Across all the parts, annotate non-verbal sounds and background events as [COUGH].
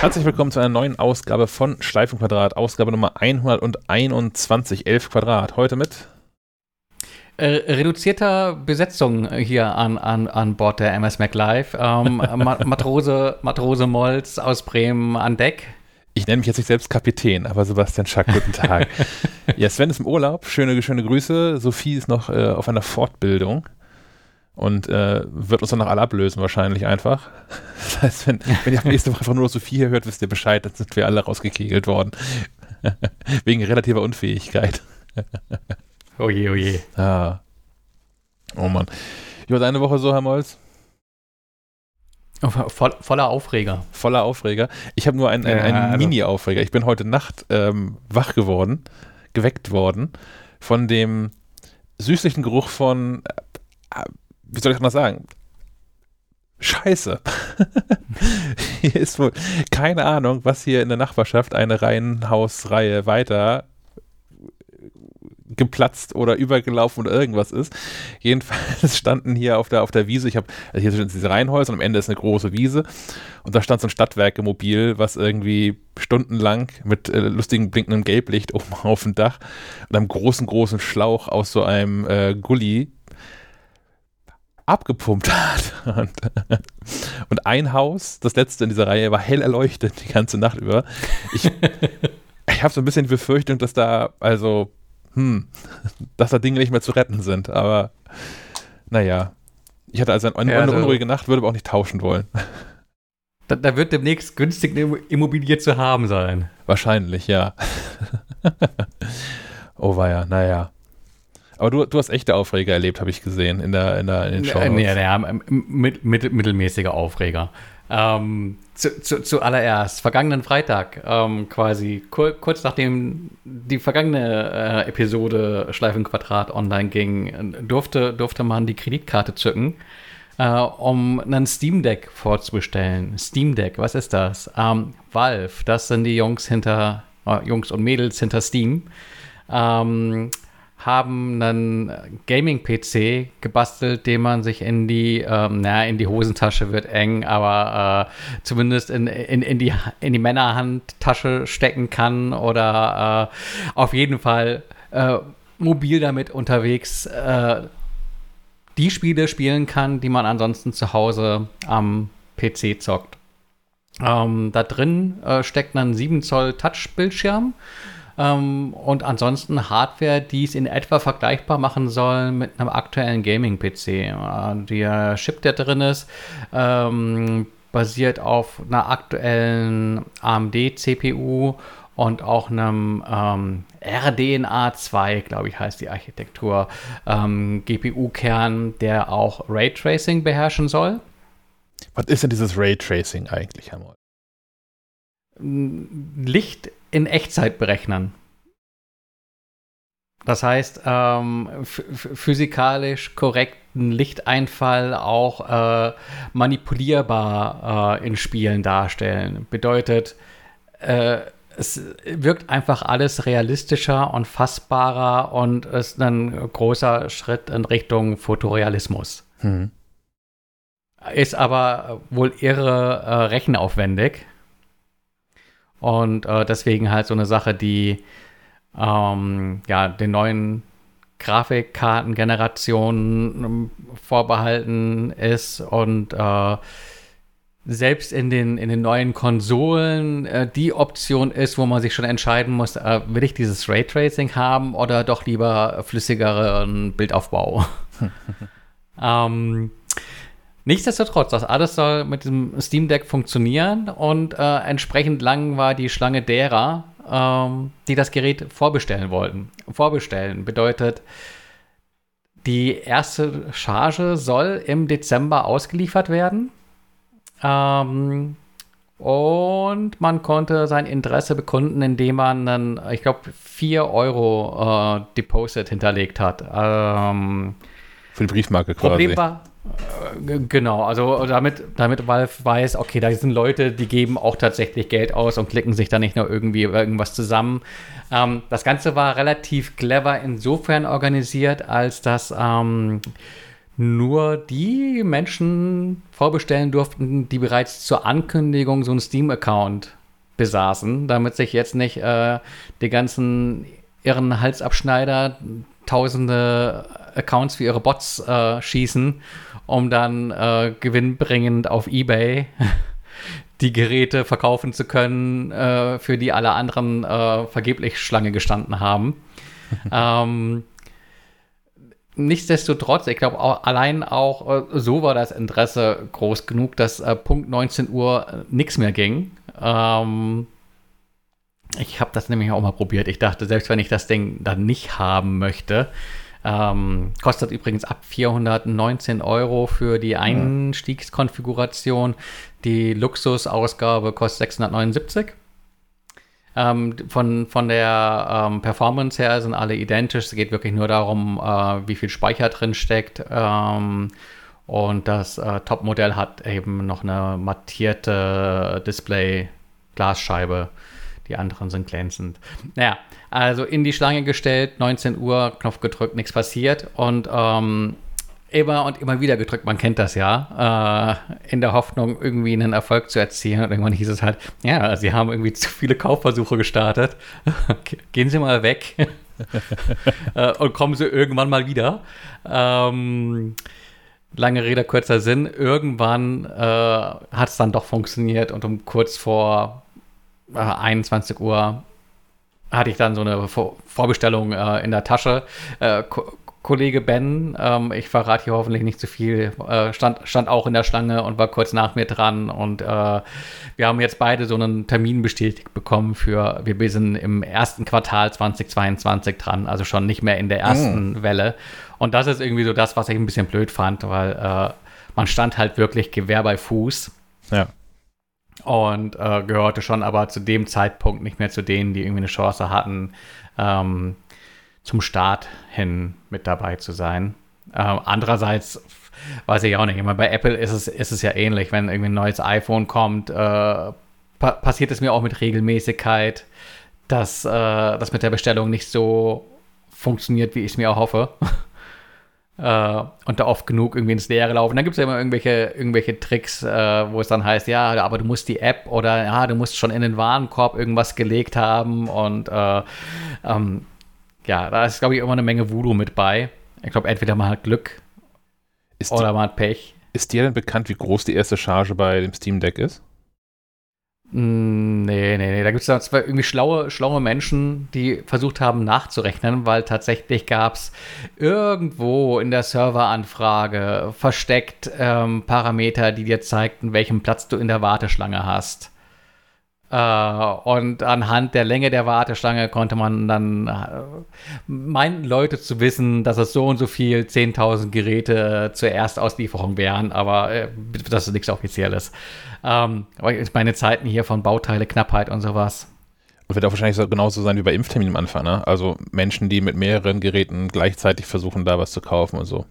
Herzlich willkommen zu einer neuen Ausgabe von Schleifenquadrat, Ausgabe Nummer 121, 11 Quadrat. Heute mit äh, reduzierter Besetzung hier an, an, an Bord der MS MacLive. Ähm, [LAUGHS] Matrose, Matrose Molz aus Bremen an Deck. Ich nenne mich jetzt nicht selbst Kapitän, aber Sebastian Schack, guten Tag. [LAUGHS] ja, Sven ist im Urlaub. Schöne, schöne Grüße. Sophie ist noch äh, auf einer Fortbildung und äh, wird uns dann noch alle ablösen wahrscheinlich einfach. [LAUGHS] Das heißt, wenn, wenn ihr nächste Woche einfach nur Sophie hier hört, wisst ihr Bescheid, dann sind wir alle rausgekegelt worden. [LAUGHS] Wegen relativer Unfähigkeit. oje, oje. Ah. Oh Mann. Wie war deine Woche so, Herr Molz? Voll, voller Aufreger. Voller Aufreger. Ich habe nur einen, einen, einen also. Mini-Aufreger. Ich bin heute Nacht ähm, wach geworden, geweckt worden von dem süßlichen Geruch von äh, wie soll ich das sagen? Scheiße. [LAUGHS] hier ist wohl keine Ahnung, was hier in der Nachbarschaft eine Reihenhausreihe weiter geplatzt oder übergelaufen oder irgendwas ist. Jedenfalls [LAUGHS] standen hier auf der, auf der Wiese, ich habe, also hier sind diese Reihenhäuser und am Ende ist eine große Wiese und da stand so ein Stadtwerkemobil, was irgendwie stundenlang mit äh, lustigem blinkendem Gelblicht [LAUGHS] oben auf dem Dach und einem großen, großen Schlauch aus so einem äh, Gully abgepumpt hat. [LAUGHS] Und, ein Haus, das letzte in dieser Reihe, war hell erleuchtet die ganze Nacht über. Ich, [LAUGHS] ich habe so ein bisschen die Befürchtung, dass da, also, hm, [LAUGHS] dass da Dinge nicht mehr zu retten sind. Aber naja, ich hatte also eine, ja, eine unruhige Nacht, würde aber auch nicht tauschen wollen. Da, da, wird demnächst günstig eine Immobilie zu haben sein. Wahrscheinlich, ja. oh weia, naja. Aber du, du hast echte Aufreger erlebt, habe ich gesehen in, der, in, der, in den Shows. Nee, nee, nee, mit, mit, mittelmäßige Aufreger. Ähm, zu, zu, zuallererst, vergangenen Freitag, ähm, quasi kur kurz nachdem die vergangene äh, Episode Schleifenquadrat online ging, durfte, durfte man die Kreditkarte zücken, äh, um einen Steam Deck vorzubestellen. Steam Deck, was ist das? Ähm, Valve, das sind die Jungs hinter, äh, Jungs und Mädels hinter Steam. Ähm, haben einen Gaming-PC gebastelt, den man sich in die, ähm, naja, in die Hosentasche wird eng, aber äh, zumindest in, in, in, die, in die Männerhandtasche stecken kann oder äh, auf jeden Fall äh, mobil damit unterwegs äh, die Spiele spielen kann, die man ansonsten zu Hause am PC zockt. Ähm, da drin äh, steckt ein 7 Zoll Touch-Bildschirm ähm, und ansonsten Hardware, die es in etwa vergleichbar machen soll mit einem aktuellen Gaming-PC. Äh, der Chip, der drin ist, ähm, basiert auf einer aktuellen AMD-CPU und auch einem ähm, RDNA 2, glaube ich, heißt die Architektur, ähm, GPU-Kern, der auch Raytracing beherrschen soll. Was ist denn dieses Raytracing eigentlich, Herr Moll? Licht in Echtzeit berechnen. Das heißt, ähm, physikalisch korrekten Lichteinfall auch äh, manipulierbar äh, in Spielen darstellen. Bedeutet, äh, es wirkt einfach alles realistischer und fassbarer und ist ein großer Schritt in Richtung Fotorealismus. Hm. Ist aber wohl irre äh, rechenaufwendig. Und äh, deswegen halt so eine Sache, die ähm, ja, den neuen Grafikkartengenerationen ähm, vorbehalten ist und äh, selbst in den, in den neuen Konsolen äh, die Option ist, wo man sich schon entscheiden muss, äh, will ich dieses Raytracing haben oder doch lieber flüssigeren Bildaufbau. [LAUGHS] ähm, Nichtsdestotrotz, das alles soll mit dem Steam Deck funktionieren und äh, entsprechend lang war die Schlange derer, ähm, die das Gerät vorbestellen wollten. Vorbestellen bedeutet, die erste Charge soll im Dezember ausgeliefert werden. Ähm, und man konnte sein Interesse bekunden, indem man dann, ich glaube, 4 Euro äh, Deposit hinterlegt hat. Ähm, Für die Briefmarke quasi. Problem war, genau, also damit, damit Valve weiß, okay, da sind Leute, die geben auch tatsächlich Geld aus und klicken sich da nicht nur irgendwie irgendwas zusammen. Ähm, das Ganze war relativ clever insofern organisiert, als dass ähm, nur die Menschen vorbestellen durften, die bereits zur Ankündigung so einen Steam-Account besaßen, damit sich jetzt nicht äh, die ganzen irren Halsabschneider tausende Accounts für ihre Bots äh, schießen, um dann äh, gewinnbringend auf Ebay [LAUGHS] die Geräte verkaufen zu können, äh, für die alle anderen äh, vergeblich Schlange gestanden haben. [LAUGHS] ähm, nichtsdestotrotz, ich glaube, allein auch äh, so war das Interesse groß genug, dass äh, Punkt 19 Uhr äh, nichts mehr ging. Ähm, ich habe das nämlich auch mal probiert. Ich dachte, selbst wenn ich das Ding dann nicht haben möchte, ähm, kostet übrigens ab 419 Euro für die Einstiegskonfiguration. Die Luxusausgabe kostet 679. Ähm, von, von der ähm, Performance her sind alle identisch. Es geht wirklich nur darum, äh, wie viel Speicher drin steckt. Ähm, und das äh, Topmodell hat eben noch eine mattierte Display-Glasscheibe. Die anderen sind glänzend. Naja, also in die Schlange gestellt, 19 Uhr, Knopf gedrückt, nichts passiert. Und ähm, immer und immer wieder gedrückt, man kennt das ja, äh, in der Hoffnung, irgendwie einen Erfolg zu erzielen. Und irgendwann hieß es halt, ja, Sie haben irgendwie zu viele Kaufversuche gestartet. [LAUGHS] Gehen Sie mal weg [LAUGHS] äh, und kommen Sie irgendwann mal wieder. Ähm, lange Rede, kurzer Sinn. Irgendwann äh, hat es dann doch funktioniert und um kurz vor 21 äh, Uhr hatte ich dann so eine Vor Vorbestellung äh, in der Tasche. Äh, Kollege Ben, ähm, ich verrate hier hoffentlich nicht zu viel, äh, stand, stand auch in der Schlange und war kurz nach mir dran. Und äh, wir haben jetzt beide so einen Termin bestätigt bekommen für, wir sind im ersten Quartal 2022 dran, also schon nicht mehr in der ersten mm. Welle. Und das ist irgendwie so das, was ich ein bisschen blöd fand, weil äh, man stand halt wirklich Gewehr bei Fuß. Ja. Und äh, gehörte schon aber zu dem Zeitpunkt nicht mehr zu denen, die irgendwie eine Chance hatten, ähm, zum Start hin mit dabei zu sein. Äh, andererseits weiß ich auch nicht, immer bei Apple ist es, ist es ja ähnlich, wenn irgendwie ein neues iPhone kommt, äh, pa passiert es mir auch mit Regelmäßigkeit, dass äh, das mit der Bestellung nicht so funktioniert, wie ich es mir auch hoffe. [LAUGHS] äh, und da oft genug irgendwie ins Leere laufen. Dann gibt es ja immer irgendwelche, irgendwelche Tricks, äh, wo es dann heißt, ja, aber du musst die App oder ja, du musst schon in den Warenkorb irgendwas gelegt haben und äh, ähm, ja, da ist, glaube ich, immer eine Menge Voodoo mit bei. Ich glaube, entweder man hat Glück ist oder die, man hat Pech. Ist dir denn bekannt, wie groß die erste Charge bei dem Steam Deck ist? Mm, nee, nee, nee. Da gibt es zwei irgendwie schlaue, schlaue Menschen, die versucht haben nachzurechnen, weil tatsächlich gab es irgendwo in der Serveranfrage versteckt ähm, Parameter, die dir zeigten, welchen Platz du in der Warteschlange hast. Uh, und anhand der Länge der Warteschlange konnte man dann uh, meinen Leute zu wissen, dass es so und so viel 10.000 Geräte uh, zur Erstauslieferung wären, aber äh, das ist nichts Offizielles. Ähm, aber meine Zeiten hier von Bauteile, Knappheit und sowas. Und wird auch wahrscheinlich so genauso sein wie bei Impfterminen am Anfang, ne? Also Menschen, die mit mehreren Geräten gleichzeitig versuchen, da was zu kaufen und so.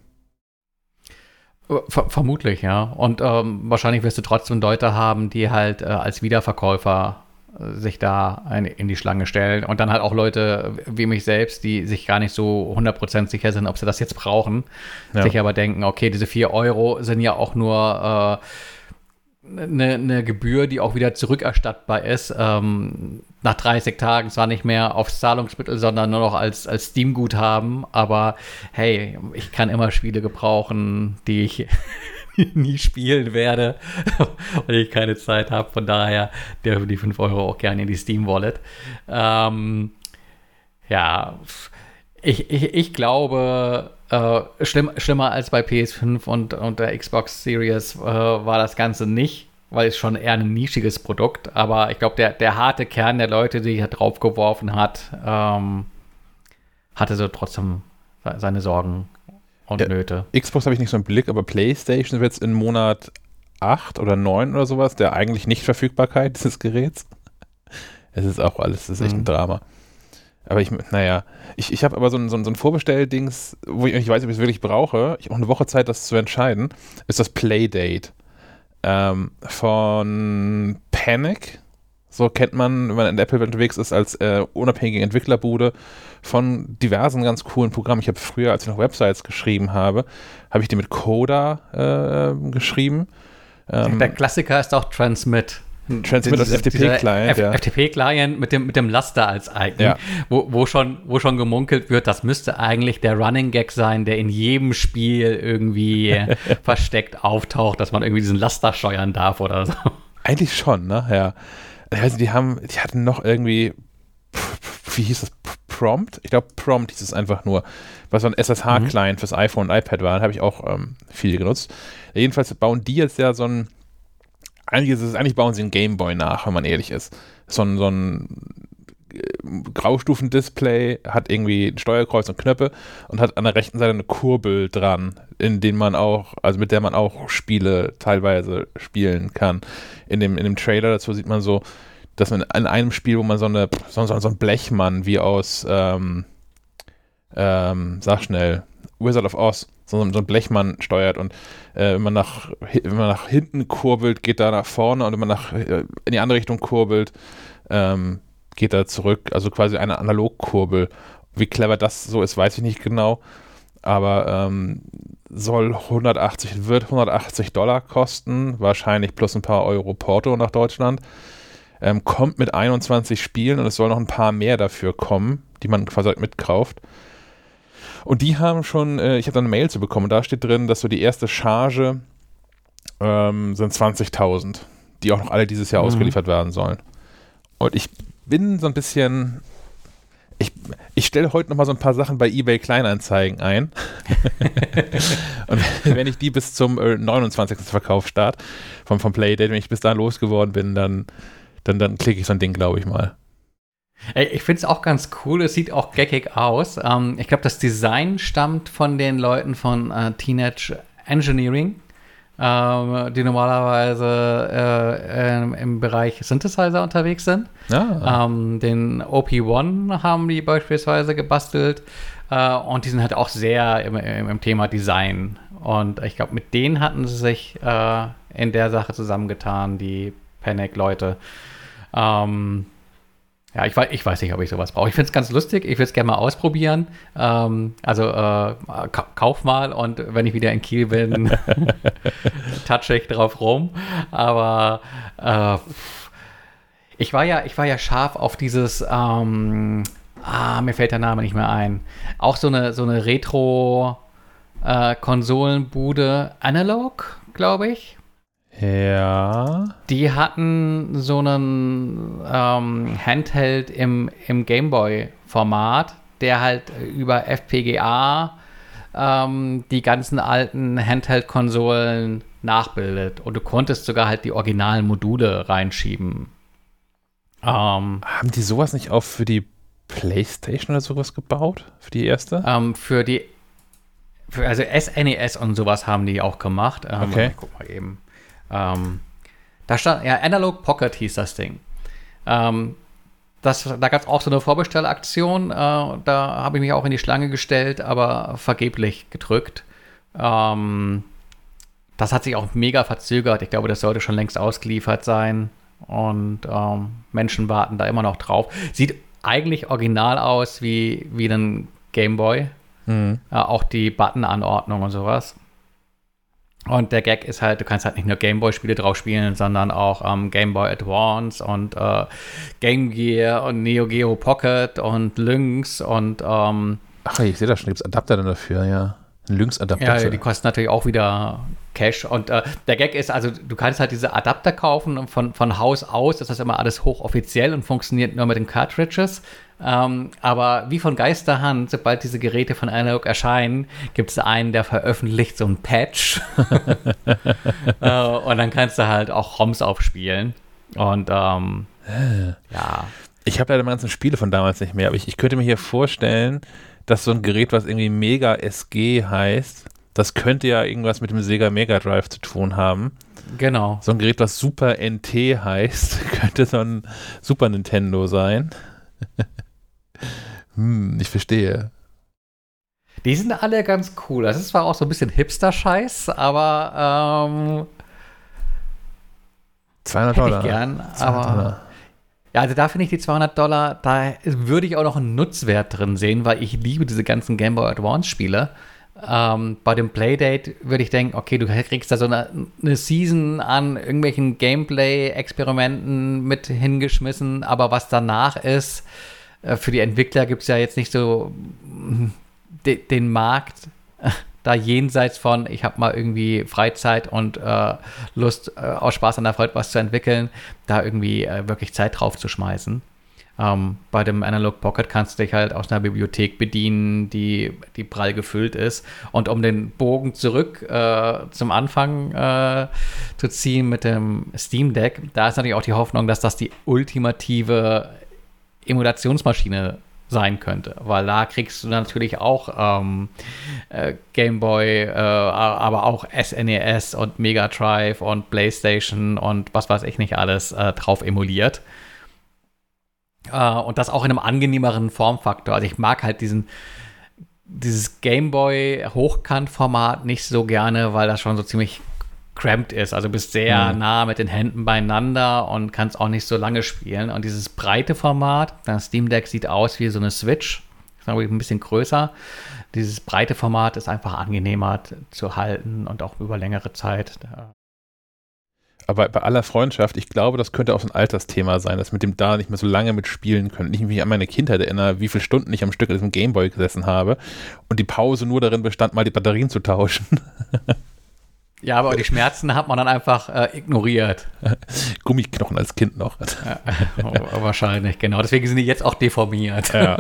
Ver vermutlich, ja. Und ähm, wahrscheinlich wirst du trotzdem Leute haben, die halt äh, als Wiederverkäufer äh, sich da ein, in die Schlange stellen. Und dann halt auch Leute wie mich selbst, die sich gar nicht so 100% sicher sind, ob sie das jetzt brauchen. Ja. Sich aber denken, okay, diese 4 Euro sind ja auch nur äh, eine, eine Gebühr, die auch wieder zurückerstattbar ist. Ähm, nach 30 Tagen zwar nicht mehr aufs Zahlungsmittel, sondern nur noch als, als Steam-Guthaben. Aber hey, ich kann immer Spiele gebrauchen, die ich [LAUGHS] nie spielen werde, [LAUGHS] weil ich keine Zeit habe. Von daher dürfen die 5 Euro auch gerne in die Steam-Wallet. Ähm, ja, ich, ich, ich glaube, äh, schlimm, schlimmer als bei PS5 und, und der Xbox Series äh, war das Ganze nicht, weil es schon eher ein nischiges Produkt. Aber ich glaube, der, der harte Kern der Leute, die er draufgeworfen hat, ähm, hatte so trotzdem seine Sorgen und ja, Nöte. Xbox habe ich nicht so im Blick, aber PlayStation wird jetzt in Monat 8 oder 9 oder sowas, der eigentlich Nicht-Verfügbarkeit dieses Geräts. [LAUGHS] Es ist auch alles, das ist echt ein mhm. Drama. Aber ich, naja, ich, ich habe aber so ein, so ein, so ein Vorbestelldings, wo ich nicht weiß, ob ich es wirklich brauche. Ich habe auch eine Woche Zeit, das zu entscheiden. Ist das Playdate ähm, von Panic. So kennt man, wenn man in Apple unterwegs ist, als äh, unabhängige Entwicklerbude von diversen ganz coolen Programmen. Ich habe früher, als ich noch Websites geschrieben habe, habe ich die mit Coda äh, geschrieben. Ähm, Der Klassiker ist auch Transmit. Als FTP-Client. Ja. FTP-Client mit dem, mit dem Laster als Icon, ja. wo, wo, schon, wo schon gemunkelt wird, das müsste eigentlich der Running Gag sein, der in jedem Spiel irgendwie [LAUGHS] versteckt auftaucht, dass man irgendwie diesen Laster steuern darf oder so. Eigentlich schon, ne? Ja. Also die haben, die hatten noch irgendwie, wie hieß das? Prompt? Ich glaube, Prompt hieß es einfach nur, was so ein SSH-Client mhm. fürs iPhone und iPad war. habe ich auch ähm, viel genutzt. Jedenfalls bauen die jetzt ja so ein eigentlich, ist es, eigentlich bauen sie einen Gameboy nach, wenn man ehrlich ist. So ein, so ein äh, Graustufendisplay hat irgendwie ein Steuerkreuz und Knöpfe und hat an der rechten Seite eine Kurbel dran, in den man auch, also mit der man auch Spiele teilweise spielen kann. In dem, in dem Trailer dazu sieht man so, dass man in einem Spiel, wo man so eine, so, so ein Blechmann wie aus, ähm, ähm, sag schnell, Wizard of Oz, so, so ein Blechmann steuert und äh, wenn, man nach, wenn man nach hinten kurbelt, geht er nach vorne und wenn man nach, äh, in die andere Richtung kurbelt, ähm, geht er zurück. Also quasi eine Analogkurbel. Wie clever das so ist, weiß ich nicht genau. Aber ähm, soll 180, wird 180 Dollar kosten, wahrscheinlich plus ein paar Euro Porto nach Deutschland. Ähm, kommt mit 21 Spielen und es soll noch ein paar mehr dafür kommen, die man quasi mitkauft. Und die haben schon, äh, ich habe da eine Mail zu bekommen, da steht drin, dass so die erste Charge ähm, sind 20.000, die auch noch alle dieses Jahr mhm. ausgeliefert werden sollen. Und ich bin so ein bisschen, ich, ich stelle heute noch mal so ein paar Sachen bei eBay Kleinanzeigen ein. [LAUGHS] und wenn ich die bis zum äh, 29. Verkaufsstart vom, vom Playdate, wenn ich bis da losgeworden bin, dann, dann, dann klicke ich so ein Ding, glaube ich mal. Ich finde es auch ganz cool. Es sieht auch geckig aus. Ähm, ich glaube, das Design stammt von den Leuten von äh, Teenage Engineering, ähm, die normalerweise äh, im Bereich Synthesizer unterwegs sind. Ja. Ähm, den OP1 haben die beispielsweise gebastelt. Äh, und die sind halt auch sehr im, im, im Thema Design. Und ich glaube, mit denen hatten sie sich äh, in der Sache zusammengetan, die Panic-Leute. Ähm, ja, ich weiß, ich weiß nicht, ob ich sowas brauche. Ich finde es ganz lustig. Ich würde es gerne mal ausprobieren. Ähm, also äh, kauf mal und wenn ich wieder in Kiel bin, [LAUGHS] touche ich drauf rum. Aber äh, ich war ja, ich war ja scharf auf dieses, ähm, ah, mir fällt der Name nicht mehr ein. Auch so eine, so eine Retro-Konsolenbude äh, Analog, glaube ich. Ja. Die hatten so einen ähm, Handheld im, im Gameboy-Format, der halt über FPGA ähm, die ganzen alten Handheld-Konsolen nachbildet. Und du konntest sogar halt die originalen Module reinschieben. Ähm, Haben die sowas nicht auch für die PlayStation oder sowas gebaut? Für die erste? Ähm, für die. Also SNES e und sowas haben die auch gemacht. Ähm, okay. Guck mal eben. Ähm, da stand, ja, Analog Pocket hieß das Ding. Ähm, das, da gab es auch so eine Vorbestellaktion. Äh, da habe ich mich auch in die Schlange gestellt, aber vergeblich gedrückt. Ähm, das hat sich auch mega verzögert. Ich glaube, das sollte schon längst ausgeliefert sein. Und ähm, Menschen warten da immer noch drauf. Sieht eigentlich original aus wie, wie ein Gameboy. Mhm. Äh, auch die Button-Anordnung und sowas. Und der Gag ist halt, du kannst halt nicht nur Gameboy-Spiele drauf spielen, sondern auch ähm, Game Boy Advance und äh, Game Gear und Neo Geo Pocket und Lynx und ähm, Ach, ich sehe da schon, gibt es Adapter dann dafür, ja. Lynx-Adapter. Ja, die kosten natürlich auch wieder Cash. Und äh, der Gag ist, also du kannst halt diese Adapter kaufen und von, von Haus aus ist das immer alles hochoffiziell und funktioniert nur mit den Cartridges. Ähm, aber wie von Geisterhand, sobald diese Geräte von Analog erscheinen, gibt es einen, der veröffentlicht so ein Patch. [LAUGHS] äh, und dann kannst du halt auch ROMs aufspielen. Und ähm, ja. Ich habe leider meine ganzen Spiele von damals nicht mehr, aber ich, ich könnte mir hier vorstellen, dass so ein Gerät, was irgendwie Mega SG heißt, das könnte ja irgendwas mit dem Sega Mega Drive zu tun haben. Genau. So ein Gerät, was Super NT heißt, [LAUGHS] könnte so ein Super Nintendo sein. [LAUGHS] hm, ich verstehe. Die sind alle ganz cool. Das ist zwar auch so ein bisschen Hipster-Scheiß, aber ähm, 200 Dollar. Ich gern, 200 aber Dollar. Ja, also da finde ich die 200 Dollar, da würde ich auch noch einen Nutzwert drin sehen, weil ich liebe diese ganzen Game Boy Advance Spiele. Ähm, bei dem Playdate würde ich denken, okay, du kriegst da so eine, eine Season an irgendwelchen Gameplay-Experimenten mit hingeschmissen, aber was danach ist, für die Entwickler gibt es ja jetzt nicht so mm, de, den Markt [LAUGHS] da jenseits von, ich habe mal irgendwie Freizeit und äh, Lust, äh, aus Spaß an der Freude was zu entwickeln, da irgendwie äh, wirklich Zeit drauf zu schmeißen. Ähm, bei dem Analog Pocket kannst du dich halt aus einer Bibliothek bedienen, die, die prall gefüllt ist. Und um den Bogen zurück äh, zum Anfang äh, zu ziehen mit dem Steam Deck, da ist natürlich auch die Hoffnung, dass das die ultimative Emulationsmaschine sein könnte, weil da kriegst du natürlich auch ähm, äh, Game Boy, äh, aber auch SNES e und Mega Drive und PlayStation und was weiß ich nicht alles äh, drauf emuliert. Äh, und das auch in einem angenehmeren Formfaktor. Also ich mag halt diesen dieses Gameboy Hochkantformat nicht so gerne, weil das schon so ziemlich cramped ist. Also bist sehr mhm. nah mit den Händen beieinander und kannst auch nicht so lange spielen. Und dieses breite Format, das Steam Deck sieht aus wie so eine Switch, ist glaube ich ein bisschen größer. Dieses breite Format ist einfach angenehmer zu halten und auch über längere Zeit aber bei aller Freundschaft, ich glaube, das könnte auch so ein Altersthema sein, dass mit dem da nicht mehr so lange mitspielen können. Ich mich an meine Kindheit erinnere, wie viele Stunden ich am Stück in diesem Gameboy gesessen habe und die Pause nur darin bestand, mal die Batterien zu tauschen. [LAUGHS] Ja, aber die Schmerzen hat man dann einfach äh, ignoriert. [LAUGHS] Gummiknochen als Kind noch. Ja, wahrscheinlich, genau. Deswegen sind die jetzt auch deformiert. Ja.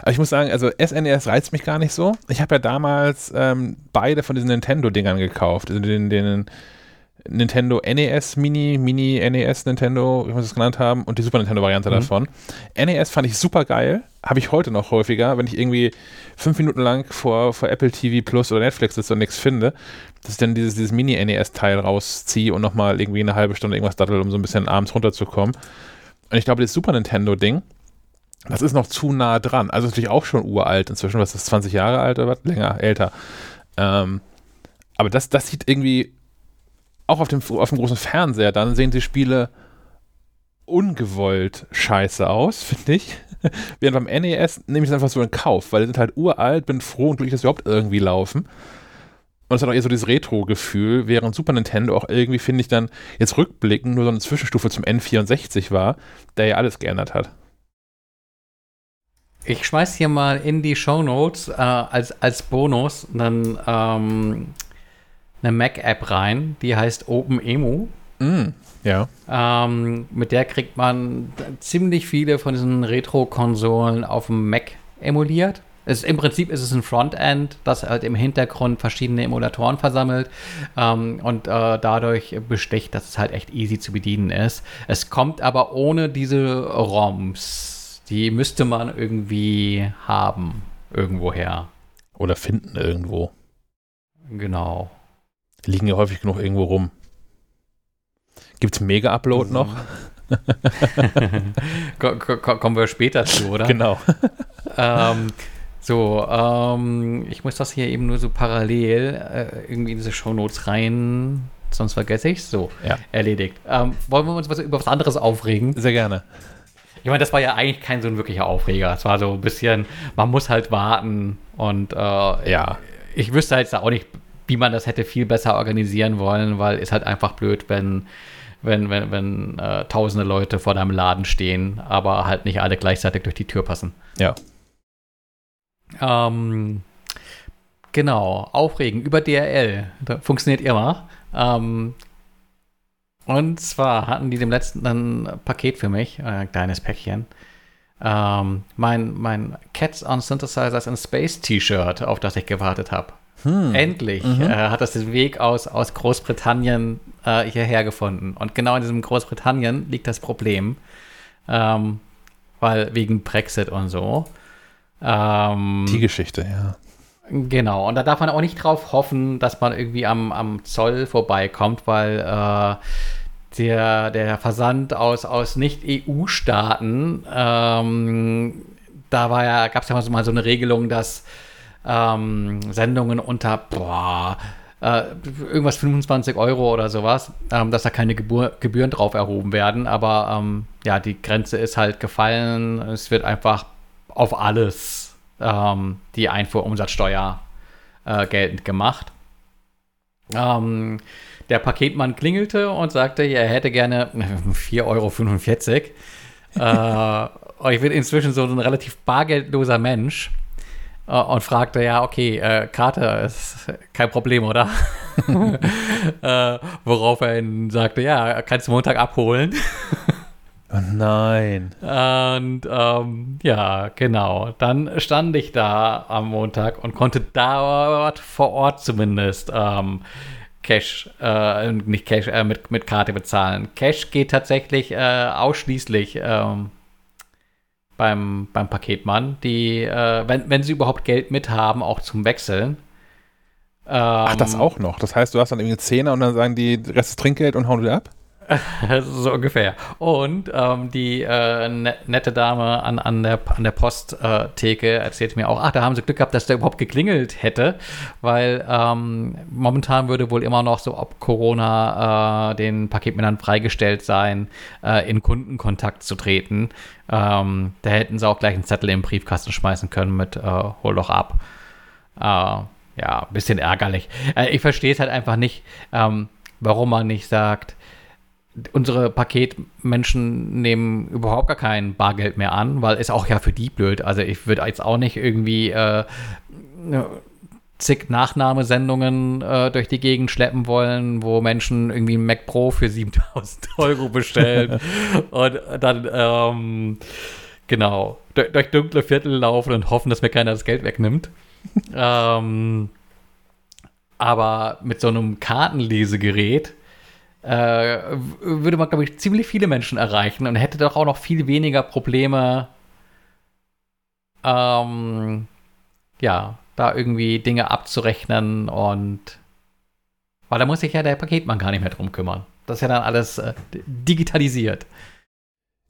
Aber ich muss sagen, also SNES e reizt mich gar nicht so. Ich habe ja damals ähm, beide von diesen Nintendo-Dingern gekauft. Also den, den Nintendo NES Mini, Mini NES Nintendo, wie wir es genannt haben, und die Super Nintendo Variante mhm. davon. NES fand ich super geil, habe ich heute noch häufiger, wenn ich irgendwie fünf Minuten lang vor, vor Apple TV Plus oder Netflix sitze und nichts finde, dass ich dann dieses, dieses Mini NES Teil rausziehe und nochmal irgendwie eine halbe Stunde irgendwas dattel, um so ein bisschen abends runterzukommen. Und ich glaube, das Super Nintendo Ding, das ist noch zu nah dran. Also natürlich auch schon uralt inzwischen, was ist das, 20 Jahre alt oder was? Länger, älter. Ähm, aber das, das sieht irgendwie auch auf dem, auf dem großen Fernseher, dann sehen die Spiele ungewollt scheiße aus, [LAUGHS] finde ich. Während beim NES nehme ich es einfach so in Kauf, weil die sind halt uralt, bin froh und glücklich, dass sie überhaupt irgendwie laufen. Und es hat auch eher so dieses Retro-Gefühl, während Super Nintendo auch irgendwie, finde ich, dann jetzt rückblickend nur so eine Zwischenstufe zum N64 war, der ja alles geändert hat. Ich schmeiß hier mal in die Show Notes äh, als, als Bonus dann ähm, eine Mac-App rein, die heißt OpenEMU. Mm, ja. Ähm, mit der kriegt man ziemlich viele von diesen Retro-Konsolen auf dem Mac emuliert. Es, Im Prinzip ist es ein Frontend, das halt im Hintergrund verschiedene Emulatoren versammelt ähm, und äh, dadurch besticht, dass es halt echt easy zu bedienen ist. Es kommt aber ohne diese ROMs. Die müsste man irgendwie haben, irgendwoher. Oder finden irgendwo. Genau. Die liegen ja häufig genug irgendwo rum. Gibt es Mega-Upload mhm. noch? [LAUGHS] Kommen wir später zu, oder? Genau. ähm, so, ähm, ich muss das hier eben nur so parallel äh, irgendwie in diese Shownotes rein, sonst vergesse ich es. So, ja. erledigt. Ähm, wollen wir uns was, über was anderes aufregen? Sehr gerne. Ich meine, das war ja eigentlich kein so ein wirklicher Aufreger. Es war so ein bisschen, man muss halt warten und äh, ja, ich wüsste halt auch nicht wie man das hätte viel besser organisieren wollen, weil es halt einfach blöd, wenn wenn, wenn, wenn äh, tausende Leute vor deinem Laden stehen, aber halt nicht alle gleichzeitig durch die Tür passen. Ja. Ähm, genau, aufregen über DRL. Das funktioniert immer. Ähm, und zwar hatten die dem letzten ein Paket für mich, ein kleines Päckchen. Ähm, mein, mein Cats on Synthesizers in Space T-Shirt, auf das ich gewartet habe. Hm. Endlich mhm. äh, hat das den Weg aus, aus Großbritannien äh, hierher gefunden. Und genau in diesem Großbritannien liegt das Problem, ähm, weil wegen Brexit und so. Ähm, Die Geschichte, ja. Genau, und da darf man auch nicht drauf hoffen, dass man irgendwie am, am Zoll vorbeikommt, weil äh, der, der Versand aus, aus Nicht-EU-Staaten, ähm, da ja, gab es ja mal so eine Regelung, dass ähm, Sendungen unter boah, äh, irgendwas 25 Euro oder sowas, ähm, dass da keine Gebur Gebühren drauf erhoben werden. Aber ähm, ja, die Grenze ist halt gefallen. Es wird einfach auf alles ähm, die Einfuhrumsatzsteuer äh, geltend gemacht. Ähm, der Paketmann klingelte und sagte, er hätte gerne [LAUGHS] 4,45 Euro. äh, [LAUGHS] ich bin inzwischen so ein relativ bargeldloser Mensch äh, und fragte, ja, okay, äh, Karte ist kein Problem, oder? worauf er ihn sagte, ja, kannst du Montag abholen. [LAUGHS] Oh nein. Und ähm, ja, genau. Dann stand ich da am Montag und konnte dort vor Ort zumindest ähm, Cash, äh, nicht Cash, äh, mit, mit Karte bezahlen. Cash geht tatsächlich äh, ausschließlich ähm, beim, beim Paketmann, die, äh, wenn, wenn sie überhaupt Geld mit haben, auch zum Wechseln. Ach, das ähm, auch noch. Das heißt, du hast dann irgendwie Zehner und dann sagen die, Rest ist Trinkgeld und hauen wieder ab? [LAUGHS] so ungefähr. Und ähm, die äh, ne nette Dame an, an der, an der Posttheke äh, erzählte mir auch, ach, da haben sie Glück gehabt, dass der überhaupt geklingelt hätte, weil ähm, momentan würde wohl immer noch so ob Corona äh, den Paketmännern freigestellt sein, äh, in Kundenkontakt zu treten. Ähm, da hätten sie auch gleich einen Zettel im Briefkasten schmeißen können mit äh, hol doch ab. Äh, ja, ein bisschen ärgerlich. ich verstehe es halt einfach nicht, ähm, warum man nicht sagt, unsere Paketmenschen nehmen überhaupt gar kein Bargeld mehr an, weil es auch ja für die blöd. Also ich würde jetzt auch nicht irgendwie äh, zig Nachnahmesendungen äh, durch die Gegend schleppen wollen, wo Menschen irgendwie ein Mac Pro für 7000 [LAUGHS] Euro bestellen [LAUGHS] und dann ähm, genau durch, durch, dunkle Viertel laufen und hoffen, dass mir keiner das Geld wegnimmt. [LAUGHS] ähm, aber mit so einem Kartenlesegerät äh, würde man, glaube ich, ziemlich viele Menschen erreichen und hätte doch auch noch viel weniger Probleme, ähm, ja, da irgendwie Dinge abzurechnen und weil da muss sich ja der Paketmann gar nicht mehr drum kümmern. Das ist ja dann alles äh, digitalisiert.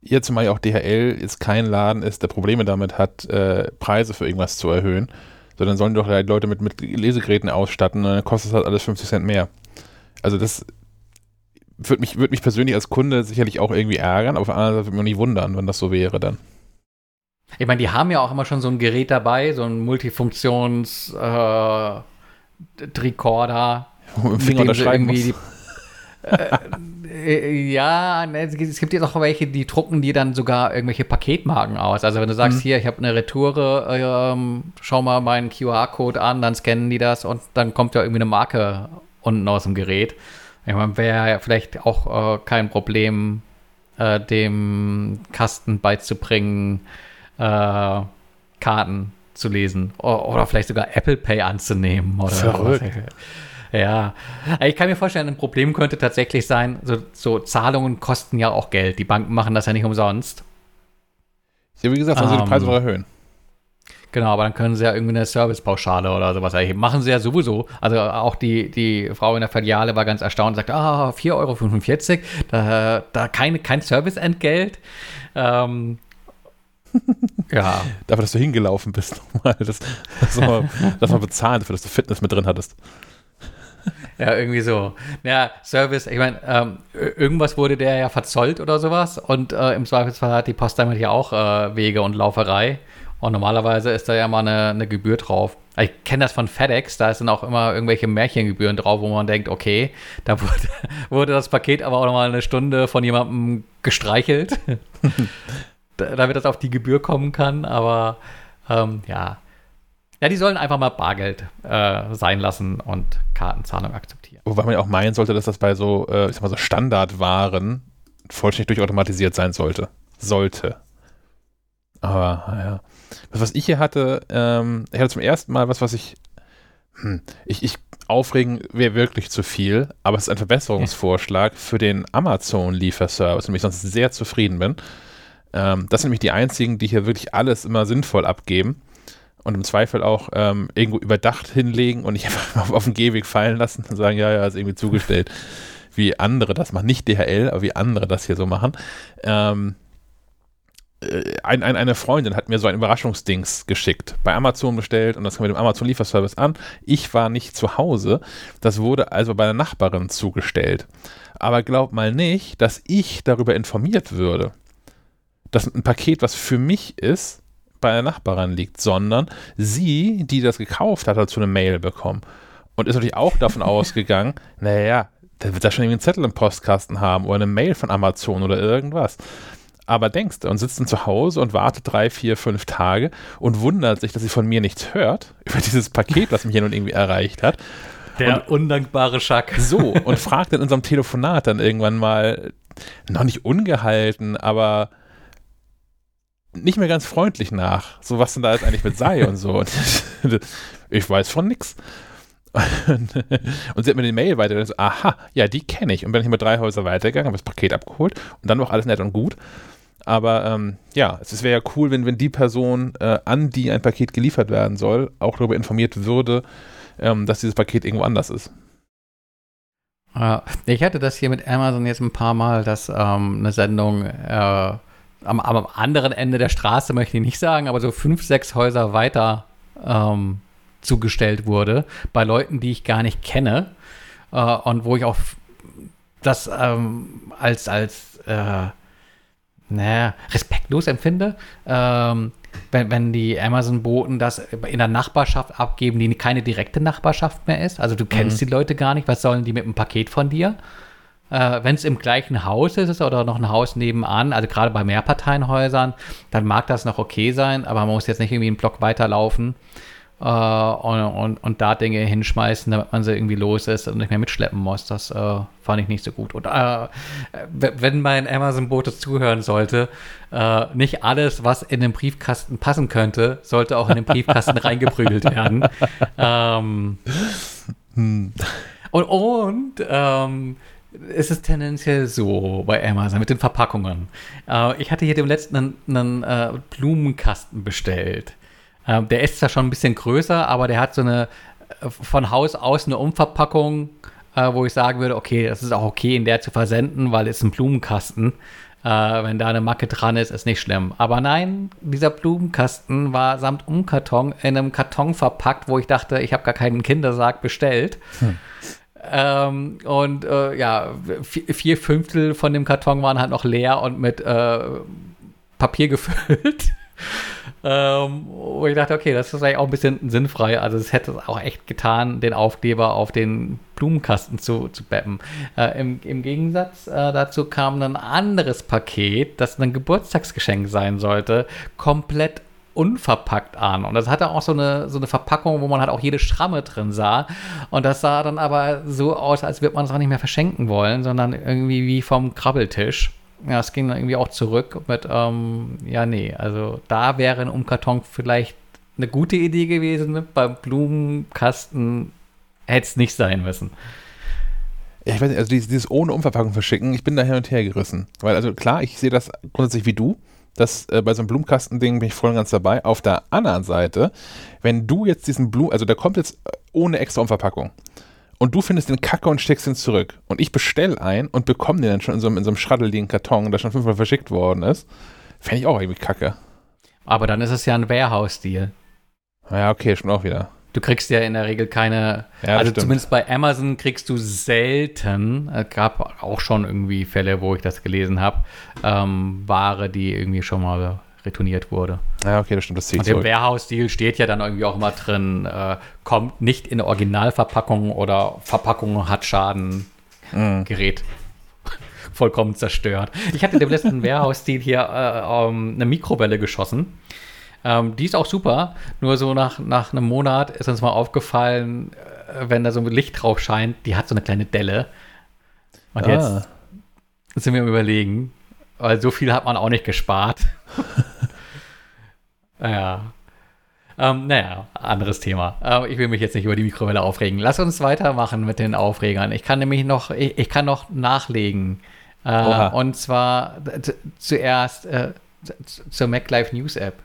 Jetzt zumal ja auch DHL jetzt kein Laden ist, der Probleme damit hat, äh, Preise für irgendwas zu erhöhen, sondern sollen doch halt Leute mit, mit Lesegeräten ausstatten und dann kostet es halt alles 50 Cent mehr. Also das würde mich, würd mich persönlich als Kunde sicherlich auch irgendwie ärgern, aber auf der anderen Seite würde mich auch nicht wundern, wenn das so wäre dann. Ich meine, die haben ja auch immer schon so ein Gerät dabei, so ein Multifunktions äh, Tricorder. Mit dem Finger unterschreiben irgendwie die, äh, äh, ja, ne, es gibt jetzt auch welche, die drucken dir dann sogar irgendwelche Paketmarken aus. Also wenn du sagst, mhm. hier, ich habe eine Retoure, ähm, schau mal meinen QR-Code an, dann scannen die das und dann kommt ja irgendwie eine Marke unten aus dem Gerät. Ich meine, wäre ja vielleicht auch äh, kein Problem, äh, dem Kasten beizubringen, äh, Karten zu lesen oder, oder, vielleicht sogar Apple Pay anzunehmen. Oder Verrückt. Ja, ich kann mir vorstellen, ein Problem könnte tatsächlich sein, so, so, Zahlungen kosten ja auch Geld. Die Banken machen das ja nicht umsonst. Ja, wie gesagt, also um, die Preise erhöhen. Genau, aber dann können sie ja irgendwie eine Servicepauschale oder sowas erheben. Machen sie ja sowieso. Also auch die, die Frau in der Filiale war ganz erstaunt und sagt, ah, 4,45 Euro, da, da keine, kein Serviceentgelt. Ähm, [LAUGHS] ja. Dafür, dass du hingelaufen bist nochmal. Das, das, mal, das mal bezahlen, dafür, dass du Fitness mit drin hattest. Ja, irgendwie so. Ja, Service, ich meine, ähm, irgendwas wurde der ja verzollt oder sowas und äh, im Zweifelsfall hat die Post damit ja auch äh, Wege und Lauferei. Und normalerweise ist da ja mal eine, eine Gebühr drauf. Ich kenne das von FedEx, da sind auch immer irgendwelche Märchengebühren drauf, wo man denkt, okay, da wurde, [LAUGHS] wurde das Paket aber auch nochmal eine Stunde von jemandem gestreichelt, [LAUGHS] damit das auf die Gebühr kommen kann. Aber ähm, ja. Ja, die sollen einfach mal Bargeld äh, sein lassen und Kartenzahlung akzeptieren. Wobei man ja auch meinen sollte, dass das bei so, äh, ich sag mal so Standardwaren vollständig durchautomatisiert sein sollte. Sollte. Aber, naja. Das, was ich hier hatte, ähm, ich hatte zum ersten Mal was, was ich, hm, ich, ich aufregen wäre wirklich zu viel, aber es ist ein Verbesserungsvorschlag für den Amazon-Lieferservice, und ich sonst sehr zufrieden bin. Ähm, das sind nämlich die einzigen, die hier wirklich alles immer sinnvoll abgeben und im Zweifel auch ähm, irgendwo überdacht hinlegen und nicht [LAUGHS] einfach auf den Gehweg fallen lassen und sagen, ja, ja, ist irgendwie zugestellt, wie andere das machen. Nicht DHL, aber wie andere das hier so machen. Ähm, äh, ein, ein, eine Freundin hat mir so ein Überraschungsdings geschickt, bei Amazon bestellt und das kam mit dem Amazon-Lieferservice an. Ich war nicht zu Hause, das wurde also bei der Nachbarin zugestellt. Aber glaub mal nicht, dass ich darüber informiert würde. dass ein Paket, was für mich ist, bei einer Nachbarin liegt, sondern sie, die das gekauft hat, hat so eine Mail bekommen. Und ist natürlich auch davon [LAUGHS] ausgegangen, naja, der wird da schon irgendwie einen Zettel im Postkasten haben oder eine Mail von Amazon oder irgendwas. Aber denkst du und sitzt dann zu Hause und wartet drei, vier, fünf Tage und wundert sich, dass sie von mir nichts hört über dieses Paket, was mich hier nun irgendwie erreicht hat. Der und, undankbare Schack. So, und fragt in unserem Telefonat dann irgendwann mal, noch nicht ungehalten, aber nicht mehr ganz freundlich nach, so was denn da jetzt eigentlich mit sei und so. [LAUGHS] Ich weiß von nix. [LAUGHS] Und, sie hat mir die Mail weiter so, aha, ja, die kenne ich. Und bin ich mit drei Häuser weitergegangen, habe das Paket abgeholt und dann noch alles nett und gut. Aber ähm, ja, es wäre ja cool, wenn, wenn die Person, äh, an die ein Paket geliefert werden soll, auch darüber informiert würde, ähm, dass dieses Paket irgendwo anders ist. ich hatte das hier mit Amazon jetzt ein paar Mal, dass ähm, eine Sendung äh, am, am, anderen Ende der Straße, möchte ich nicht sagen, aber so fünf, sechs Häuser weiter ähm, zugestellt wurde, bei Leuten, die ich gar nicht kenne äh, und wo ich auch das ähm, als, als äh, naja, respektlos empfinde. Ähm, wenn, wenn die Amazon-Boten das in der Nachbarschaft abgeben, die keine direkte Nachbarschaft mehr ist. Also du kennst mhm. die Leute gar nicht. Was sollen die mit einem Paket von dir? Äh, wenn es im gleichen Haus ist oder noch ein Haus nebenan, also gerade bei Mehrparteienhäusern, dann mag das noch okay sein, aber man muss jetzt nicht irgendwie einen Block weiterlaufen äh, und, und, und, da Dinge hinschmeißen, damit man sie irgendwie los ist und nicht mehr mitschleppen muss. Das äh, fand ich nicht so gut. Und äh, wenn mein Amazon-Boot zuhören sollte, äh, nicht alles, was in den Briefkasten passen könnte, sollte auch in den Briefkasten [LAUGHS] reingeprügelt werden. Ähm, hm. Und, und ähm, es ist tendenziell so bei Amazon mit den Verpackungen. Äh, ich hatte hier dem letzten einen, einen äh, Blumenkasten bestellt. Ähm, der ist zwar schon ein bisschen größer, aber der hat so eine äh, von Haus aus eine Umverpackung, äh, wo ich sagen würde, okay, das ist auch okay, in der zu versenden, weil es ein Blumenkasten. Äh, wenn da eine Macke dran ist, ist nicht schlimm. Aber nein, dieser Blumenkasten war samt Umkarton in einem Karton verpackt, wo ich dachte, ich habe gar keinen Kindersarg bestellt. Hm. Ähm, und äh, ja, vier Fünftel von dem Karton waren halt noch leer und mit äh, Papier [LAUGHS] gefüllt. Ähm, wo ich dachte, okay, das ist eigentlich auch ein bisschen sinnfrei. Also es hätte es auch echt getan, den Aufkleber auf den Blumenkasten zu, zu beppen. Äh, im, im, Gegensatz äh, dazu kam ein anderes Paket, das ein Geburtstagsgeschenk sein sollte, komplett unverpackt an. Und das hatte auch so eine, so eine Verpackung, wo man halt auch jede Schramme drin sah. Und das sah dann aber so aus, als würde man es auch nicht mehr verschenken wollen, sondern irgendwie wie vom Krabbeltisch ja, es ging dann irgendwie auch zurück mit, ähm, ja, nee, also da wäre ein Umkarton vielleicht eine gute Idee gewesen. Beim Blumenkasten hätte es nicht sein müssen. Ich weiß nicht, also dieses, dieses, ohne Umverpackung verschicken, ich bin da hin und her gerissen. Weil, also klar, ich sehe das grundsätzlich wie du. Das, äh, bei so einem Blumenkastending bin ich voll und ganz dabei. Auf der anderen Seite, wenn du jetzt diesen Blumen, also der kommt jetzt ohne extra Umverpackung und du findest den Kacke und steckst ihn zurück. Und ich bestelle einen und bekomme den dann schon in so, einem, in so einem schraddeligen Karton, der schon fünfmal verschickt worden ist. Fände ich auch irgendwie kacke. Aber dann ist es ja ein Warehouse-Deal. Ja, okay, schon auch wieder. Du kriegst ja in der Regel keine, ja, also stimmt. zumindest bei Amazon kriegst du selten, es gab auch schon irgendwie Fälle, wo ich das gelesen habe, ähm, Ware, die irgendwie schon mal retourniert wurde. Ja, okay, das stimmt, das Und im Warehouse-Deal steht ja dann irgendwie auch immer drin, äh, kommt nicht in Originalverpackung oder Verpackung hat Schaden, mhm. Gerät [LAUGHS] vollkommen zerstört. Ich hatte dem letzten [LAUGHS] Warehouse-Deal hier äh, um, eine Mikrowelle geschossen. Ähm, die ist auch super, nur so nach, nach einem Monat ist uns mal aufgefallen, äh, wenn da so ein Licht drauf scheint, die hat so eine kleine Delle. Und ah. jetzt sind wir am überlegen, weil so viel hat man auch nicht gespart. [LAUGHS] naja. Ähm, naja, anderes Thema. Äh, ich will mich jetzt nicht über die Mikrowelle aufregen. Lass uns weitermachen mit den Aufregern. Ich kann nämlich noch, ich, ich kann noch nachlegen. Äh, und zwar zuerst äh, zur MacLife News App.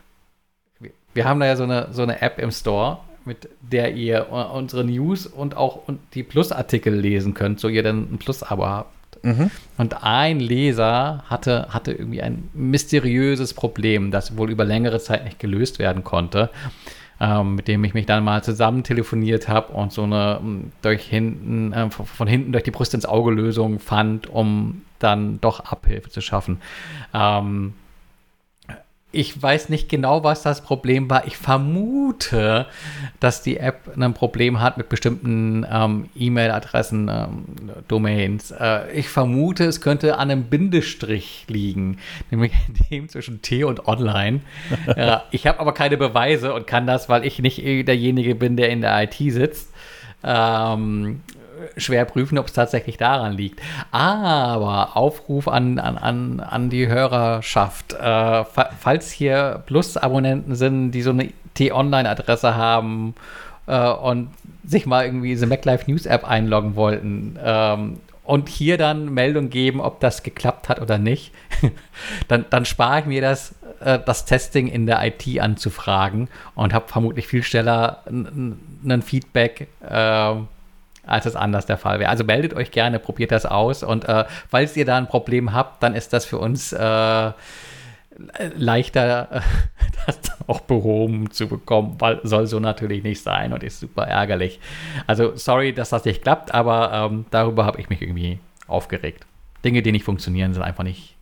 Wir haben da ja so eine, so eine App im Store, mit der ihr unsere News und auch die Plus-Artikel lesen könnt, so ihr dann ein Plus-Abo habt. Mhm. Und ein Leser hatte, hatte irgendwie ein mysteriöses Problem, das wohl über längere Zeit nicht gelöst werden konnte. Ähm, mit dem ich mich dann mal zusammen telefoniert habe und so eine ähm, durch hinten, äh, von hinten durch die Brust ins Auge Lösung fand, um dann doch Abhilfe zu schaffen. Ähm, ich weiß nicht genau, was das Problem war. Ich vermute, dass die App ein Problem hat mit bestimmten ähm, E-Mail-Adressen, ähm, Domains. Äh, ich vermute, es könnte an einem Bindestrich liegen, [LAUGHS] nämlich dem zwischen T und Online. [LAUGHS] äh, ich habe aber keine Beweise und kann das, weil ich nicht derjenige bin, der in der IT sitzt. Ähm, schwer prüfen, ob es tatsächlich daran liegt. Aber Aufruf an, an, an, an die Hörerschaft. Äh, falls hier Plus-Abonnenten sind, die so eine T-Online-Adresse haben äh, und sich mal irgendwie diese MacLife News App einloggen wollten ähm, und hier dann Meldung geben, ob das geklappt hat oder nicht, [LAUGHS] dann, dann spare ich mir das, äh, das Testing in der IT anzufragen und habe vermutlich viel schneller ein Feedback. Äh, als es anders der Fall wäre. Also meldet euch gerne, probiert das aus und äh, falls ihr da ein Problem habt, dann ist das für uns äh, leichter, äh, [LAUGHS] das auch behoben zu bekommen, weil soll so natürlich nicht sein und ist super ärgerlich. Also sorry, dass das nicht klappt, aber ähm, darüber habe ich mich irgendwie aufgeregt. Dinge, die nicht funktionieren, sind einfach nicht.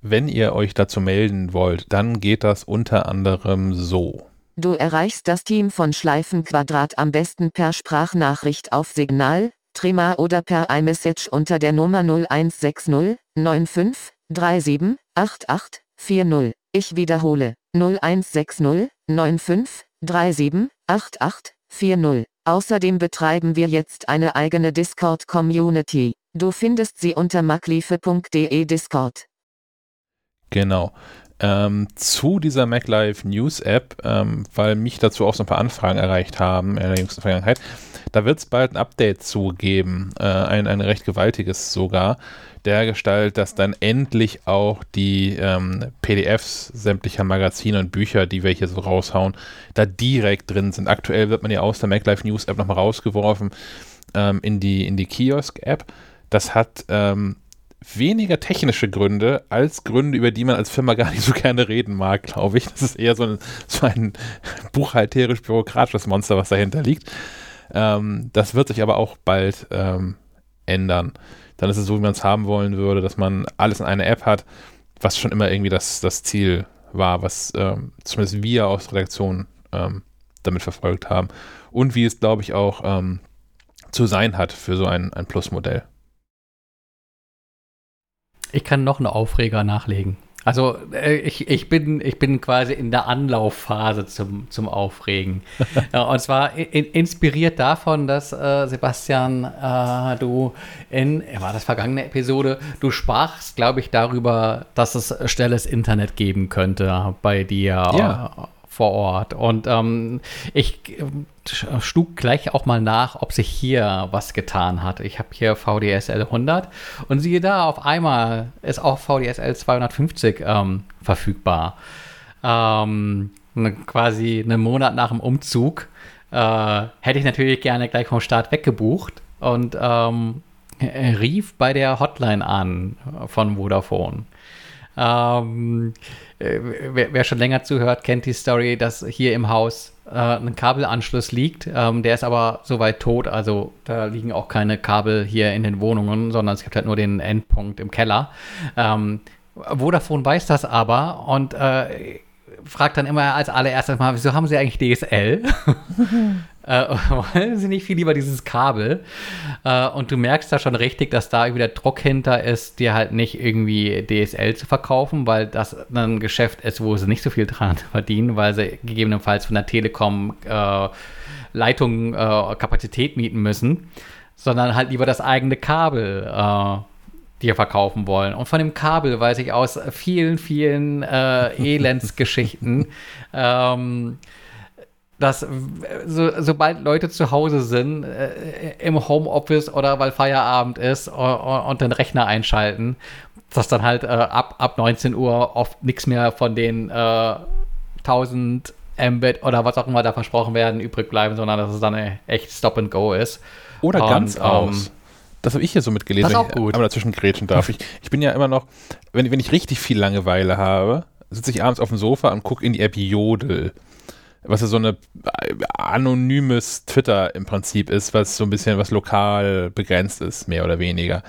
Wenn ihr euch dazu melden wollt, dann geht das unter anderem so. Du erreichst das Team von Schleifenquadrat am besten per Sprachnachricht auf Signal, Trima oder per iMessage unter der Nummer 0160 95 37 88 40. Ich wiederhole 0160 95 37 88 40. Außerdem betreiben wir jetzt eine eigene Discord-Community. Du findest sie unter makliefe.de Discord. Genau ähm, zu dieser MacLive News App, ähm, weil mich dazu auch so ein paar Anfragen erreicht haben in der jüngsten Vergangenheit. Da wird es bald ein Update zugeben, äh, ein, ein recht gewaltiges sogar, der Gestalt, dass dann endlich auch die ähm, PDFs sämtlicher Magazine und Bücher, die wir hier so raushauen, da direkt drin sind. Aktuell wird man ja aus der MacLive News App nochmal rausgeworfen ähm, in die, in die Kiosk-App. Das hat ähm, weniger technische Gründe als Gründe, über die man als Firma gar nicht so gerne reden mag, glaube ich. Das ist eher so ein, so ein buchhalterisch-bürokratisches Monster, was dahinter liegt. Ähm, das wird sich aber auch bald ähm, ändern. Dann ist es so, wie man es haben wollen würde, dass man alles in einer App hat, was schon immer irgendwie das, das Ziel war, was ähm, zumindest wir aus Redaktion ähm, damit verfolgt haben. Und wie es, glaube ich, auch ähm, zu sein hat für so ein, ein Plus-Modell. Ich kann noch einen Aufreger nachlegen. Also äh, ich, ich, bin, ich bin quasi in der Anlaufphase zum, zum Aufregen. [LAUGHS] ja, und zwar in, inspiriert davon, dass äh, Sebastian, äh, du in, war das vergangene Episode, du sprachst, glaube ich, darüber, dass es schnelles Internet geben könnte bei dir. Ja vor Ort. Und ähm, ich äh, schlug gleich auch mal nach, ob sich hier was getan hat. Ich habe hier VDSL 100 und siehe da, auf einmal ist auch VDSL 250 ähm, verfügbar. Ähm, ne, quasi einen Monat nach dem Umzug äh, hätte ich natürlich gerne gleich vom Start weggebucht und ähm, rief bei der Hotline an von Vodafone. Ähm, äh, wer, wer, schon länger zuhört, kennt die Story, dass hier im Haus äh, ein Kabelanschluss liegt. Ähm, der ist aber soweit tot, also da liegen auch keine Kabel hier in den Wohnungen, sondern es gibt halt nur den Endpunkt im Keller. Ähm, Vodafone weiß das aber und äh, fragt dann immer als allererstes mal, wieso haben sie eigentlich DSL? [LAUGHS] äh, [LAUGHS] wollen sie nicht viel lieber dieses Kabel? Äh, und du merkst da schon richtig, dass da irgendwie der Druck hinter ist, dir halt nicht irgendwie DSL zu verkaufen, weil das ein Geschäft ist, wo sie nicht so viel dran [LAUGHS] verdienen, weil sie gegebenenfalls von der Telekom äh, Leitung, äh, Kapazität mieten müssen, sondern halt lieber das eigene Kabel äh, dir verkaufen wollen. Und von dem Kabel weiß ich aus vielen, vielen äh, [LAUGHS] Elendsgeschichten, ähm, dass so, sobald Leute zu Hause sind, äh, im Homeoffice oder weil Feierabend ist und, und den Rechner einschalten, dass dann halt äh, ab, ab 19 Uhr oft nichts mehr von den äh, 1000 Mbit oder was auch immer da versprochen werden übrig bleiben, sondern dass es dann echt Stop and Go ist. Oder und, ganz ähm, aus. Das habe ich hier so mitgelesen, das ist auch gut. ich einmal dazwischen grätschen darf. Ich, ich bin ja immer noch, wenn, wenn ich richtig viel Langeweile habe, sitze ich abends auf dem Sofa und gucke in die App Jodel was ja so eine äh, anonymes Twitter im Prinzip ist, was so ein bisschen was lokal begrenzt ist, mehr oder weniger.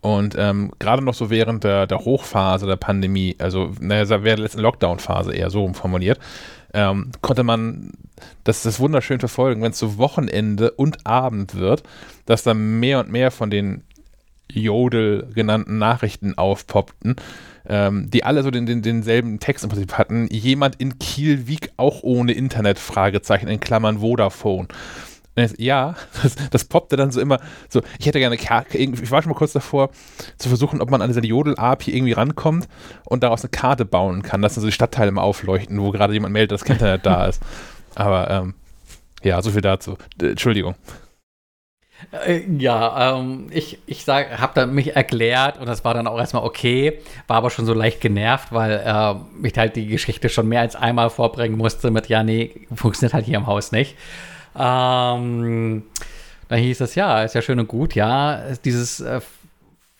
Und ähm, gerade noch so während der, der Hochphase der Pandemie, also naja, während der letzten Lockdown-Phase eher so formuliert, ähm, konnte man das, das wunderschön verfolgen, wenn es so Wochenende und Abend wird, dass da mehr und mehr von den Jodel genannten Nachrichten aufpoppten, ähm, die alle so den, den, denselben Text im Prinzip hatten. Jemand in Kiel wiegt auch ohne Internet, Fragezeichen, in Klammern Vodafone. Ja, [LAUGHS] das, das poppte dann so immer so. Ich hätte gerne, ich war schon mal kurz davor, zu versuchen, ob man an diese Jodel-API irgendwie rankommt und daraus eine Karte bauen kann, dass dann so die Stadtteile immer aufleuchten, wo gerade jemand meldet, dass das Internet da ist. Aber ähm, ja, so viel dazu. Entschuldigung. Äh, ja, ähm, ich, ich habe dann mich erklärt und das war dann auch erstmal okay, war aber schon so leicht genervt, weil äh, ich halt die Geschichte schon mehr als einmal vorbringen musste mit, ja, nee, funktioniert halt hier im Haus nicht. Ähm, da hieß es, ja, ist ja schön und gut, ja, dieses äh,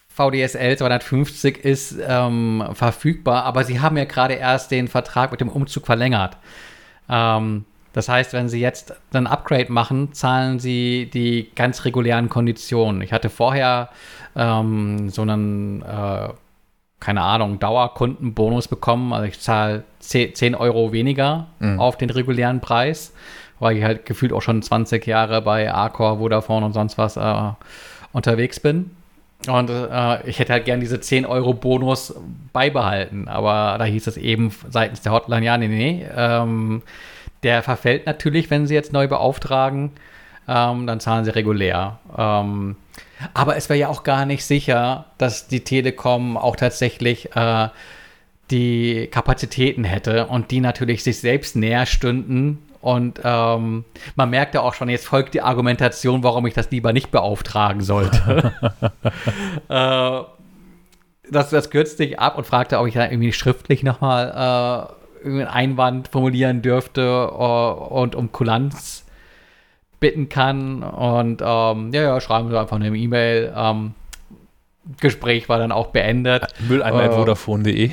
VDSL 250 ist ähm, verfügbar, aber sie haben ja gerade erst den Vertrag mit dem Umzug verlängert. Ähm, das heißt, wenn Sie jetzt ein Upgrade machen, zahlen Sie die ganz regulären Konditionen. Ich hatte vorher ähm, so einen, äh, keine Ahnung, Dauerkundenbonus bekommen. Also ich zahle 10 Euro weniger mhm. auf den regulären Preis, weil ich halt gefühlt auch schon 20 Jahre bei Arcor, Vodafone und sonst was äh, unterwegs bin. Und äh, ich hätte halt gern diese 10 Euro Bonus beibehalten. Aber da hieß es eben seitens der Hotline, ja, nee, nee, ähm, der verfällt natürlich, wenn sie jetzt neu beauftragen. Ähm, dann zahlen sie regulär. Ähm, aber es wäre ja auch gar nicht sicher, dass die Telekom auch tatsächlich äh, die Kapazitäten hätte und die natürlich sich selbst näher stünden. Und ähm, man merkt ja auch schon, jetzt folgt die Argumentation, warum ich das lieber nicht beauftragen sollte. [LAUGHS] äh, das, das kürzt sich ab und fragte, ob ich da irgendwie schriftlich nochmal äh, einen Einwand formulieren dürfte uh, und um Kulanz bitten kann. Und ähm, ja, ja, schreiben Sie einfach eine E-Mail. Ähm, Gespräch war dann auch beendet. Mülleimer.vodafone.de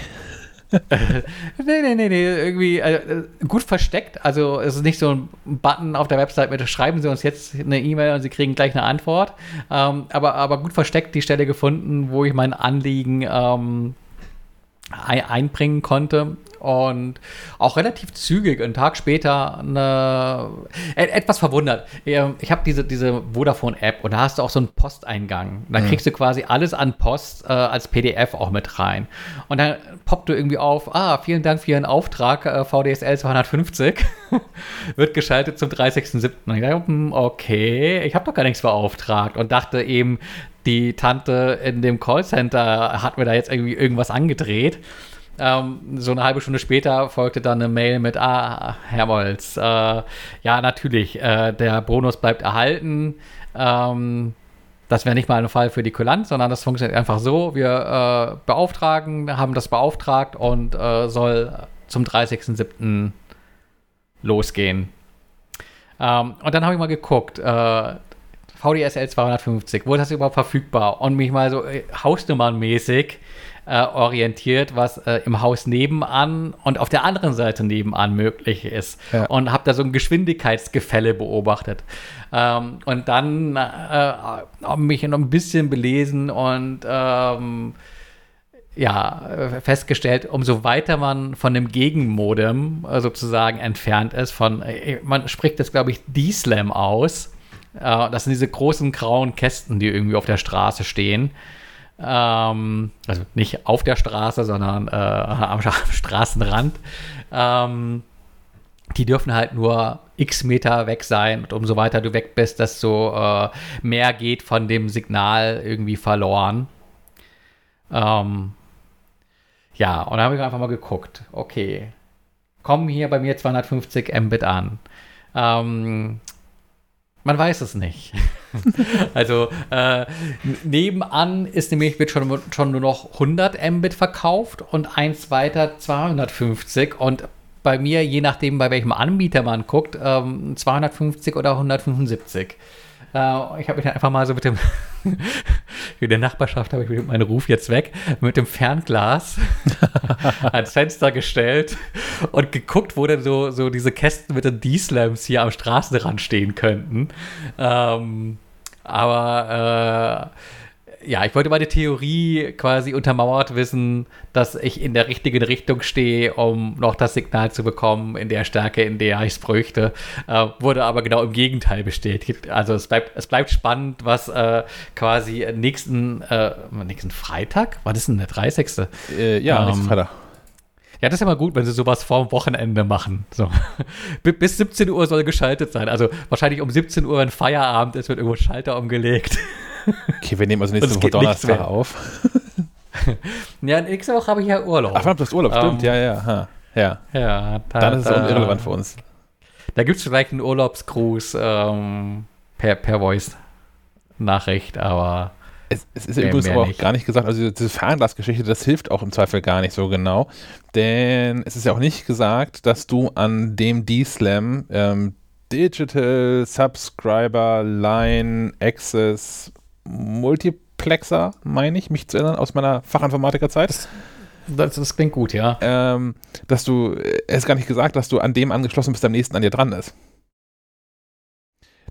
[LAUGHS] nee, nee, nee, nee, irgendwie äh, gut versteckt. Also es ist nicht so ein Button auf der Website mit schreiben Sie uns jetzt eine E-Mail und Sie kriegen gleich eine Antwort. Ähm, aber, aber gut versteckt die Stelle gefunden, wo ich mein Anliegen ähm, einbringen konnte und auch relativ zügig, einen Tag später, eine, etwas verwundert. Ich habe diese, diese Vodafone-App und da hast du auch so einen Posteingang. Da mhm. kriegst du quasi alles an Post äh, als PDF auch mit rein. Und dann poppt du irgendwie auf, ah, vielen Dank für Ihren Auftrag, äh, VDSL 250. [LAUGHS] Wird geschaltet zum 30.07. Und ich dachte, hm, okay, ich habe doch gar nichts beauftragt und dachte eben, die Tante in dem Callcenter hat mir da jetzt irgendwie irgendwas angedreht. Ähm, so eine halbe Stunde später folgte dann eine Mail mit, ah, Herr Molz, äh, ja, natürlich, äh, der Bonus bleibt erhalten. Ähm, das wäre nicht mal ein Fall für die Kulanz, sondern das funktioniert einfach so. Wir äh, beauftragen, haben das beauftragt und äh, soll zum 30.07. losgehen. Ähm, und dann habe ich mal geguckt, äh, VDSL 250, wo ist das überhaupt verfügbar? Und mich mal so äh, hausnummernmäßig äh, orientiert, was äh, im Haus nebenan und auf der anderen Seite nebenan möglich ist. Ja. Und habe da so ein Geschwindigkeitsgefälle beobachtet. Ähm, und dann äh, mich noch ein bisschen belesen und ähm, ja, festgestellt, umso weiter man von dem Gegenmodem äh, sozusagen entfernt ist, von, äh, man spricht das, glaube ich, D-Slam aus. Äh, das sind diese großen grauen Kästen, die irgendwie auf der Straße stehen. Ähm, also nicht auf der Straße, sondern äh, am, am, Straßenrand. Ähm, die dürfen halt nur x Meter weg sein und umso weiter du weg bist, desto äh, mehr geht von dem Signal irgendwie verloren. Ähm, ja, und dann habe ich einfach mal geguckt. Okay, kommen hier bei mir 250 Mbit an. Ähm, man weiß es nicht. [LAUGHS] also äh, nebenan ist nämlich wird schon, schon nur noch 100 Mbit verkauft und eins weiter 250 und bei mir, je nachdem bei welchem Anbieter man guckt, ähm, 250 oder 175. Äh, ich habe mich einfach mal so mit dem, [LAUGHS] in der Nachbarschaft habe ich meinen Ruf jetzt weg, mit dem Fernglas [LAUGHS] ans Fenster gestellt und geguckt, wo denn so, so diese Kästen mit den D-Slams hier am Straßenrand stehen könnten. Ähm, aber ja, ich wollte meine Theorie quasi untermauert wissen, dass ich in der richtigen Richtung stehe, um noch das Signal zu bekommen in der Stärke, in der ich es bräuchte. Äh, wurde aber genau im Gegenteil bestätigt. Also es bleibt, es bleibt spannend, was äh, quasi nächsten, äh, nächsten Freitag, war das denn der 30.? Äh, ja, ähm, nächsten Freitag. Ja, das ist ja mal gut, wenn sie sowas vorm Wochenende machen. So. [LAUGHS] Bis 17 Uhr soll geschaltet sein. Also wahrscheinlich um 17 Uhr, wenn Feierabend ist, wird irgendwo Schalter umgelegt. [LAUGHS] Okay, wir nehmen also nächste Woche Donnerstag auf. [LAUGHS] ja, nächste Woche habe ich ja Urlaub. Ach, du hast Urlaub, stimmt, um, ähm, ja, ja. Ha. Ja, ja da, dann ist es da, irrelevant für uns. Da gibt es vielleicht einen Urlaubsgruß ähm, per, per Voice-Nachricht, aber es, es ist übrigens aber auch nicht. gar nicht gesagt, also diese Fernglasgeschichte, das hilft auch im Zweifel gar nicht so genau, denn es ist ja auch nicht gesagt, dass du an dem D-Slam ähm, Digital Subscriber Line Access Multiplexer, meine ich, mich zu erinnern, aus meiner Fachinformatikerzeit. Das, das, das klingt gut, ja. Ähm, dass du, es ist gar nicht gesagt, dass du an dem angeschlossen bist, der am nächsten an dir dran ist.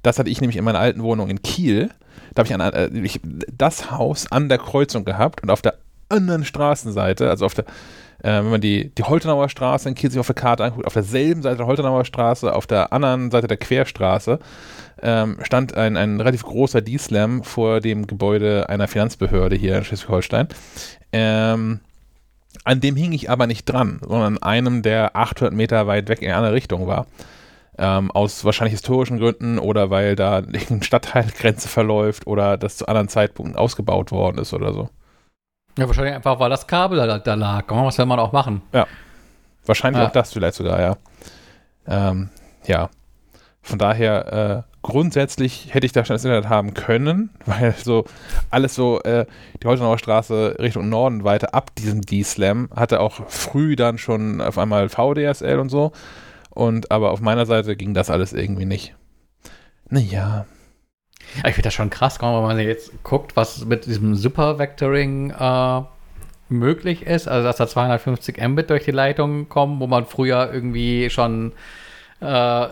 Das hatte ich nämlich in meiner alten Wohnung in Kiel. Da habe ich, an, äh, ich das Haus an der Kreuzung gehabt und auf der anderen Straßenseite, also auf der, äh, wenn man die, die Holtenauer Straße in Kiel sich auf der Karte anguckt, auf derselben Seite der Holtenauer Straße, auf der anderen Seite der Querstraße, ähm, stand ein, ein relativ großer D-Slam vor dem Gebäude einer Finanzbehörde hier in Schleswig-Holstein. Ähm, an dem hing ich aber nicht dran, sondern an einem, der 800 Meter weit weg in eine Richtung war. Ähm, aus wahrscheinlich historischen Gründen oder weil da [LAUGHS] eine Stadtteilgrenze verläuft oder das zu anderen Zeitpunkten ausgebaut worden ist oder so. Ja, wahrscheinlich einfach, weil das Kabel da, da lag. Was will man auch machen? Ja. Wahrscheinlich ja. auch das vielleicht sogar, ja. Ähm, ja. Von daher, äh, grundsätzlich hätte ich da schon das Internet haben können, [LAUGHS] weil so alles so, äh, die Holtenauer Straße Richtung Norden weiter ab diesem D-Slam hatte auch früh dann schon auf einmal VDSL und so. Und aber auf meiner Seite ging das alles irgendwie nicht. Naja. Ich finde das schon krass, wenn man jetzt guckt, was mit diesem Super Vectoring äh, möglich ist. Also, dass da 250 Mbit durch die Leitung kommen, wo man früher irgendwie schon äh,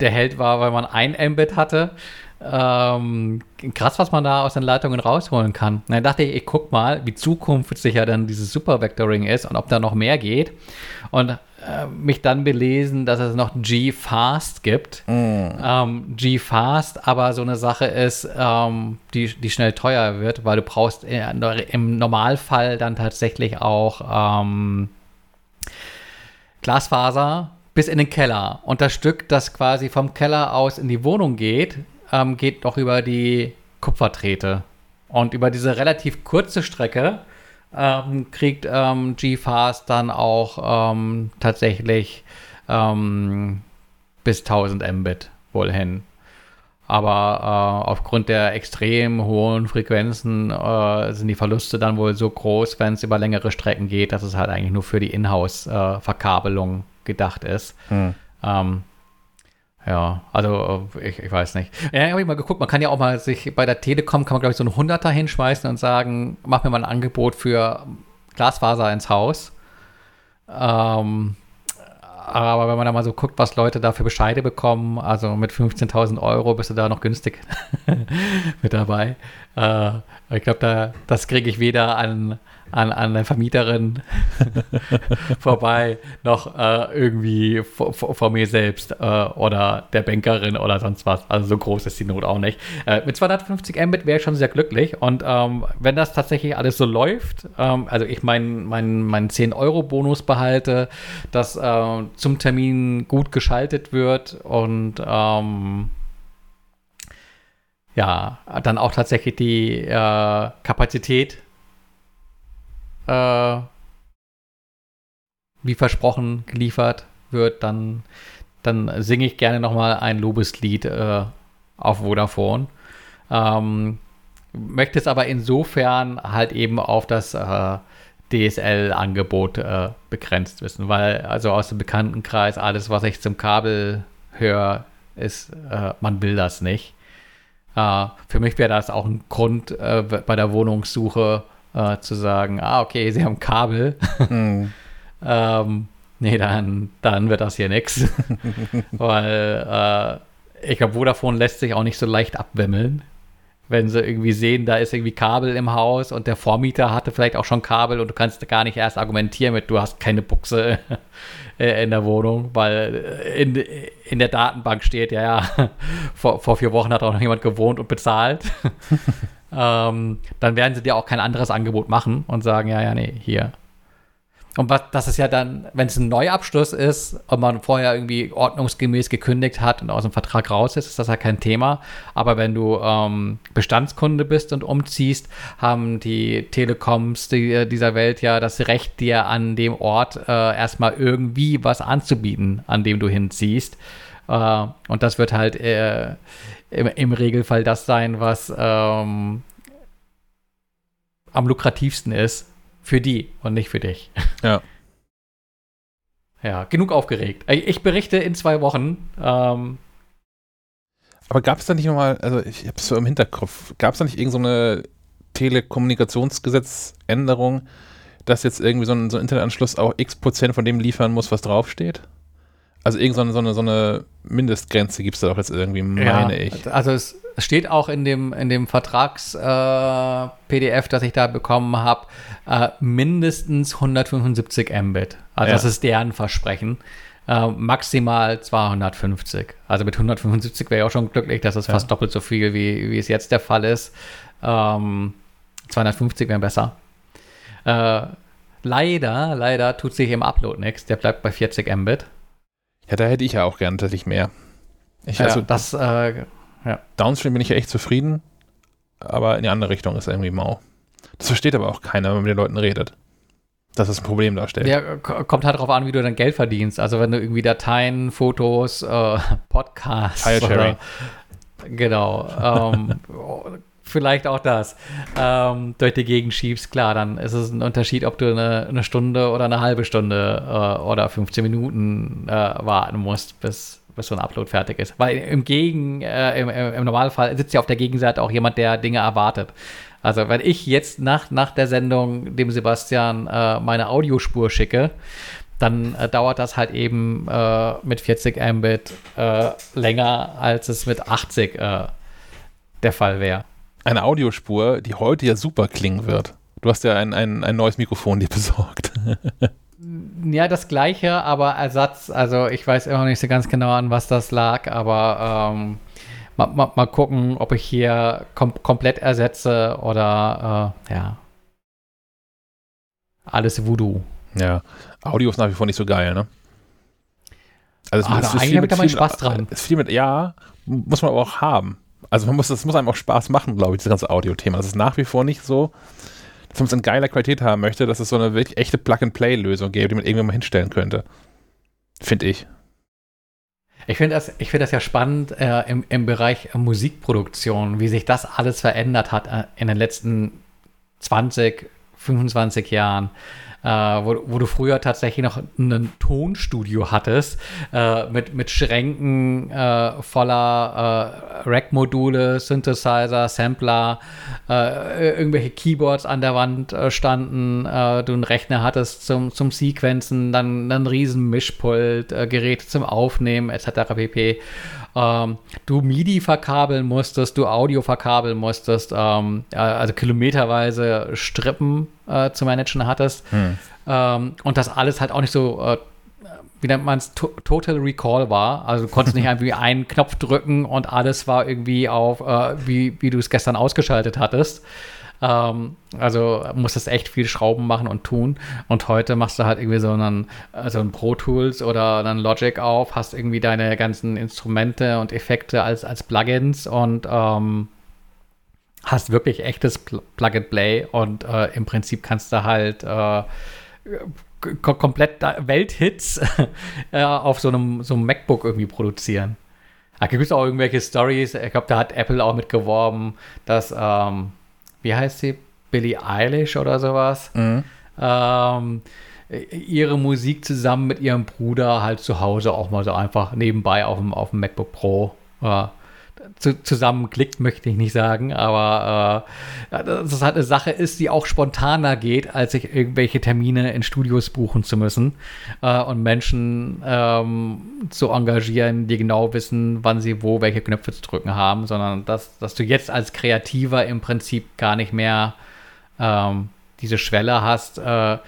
der Held war, weil man ein Mbit hatte. Ähm, krass, was man da aus den Leitungen rausholen kann. dann dachte ich, ich guck mal, wie zukunftssicher dann dieses Super Vectoring ist und ob da noch mehr geht. Und äh, mich dann belesen, dass es noch G-Fast gibt. Mm. Ähm, G-Fast aber so eine Sache ist, ähm, die, die schnell teuer wird, weil du brauchst im Normalfall dann tatsächlich auch ähm, Glasfaser bis in den Keller. Und das Stück, das quasi vom Keller aus in die Wohnung geht, ähm, geht noch über die Kupfertrete. Und über diese relativ kurze Strecke ähm, kriegt ähm, GFast dann auch ähm, tatsächlich ähm, bis 1000 Mbit wohl hin. Aber äh, aufgrund der extrem hohen Frequenzen äh, sind die Verluste dann wohl so groß, wenn es über längere Strecken geht, dass es halt eigentlich nur für die Inhouse-Verkabelung äh, gedacht ist. Hm. Ähm, ja, also ich, ich weiß nicht. Ja, habe ich mal geguckt, man kann ja auch mal sich bei der Telekom, kann man glaube ich so einen Hunderter hinschmeißen und sagen, mach mir mal ein Angebot für Glasfaser ins Haus. Ähm, aber wenn man da mal so guckt, was Leute da für Bescheide bekommen, also mit 15.000 Euro bist du da noch günstig [LAUGHS] mit dabei. Äh, ich glaube, da, das kriege ich weder an an, an der Vermieterin [LAUGHS] vorbei, noch äh, irgendwie vor, vor, mir selbst äh, oder der Bankerin oder sonst was. Also so groß ist die Not auch nicht. Äh, mit 250 Mbit wäre ich schon sehr glücklich und ähm, wenn das tatsächlich alles so läuft, ähm, also ich meinen mein, mein 10-Euro-Bonus behalte, dass äh, zum Termin gut geschaltet wird und ähm, ja, dann auch tatsächlich die äh, Kapazität äh, wie versprochen geliefert wird, dann, dann singe ich gerne nochmal ein Lobeslied äh, auf Vodafone. Ähm, möchte es aber insofern halt eben auf das äh, DSL-Angebot äh, begrenzt wissen, weil also aus dem Bekanntenkreis alles, was ich zum Kabel höre, ist, äh, man will das nicht. Äh, für mich wäre das auch ein Grund äh, bei der Wohnungssuche äh, zu sagen, ah, okay, sie haben Kabel. Mhm. [LAUGHS] ähm, nee, dann, dann wird das hier nichts. [LAUGHS] Weil äh, ich glaube, Vodafone lässt sich auch nicht so leicht abwimmeln. wenn sie irgendwie sehen, da ist irgendwie Kabel im Haus und der Vormieter hatte vielleicht auch schon Kabel und du kannst gar nicht erst argumentieren mit, du hast keine Buchse [LAUGHS] äh, in der Wohnung, weil in, in der Datenbank steht, ja, ja, vor, vor vier Wochen hat auch noch jemand gewohnt und bezahlt. Ähm, dann werden sie dir auch kein anderes Angebot machen und sagen, ja, ja, nee, hier, und was, das ist ja dann, wenn es ein Neuabschluss ist und man vorher irgendwie ordnungsgemäß gekündigt hat und aus dem Vertrag raus ist, ist das ja kein Thema. Aber wenn du ähm, Bestandskunde bist und umziehst, haben die Telekoms die, äh, dieser Welt ja das Recht, dir an dem Ort äh, erstmal irgendwie was anzubieten, an dem du hinziehst. Äh, und das wird halt äh, im, im, Regelfall das sein, was ähm, am lukrativsten ist für die und nicht für dich. Ja. Ja, genug aufgeregt. Ich berichte in zwei Wochen. Ähm, aber gab es da nicht nochmal, also ich habe es so im Hinterkopf, gab es da nicht irgendeine so Telekommunikationsgesetzänderung, dass jetzt irgendwie so ein, so ein Internetanschluss auch x Prozent von dem liefern muss, was draufsteht? Also irgendeine so eine, so eine Mindestgrenze gibt es da doch jetzt irgendwie, meine ja, ich. Also es steht auch in dem, in dem Vertrags-PDF, äh, das ich da bekommen habe, äh, mindestens 175 Mbit. Also ja. das ist deren Versprechen. Äh, maximal 250. Also mit 175 wäre ich auch schon glücklich, das ist ja. fast doppelt so viel, wie, wie es jetzt der Fall ist. Ähm, 250 wäre besser. Äh, leider, leider tut sich im Upload nichts. Der bleibt bei 40 Mbit. Ja, da hätte ich ja auch gern tatsächlich mehr. Ich, ja, also, das, äh, ja. Downstream bin ich ja echt zufrieden, aber in die andere Richtung ist irgendwie mau. Das versteht aber auch keiner, wenn man mit den Leuten redet. Dass das ein Problem darstellt. Ja, kommt halt darauf an, wie du dein Geld verdienst. Also wenn du irgendwie Dateien, Fotos, äh, [LAUGHS] Podcasts File Genau. Ähm, vielleicht auch das, ähm, durch die Gegend schiebst, klar, dann ist es ein Unterschied, ob du eine, eine Stunde oder eine halbe Stunde äh, oder 15 Minuten äh, warten musst, bis, bis so ein Upload fertig ist. Weil im Gegen, äh, im, im, Normalfall sitzt ja auf der Gegenseite auch jemand, der Dinge erwartet. Also wenn ich jetzt nach, nach der Sendung dem Sebastian äh, meine Audiospur schicke, dann äh, dauert das halt eben äh, mit 40 Mbit äh, länger, als es mit 80 äh, der Fall wäre eine Audiospur, die heute ja super klingen wird. Du hast ja ein, ein, ein neues Mikrofon dir [LAUGHS] besorgt. ja, das gleiche, aber Ersatz. Also ich weiß immer noch nicht so ganz genau, an was das lag, aber ähm, mal, mal, mal, gucken, ob ich hier kom komplett ersetze oder äh, ja. Alles Voodoo. Ja, Audio ist nach wie vor nicht so geil, ne? Also ah, es, da eigentlich habe ich da meinen Spaß dran. Ist viel mit, ja, muss man aber auch haben. Also man muss, das muss einem auch Spaß machen, glaube ich, das ganze Audio-Thema. Das ist nach wie vor nicht so, dass man es in geiler Qualität haben möchte, dass es so eine wirklich echte Plug-and-Play-Lösung gäbe, die man irgendwann mal hinstellen könnte. Finde ich. Ich finde das, find das ja spannend äh, im, im Bereich Musikproduktion, wie sich das alles verändert hat äh, in den letzten 20, 25 Jahren äh, wo, wo, du früher tatsächlich noch ein Tonstudio hattest, äh, mit, mit Schränken äh, voller äh, Rack-Module, Synthesizer, Sampler, äh, irgendwelche Keyboards an der Wand äh, standen, du einen Rechner hattest zum, zum Sequenzen, dann, ein riesen Mischpult, Geräte zum Aufnehmen etc. pp ähm, du MIDI verkabeln musstest, du Audio verkabeln musstest, ähm, also kilometerweise Strippen äh, zu managen hattest. Hm. Ähm, und das alles halt auch nicht so, äh, wie nennt man es, Total Recall war. Also du konntest nicht [LAUGHS] einfach einen Knopf drücken und alles war irgendwie auf, äh, wie, wie du es gestern ausgeschaltet hattest. Ähm, also musstest echt viel Schrauben machen und tun. Und heute machst du halt irgendwie so einen, also ein Pro Tools oder einen Logic auf, hast irgendwie deine ganzen Instrumente und Effekte als, als Plugins und ähm, hast wirklich echtes Plug and Play und äh, im Prinzip kannst du halt äh, komplett Welthits [LAUGHS] äh, auf so einem, so einem MacBook irgendwie produzieren. Da gibt es auch irgendwelche Stories. Ich glaube, da hat Apple auch mit geworben, dass ähm, wie heißt sie? Billie Eilish oder sowas. Mhm. Ähm, ihre Musik zusammen mit ihrem Bruder halt zu Hause auch mal so einfach nebenbei auf dem, auf dem MacBook Pro äh, zu, zusammenklickt, möchte ich nicht sagen, aber äh, dass es halt eine Sache ist, die auch spontaner geht, als sich irgendwelche Termine in Studios buchen zu müssen äh, und Menschen ähm, zu engagieren, die genau wissen, wann sie wo welche Knöpfe zu drücken haben, sondern dass, dass du jetzt als Kreativer im Prinzip gar nicht mehr ähm, diese Schwelle hast, äh,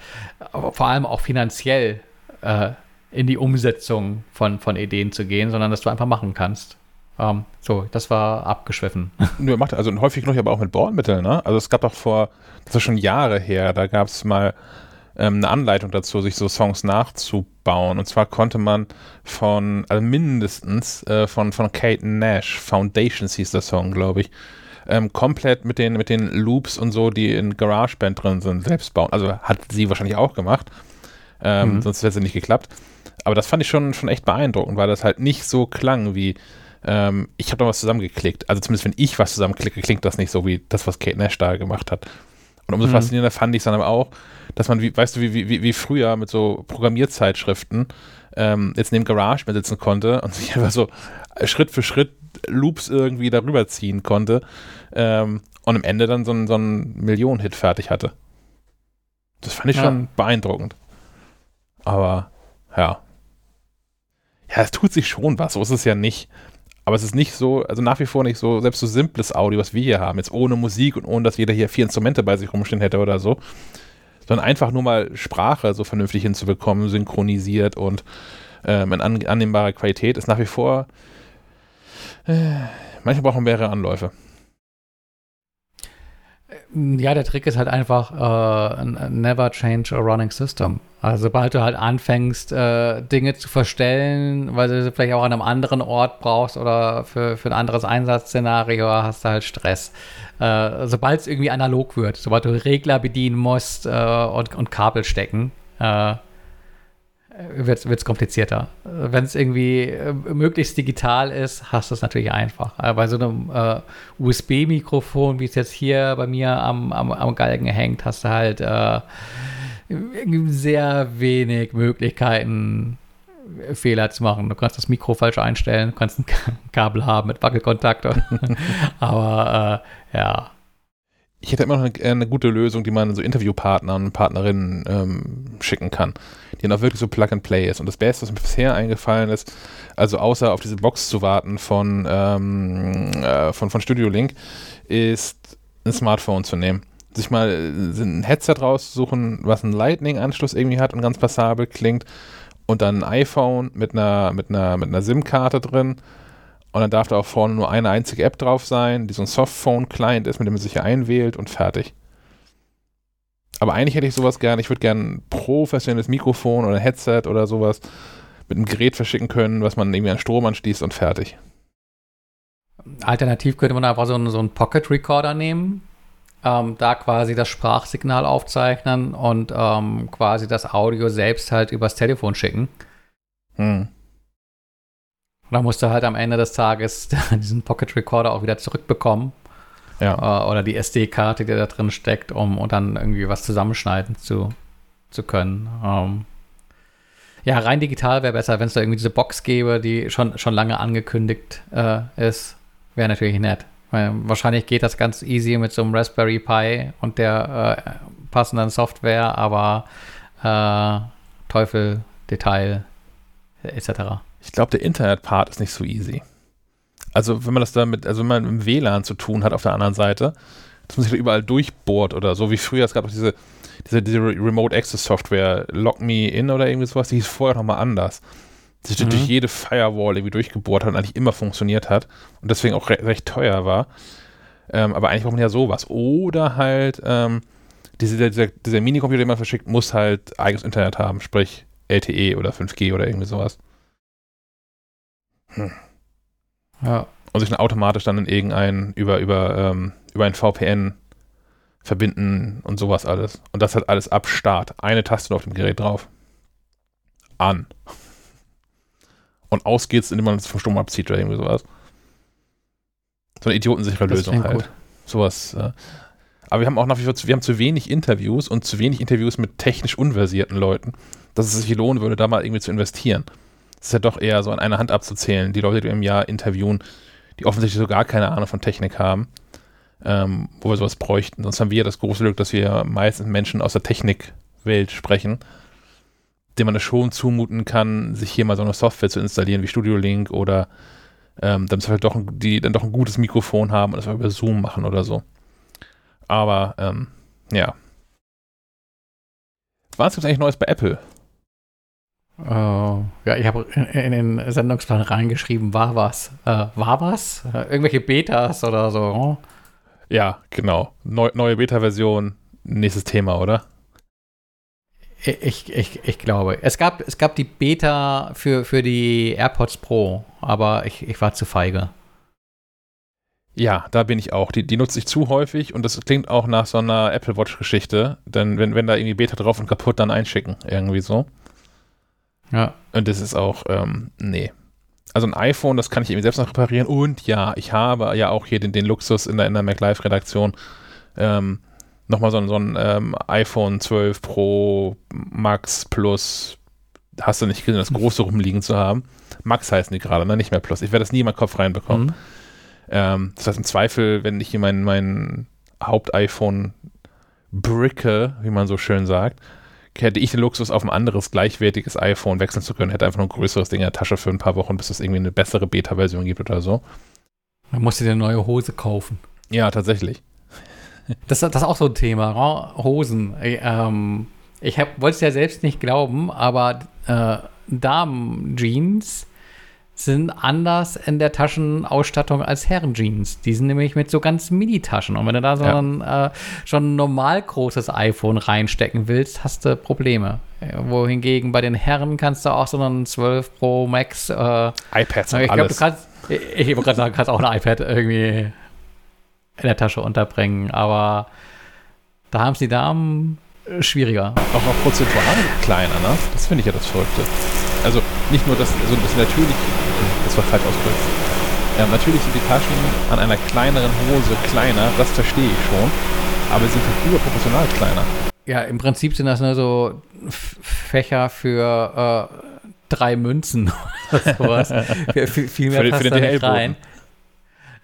vor allem auch finanziell äh, in die Umsetzung von, von Ideen zu gehen, sondern dass du einfach machen kannst. Um, ähm, so, das war abgeschwiffen. [LAUGHS] Nö, macht also häufig noch aber auch mit Bordmitteln, ne? Also es gab doch vor, das ist schon Jahre her, da gab es mal ähm, eine Anleitung dazu, sich so Songs nachzubauen. Und zwar konnte man von, also mindestens äh, von, von Kate Nash, Foundations hieß der Song, glaube ich, ähm, komplett mit den, mit den Loops und so, die in GarageBand drin sind, selbst bauen. Also hat sie wahrscheinlich auch gemacht. Ähm, mhm. Sonst hätte es nicht geklappt. Aber das fand ich schon, schon echt beeindruckend, weil das halt nicht so klang wie ähm, ich habe da was zusammengeklickt. Also zumindest wenn ich was zusammenklicke, klingt das nicht so wie das, was Kate Nash da gemacht hat. Und umso mhm. faszinierender fand ich es dann auch, dass man, wie, weißt du, wie, wie, wie früher mit so Programmierzeitschriften ähm, jetzt neben Garage mehr sitzen konnte und [LAUGHS] sich einfach so Schritt für Schritt Loops irgendwie darüber ziehen konnte ähm, und am Ende dann so einen, so einen Millionen-Hit fertig hatte. Das fand ich ja. schon beeindruckend. Aber ja. Ja, es tut sich schon was, so ist es ja nicht. Aber es ist nicht so, also nach wie vor nicht so, selbst so simples Audio, was wir hier haben, jetzt ohne Musik und ohne, dass jeder hier vier Instrumente bei sich rumstehen hätte oder so, sondern einfach nur mal Sprache so vernünftig hinzubekommen, synchronisiert und ähm, in an, annehmbarer Qualität, ist nach wie vor, äh, manchmal brauchen mehrere Anläufe. Ja, der Trick ist halt einfach uh, never change a running system. Also sobald du halt anfängst, äh, Dinge zu verstellen, weil du sie vielleicht auch an einem anderen Ort brauchst oder für, für ein anderes Einsatzszenario, hast du halt Stress. Äh, sobald es irgendwie analog wird, sobald du Regler bedienen musst äh, und, und Kabel stecken, äh, wird es komplizierter. Wenn es irgendwie äh, möglichst digital ist, hast du es natürlich einfach. Aber bei so einem äh, USB-Mikrofon, wie es jetzt hier bei mir am, am, am Galgen hängt, hast du halt äh, sehr wenig Möglichkeiten, Fehler zu machen. Du kannst das Mikro falsch einstellen, du kannst ein Kabel haben mit Wackelkontakt. [LAUGHS] Aber äh, ja, ich hätte immer noch eine, eine, gute Lösung, die man so Interviewpartnern und Partnerinnen ähm, schicken kann, die dann auch wirklich so Plug and Play ist. Und das Beste, was mir bisher eingefallen ist, also außer auf diese Box zu warten von, ähm, äh, von, von Studio Link, ist ein Smartphone zu nehmen. Sich mal äh, ein Headset raussuchen, was einen Lightning-Anschluss irgendwie hat und ganz passabel klingt. Und dann ein iPhone mit einer, mit einer, mit einer SIM-Karte drin und dann darf da auch vorne nur eine einzige App drauf sein, die so ein Softphone-Client ist, mit dem man sich hier einwählt und fertig. Aber eigentlich hätte ich sowas gerne. Ich würde gerne ein professionelles Mikrofon oder ein Headset oder sowas mit einem Gerät verschicken können, was man irgendwie an Strom anschließt und fertig. Alternativ könnte man einfach so einen, so einen Pocket Recorder nehmen, ähm, da quasi das Sprachsignal aufzeichnen und ähm, quasi das Audio selbst halt übers Telefon schicken. Hm. Und dann musst du halt am Ende des Tages [LAUGHS] diesen Pocket Recorder auch wieder zurückbekommen. Ja. Äh, oder die SD-Karte, die da drin steckt, um und dann irgendwie was zusammenschneiden zu, zu können. Ähm, ja, rein digital wäre besser, wenn es da irgendwie diese Box gäbe, die schon, schon lange angekündigt äh, ist. Wäre natürlich nett. Weil wahrscheinlich geht das ganz easy mit so einem Raspberry Pi und der äh, passenden Software, aber äh, Teufel, Detail etc. Ich glaube, der Internet-Part ist nicht so easy. Also, wenn man das damit, also wenn man im WLAN zu tun hat auf der anderen Seite, dass man sich überall durchbohrt oder so, wie früher, es gab auch diese, diese, diese Remote Access Software, Lock Me In oder irgendwie sowas, die hieß vorher nochmal anders. Sich mhm. durch jede Firewall irgendwie durchgebohrt hat und eigentlich immer funktioniert hat und deswegen auch re recht teuer war. Ähm, aber eigentlich braucht man ja sowas. Oder halt, ähm, diese, dieser, dieser Minicomputer, den man verschickt, muss halt eigenes Internet haben, sprich LTE oder 5G oder irgendwie sowas. Hm. Ja. Und sich dann automatisch dann in irgendein, über, über, ähm, über ein VPN verbinden und sowas alles. Und das hat alles ab Start. Eine Taste auf dem Gerät drauf. An. Und aus geht's, indem man es vom Strom abzieht oder irgendwie sowas. So eine idiotensichere das Lösung halt. Gut. Sowas. Äh. Aber wir haben auch nach wie vor zu, wir haben zu wenig Interviews und zu wenig Interviews mit technisch unversierten Leuten, dass es sich lohnen würde, da mal irgendwie zu investieren. Das ist ja doch eher so an einer Hand abzuzählen, die Leute, die im Jahr interviewen, die offensichtlich so gar keine Ahnung von Technik haben, ähm, wo wir sowas bräuchten. Sonst haben wir das große Glück, dass wir meistens Menschen aus der Technikwelt sprechen, dem man es schon zumuten kann, sich hier mal so eine Software zu installieren wie Studio Link oder ähm, dann halt doch ein, die dann doch ein gutes Mikrofon haben und das über Zoom machen oder so. Aber ähm, ja. Was gibt es eigentlich Neues bei Apple? Uh, ja, ich habe in, in, den Sendungsplan reingeschrieben, war was. Äh, war was? Äh, irgendwelche Betas oder so. Oh. Ja, genau. Neu, neue Beta-Version, nächstes Thema, oder? Ich, ich, ich glaube. Es gab, es gab die Beta für, für die AirPods Pro, aber ich, ich war zu feige. Ja, da bin ich auch. Die, die nutze ich zu häufig und das klingt auch nach so einer Apple Watch-Geschichte. Denn wenn, wenn da irgendwie Beta drauf und kaputt, dann einschicken. Irgendwie so. Ja. Und das ist auch, ähm, nee. Also ein iPhone, das kann ich irgendwie selbst noch reparieren. Und ja, ich habe ja auch hier den, den Luxus in der, in der MacLife-Redaktion, ähm, nochmal so, so ein ähm, iPhone 12 Pro Max Plus, hast du nicht gesehen, das große rumliegen zu haben. Max heißen die gerade, ne? nicht mehr Plus. Ich werde das nie in meinen Kopf reinbekommen. Mhm. Ähm, das heißt, im Zweifel, wenn ich hier mein, mein Haupt-iPhone bricke, wie man so schön sagt, hätte ich den Luxus, auf ein anderes gleichwertiges iPhone wechseln zu können, hätte einfach nur ein größeres Ding in der Tasche für ein paar Wochen, bis es irgendwie eine bessere Beta-Version gibt oder so. Dann musst du dir eine neue Hose kaufen. Ja, tatsächlich. Das, das ist auch so ein Thema, ne? Hosen. Ich, ähm, ich wollte es ja selbst nicht glauben, aber äh, Damen-Jeans sind anders in der Taschenausstattung als Herrenjeans. Die sind nämlich mit so ganz Mini-Taschen. Und wenn du da so ja. ein äh, schon normal großes iPhone reinstecken willst, hast du Probleme. Wohingegen bei den Herren kannst du auch so einen 12 Pro Max äh, iPads und ich glaube, du kannst, ich, ich wollte gerade sagen, kannst auch ein iPad irgendwie in der Tasche unterbringen, aber da haben es die Damen schwieriger. Auch noch prozentual kleiner, ne? Das finde ich ja das Verrückte. Also nicht nur das, also das natürlich, das war falsch ausgedrückt. Ja, natürlich sind die Taschen an einer kleineren Hose kleiner, das verstehe ich schon, aber sie sind halt überproportional kleiner. Ja, im Prinzip sind das nur so Fächer für äh, drei Münzen [LAUGHS] oder sowas. [LAUGHS] viel mehr für, passt für da nicht rein.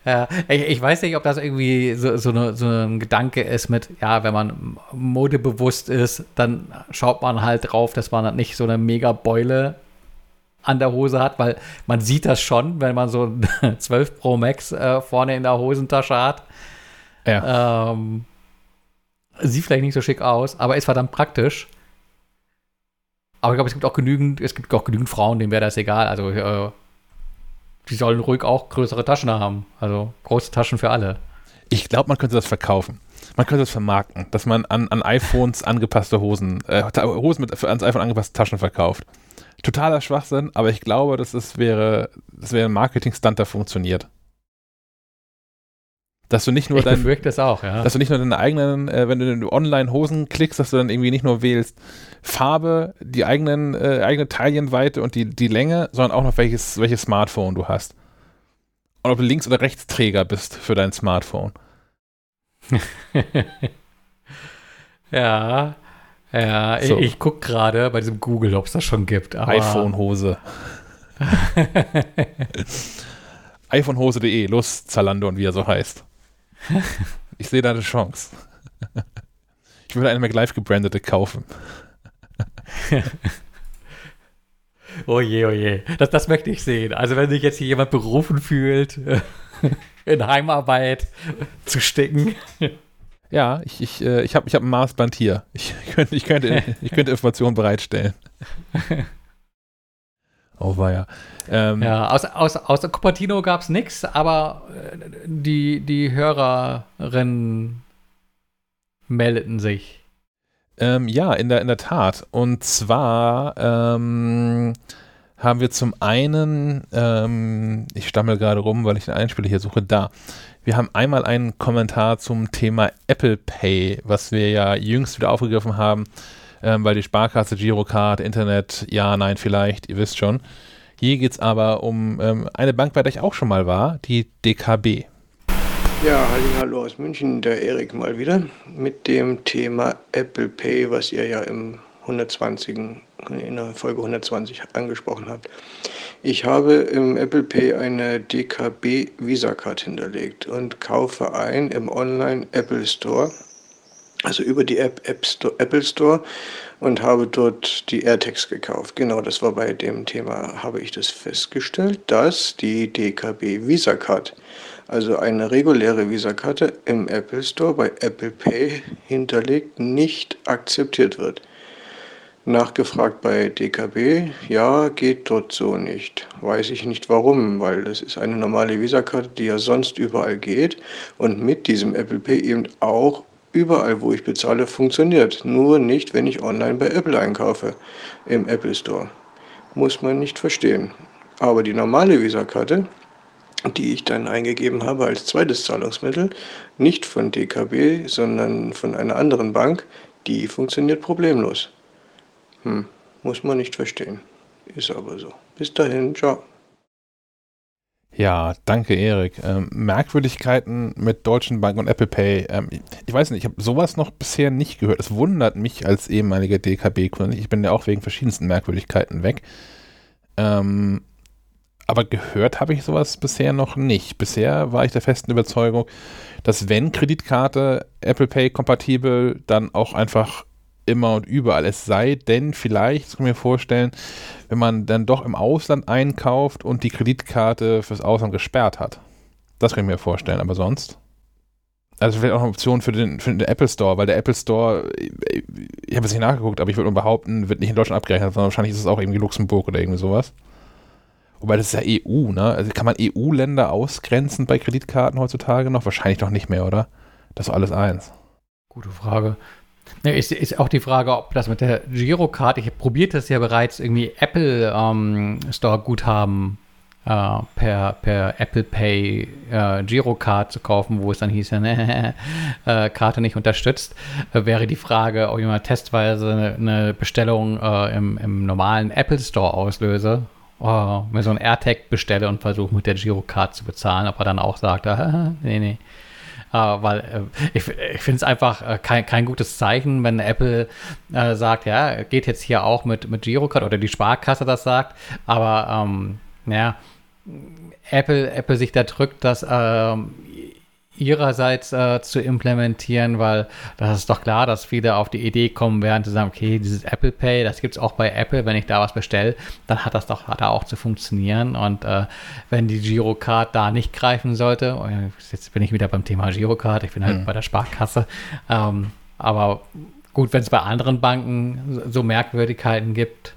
Ja, ich, ich, weiß nicht, ob das irgendwie so, so, eine, so, ein Gedanke ist mit, ja, wenn man modebewusst ist, dann schaut man halt drauf, dass man nicht so eine mega Beule an der Hose hat, weil man sieht das schon, wenn man so [LAUGHS] ein 12 Pro Max äh, vorne in der Hosentasche hat. Ja. Ähm, sieht vielleicht nicht so schick aus, aber ist verdammt praktisch. Aber ich glaube, es gibt auch genügend, es gibt auch genügend Frauen, denen wäre das egal. Also äh, die sollen ruhig auch größere Taschen haben. Also große Taschen für alle. Ich glaube, man könnte das verkaufen. Man könnte das vermarkten, dass man an, an iPhones angepasste Hosen, äh, Hosen mit ans iPhone angepasste Taschen verkauft. Totaler Schwachsinn, aber ich glaube, dass es wäre, das wäre ein Marketing-Stunt, der funktioniert. Dass du nicht nur ich dein, es auch, ja. Dass du nicht nur deine eigenen, äh, wenn du online Hosen klickst, dass du dann irgendwie nicht nur wählst Farbe, die eigenen, äh, eigene Taillenweite und die, die Länge, sondern auch noch welches, welches Smartphone du hast. Und ob du Links- oder Rechtsträger bist für dein Smartphone. [LAUGHS] ja. Ja, so. ich, ich gucke gerade bei diesem Google, ob es das schon gibt. iPhone-Hose. [LAUGHS] iPhonehose.de, los Zalando und wie er so heißt. [LAUGHS] Ich sehe da eine Chance. [LAUGHS] Ich würde eine MacLife gebrandete kaufen. [LAUGHS] oh je, oh je. Das, das möchte ich sehen. Also wenn sich jetzt hier jemand berufen fühlt, in Heimarbeit zu stecken. Ja, ich, ich, äh, ich habe ich hab ein Maßband hier. Ich könnte, ich könnte, ich könnte Informationen bereitstellen. Oh, war ja. Ähm, ja, aus, aus, außer Cupertino gab es nichts, aber äh, die, die Hörerinnen meldeten sich. Ähm, ja, in der, in der Tat. Und zwar ähm, haben wir zum einen, ähm, ich stammel gerade rum, weil ich den Einspieler hier suche, da. Wir haben einmal einen Kommentar zum Thema Apple Pay, was wir ja jüngst wieder aufgegriffen haben, ähm, weil die Sparkasse, Girocard, Internet, ja, nein, vielleicht, ihr wisst schon. Hier geht es aber um ähm, eine Bank, bei der ich auch schon mal war, die DKB. Ja, hallo aus München, der Erik mal wieder mit dem Thema Apple Pay, was ihr ja im 120, in der Folge 120 angesprochen habt. Ich habe im Apple Pay eine DKB Visa Card hinterlegt und kaufe ein im Online Apple Store, also über die App, App Store, Apple Store und habe dort die AirTags gekauft. Genau, das war bei dem Thema, habe ich das festgestellt, dass die DKB Visa Card, also eine reguläre Visa-Karte im Apple Store bei Apple Pay hinterlegt, nicht akzeptiert wird. Nachgefragt bei DKB, ja, geht dort so nicht. Weiß ich nicht warum, weil das ist eine normale Visa-Karte, die ja sonst überall geht und mit diesem Apple Pay eben auch überall, wo ich bezahle, funktioniert. Nur nicht, wenn ich online bei Apple einkaufe im Apple Store. Muss man nicht verstehen. Aber die normale Visa-Karte, die ich dann eingegeben habe als zweites Zahlungsmittel, nicht von DKB, sondern von einer anderen Bank, die funktioniert problemlos. Hm, muss man nicht verstehen. Ist aber so. Bis dahin, ciao. Ja, danke Erik. Ähm, Merkwürdigkeiten mit Deutschen Bank und Apple Pay. Ähm, ich weiß nicht, ich habe sowas noch bisher nicht gehört. Es wundert mich als ehemaliger DKB-Kunde. Ich bin ja auch wegen verschiedensten Merkwürdigkeiten weg. Ähm, aber gehört habe ich sowas bisher noch nicht. Bisher war ich der festen Überzeugung, dass wenn Kreditkarte Apple Pay kompatibel, dann auch einfach immer und überall. Es sei denn, vielleicht, das kann ich mir vorstellen, wenn man dann doch im Ausland einkauft und die Kreditkarte fürs Ausland gesperrt hat. Das kann ich mir vorstellen, aber sonst. Also vielleicht auch eine Option für den, für den Apple Store, weil der Apple Store, ich habe es nicht nachgeguckt, aber ich würde behaupten, wird nicht in Deutschland abgerechnet, sondern wahrscheinlich ist es auch irgendwie Luxemburg oder irgendwie sowas. Wobei das ist ja EU, ne? Also kann man EU-Länder ausgrenzen bei Kreditkarten heutzutage noch? Wahrscheinlich noch nicht mehr, oder? Das ist alles eins. Gute Frage. Ist, ist auch die Frage, ob das mit der Girocard, ich habe probiert das ja bereits, irgendwie Apple ähm, Store Guthaben äh, per, per Apple Pay äh, Girocard zu kaufen, wo es dann hieß, ja, [LAUGHS] ne, äh, Karte nicht unterstützt, äh, wäre die Frage, ob ich mal testweise eine, eine Bestellung äh, im, im normalen Apple Store auslöse oh, mir so ein AirTag bestelle und versuche mit der Girocard zu bezahlen, ob er dann auch sagt, ah, [LAUGHS] nee, nee, weil uh, ich, ich finde es einfach uh, kein, kein gutes Zeichen, wenn Apple sagt, ja, geht jetzt hier auch mit, mit Girocard oder die Sparkasse das sagt, aber ähm, ja, Apple, Apple sich da drückt, dass ähm, ihrerseits äh, zu implementieren, weil das ist doch klar, dass viele auf die Idee kommen werden zu sagen, okay, dieses Apple Pay, das gibt es auch bei Apple, wenn ich da was bestelle, dann hat das doch da auch zu funktionieren und äh, wenn die Girocard da nicht greifen sollte, oh jetzt bin ich wieder beim Thema Girocard, ich bin halt mhm. bei der Sparkasse, ähm, aber gut, wenn es bei anderen Banken so Merkwürdigkeiten gibt,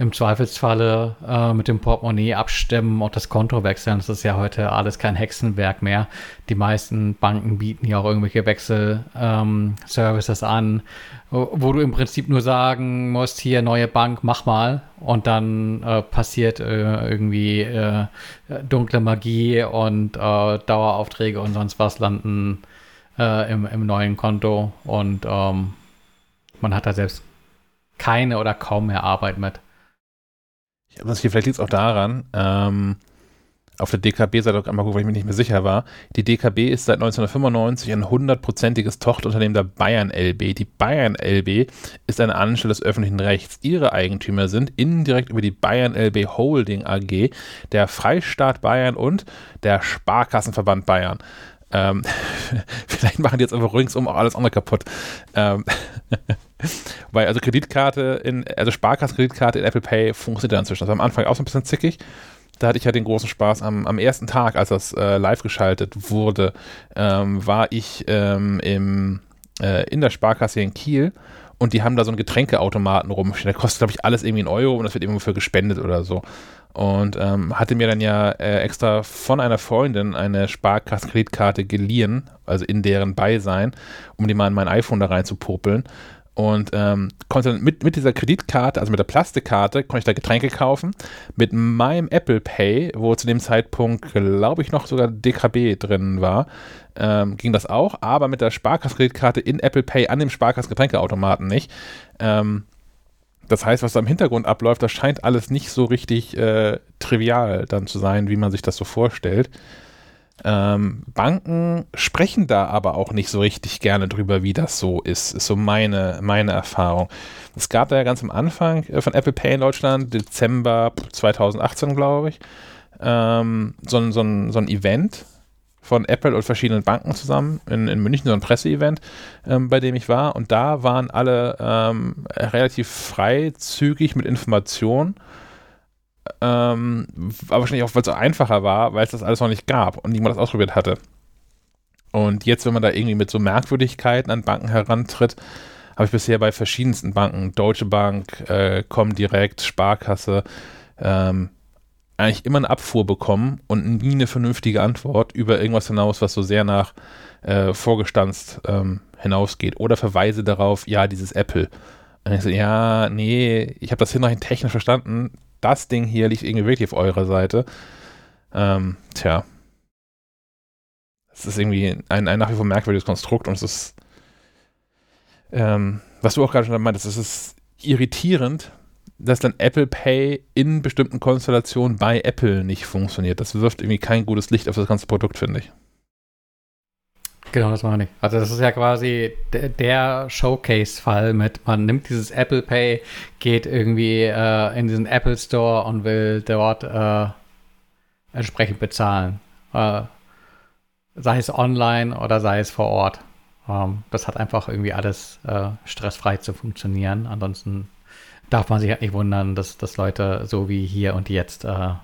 im Zweifelsfalle äh, mit dem Portemonnaie abstimmen und das Konto wechseln. Das ist ja heute alles kein Hexenwerk mehr. Die meisten Banken bieten ja auch irgendwelche Wechselservices ähm, an, wo du im Prinzip nur sagen musst, hier neue Bank, mach mal. Und dann äh, passiert äh, irgendwie äh, dunkle Magie und äh, Daueraufträge und sonst was landen äh, im, im neuen Konto. Und ähm, man hat da selbst keine oder kaum mehr Arbeit mit. Was hier vielleicht liegt es auch daran, ähm, auf der DKB-Seite einmal gucken, weil ich mir nicht mehr sicher war. Die DKB ist seit 1995 ein hundertprozentiges Tochterunternehmen der Bayern LB. Die Bayern LB ist eine Anstelle des öffentlichen Rechts. Ihre Eigentümer sind indirekt über die Bayern LB Holding AG, der Freistaat Bayern und der Sparkassenverband Bayern. Ähm, [LAUGHS] vielleicht machen die jetzt einfach ringsum auch alles andere kaputt. Ähm, [LAUGHS] [LAUGHS] weil also Kreditkarte in, also Sparkassenkreditkarte in Apple Pay funktioniert dann inzwischen. Das war am Anfang auch so ein bisschen zickig. Da hatte ich ja den großen Spaß am, am ersten Tag, als das äh, live geschaltet wurde, ähm, war ich ähm, im, äh, in der Sparkasse in Kiel und die haben da so einen Getränkeautomaten rumstehen. Der kostet, glaube ich, alles irgendwie einen Euro und das wird irgendwo für gespendet oder so und ähm, hatte mir dann ja äh, extra von einer Freundin eine Sparkassenkreditkarte geliehen, also in deren Beisein, um die mal in mein iPhone da rein zu popeln. Und ähm, konnte dann mit, mit dieser Kreditkarte, also mit der Plastikkarte, konnte ich da Getränke kaufen. Mit meinem Apple Pay, wo zu dem Zeitpunkt, glaube ich, noch sogar DKB drin war, ähm, ging das auch. Aber mit der Sparkassenkreditkarte in Apple Pay an dem Sparkassengetränkeautomaten nicht. Ähm, das heißt, was da im Hintergrund abläuft, das scheint alles nicht so richtig äh, trivial dann zu sein, wie man sich das so vorstellt. Ähm, Banken sprechen da aber auch nicht so richtig gerne drüber, wie das so ist. Ist so meine, meine Erfahrung. Es gab da ja ganz am Anfang äh, von Apple Pay in Deutschland, Dezember 2018, glaube ich, ähm, so, ein, so, so ein Event von Apple und verschiedenen Banken zusammen in, in München, so ein Presseevent, ähm, bei dem ich war. Und da waren alle ähm, relativ freizügig mit Informationen ähm, aber wahrscheinlich auch, weil es so einfacher war, weil es das alles noch nicht gab und niemand das ausprobiert hatte. Und jetzt, wenn man da irgendwie mit so Merkwürdigkeiten an Banken herantritt, habe ich bisher bei verschiedensten Banken, Deutsche Bank, äh, Comdirect, Sparkasse, ähm, eigentlich immer eine Abfuhr bekommen und nie eine vernünftige Antwort über irgendwas hinaus, was so sehr nach äh, vorgestanzt ähm, hinausgeht. Oder Verweise darauf, ja, dieses Apple. Und ich so, ja, nee, ich habe das hinreichend technisch verstanden das Ding hier liegt irgendwie wirklich auf eurer Seite. Ähm, tja. Es ist irgendwie ein, ein nach wie vor merkwürdiges Konstrukt und es ist, ähm, was du auch gerade schon meintest, es ist irritierend, dass dann Apple Pay in bestimmten Konstellationen bei Apple nicht funktioniert. Das wirft irgendwie kein gutes Licht auf das ganze Produkt, finde ich. Genau, das meine ich. Also das ist ja quasi der Showcase-Fall mit, man nimmt dieses Apple Pay, geht irgendwie äh, in diesen Apple Store und will dort äh, entsprechend bezahlen. Äh, sei es online oder sei es vor Ort. Ähm, das hat einfach irgendwie alles äh, stressfrei zu funktionieren. Ansonsten darf man sich halt nicht wundern, dass, dass Leute so wie hier und jetzt äh,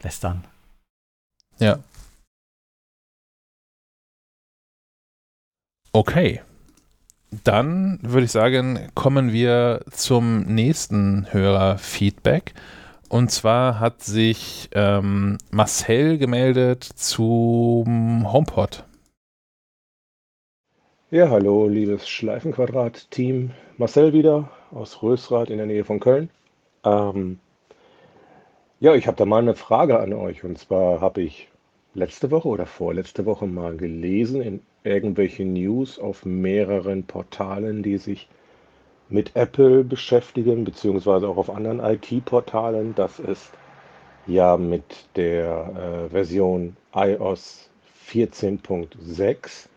lästern. Ja, Okay. Dann würde ich sagen, kommen wir zum nächsten Hörerfeedback. Und zwar hat sich ähm, Marcel gemeldet zum HomePod. Ja, hallo, liebes Schleifenquadrat-Team. Marcel wieder aus Rösrath in der Nähe von Köln. Ähm, ja, ich habe da mal eine Frage an euch. Und zwar habe ich letzte Woche oder vorletzte Woche mal gelesen in irgendwelche News auf mehreren Portalen, die sich mit Apple beschäftigen, beziehungsweise auch auf anderen IT-Portalen, dass es ja mit der äh, Version iOS 14.6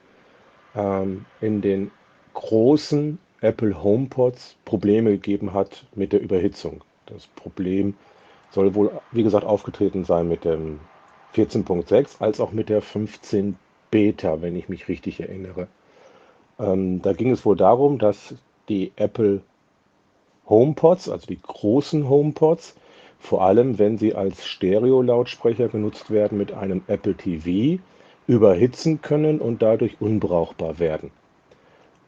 ähm, in den großen Apple HomePods Probleme gegeben hat mit der Überhitzung. Das Problem soll wohl, wie gesagt, aufgetreten sein mit dem 14.6 als auch mit der 15 Beta, wenn ich mich richtig erinnere. Ähm, da ging es wohl darum, dass die Apple HomePods, also die großen HomePods, vor allem wenn sie als Stereo-Lautsprecher genutzt werden mit einem Apple TV, überhitzen können und dadurch unbrauchbar werden.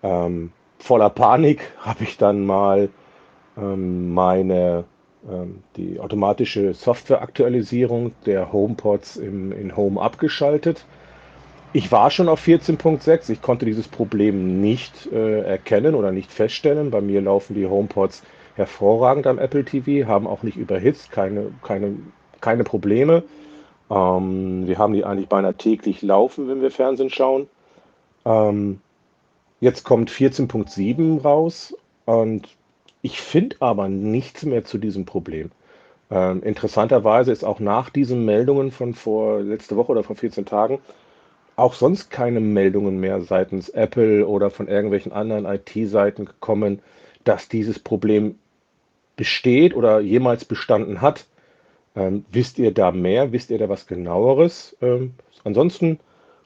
Ähm, voller Panik [LAUGHS] habe ich dann mal ähm, meine ähm, die automatische Softwareaktualisierung der HomePods im, in Home abgeschaltet ich war schon auf 14.6. Ich konnte dieses Problem nicht äh, erkennen oder nicht feststellen. Bei mir laufen die HomePods hervorragend am Apple TV, haben auch nicht überhitzt, keine, keine, keine Probleme. Ähm, wir haben die eigentlich beinahe täglich laufen, wenn wir Fernsehen schauen. Ähm, jetzt kommt 14.7 raus und ich finde aber nichts mehr zu diesem Problem. Ähm, interessanterweise ist auch nach diesen Meldungen von vor letzte Woche oder vor 14 Tagen auch sonst keine Meldungen mehr seitens Apple oder von irgendwelchen anderen IT-Seiten gekommen, dass dieses Problem besteht oder jemals bestanden hat. Ähm, wisst ihr da mehr? Wisst ihr da was genaueres? Ähm, ansonsten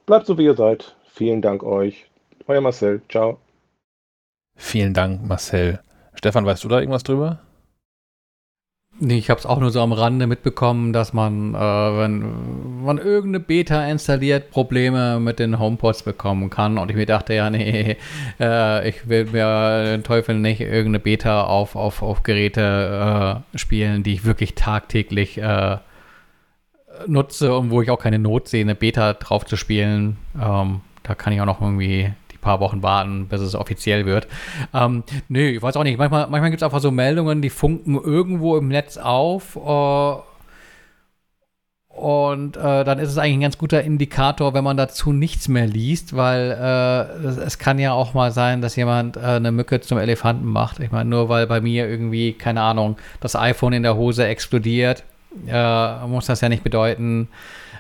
bleibt so, wie ihr seid. Vielen Dank euch. Euer Marcel. Ciao. Vielen Dank, Marcel. Stefan, weißt du da irgendwas drüber? Nee, ich habe es auch nur so am Rande mitbekommen, dass man, äh, wenn man irgendeine Beta installiert, Probleme mit den HomePods bekommen kann. Und ich mir dachte, ja, nee, [LAUGHS] äh, ich will mir den Teufel nicht irgendeine Beta auf, auf, auf Geräte äh, spielen, die ich wirklich tagtäglich äh, nutze und wo ich auch keine Not sehe, eine Beta drauf zu spielen. Ähm, da kann ich auch noch irgendwie paar Wochen warten, bis es offiziell wird. Ähm, nö, ich weiß auch nicht. Manchmal, manchmal gibt es einfach so Meldungen, die funken irgendwo im Netz auf. Äh, und äh, dann ist es eigentlich ein ganz guter Indikator, wenn man dazu nichts mehr liest, weil äh, es, kann ja auch mal sein, dass jemand äh, eine Mücke zum Elefanten macht. Ich meine, nur weil bei mir irgendwie, keine Ahnung, das iPhone in der Hose explodiert, äh, muss das ja nicht bedeuten,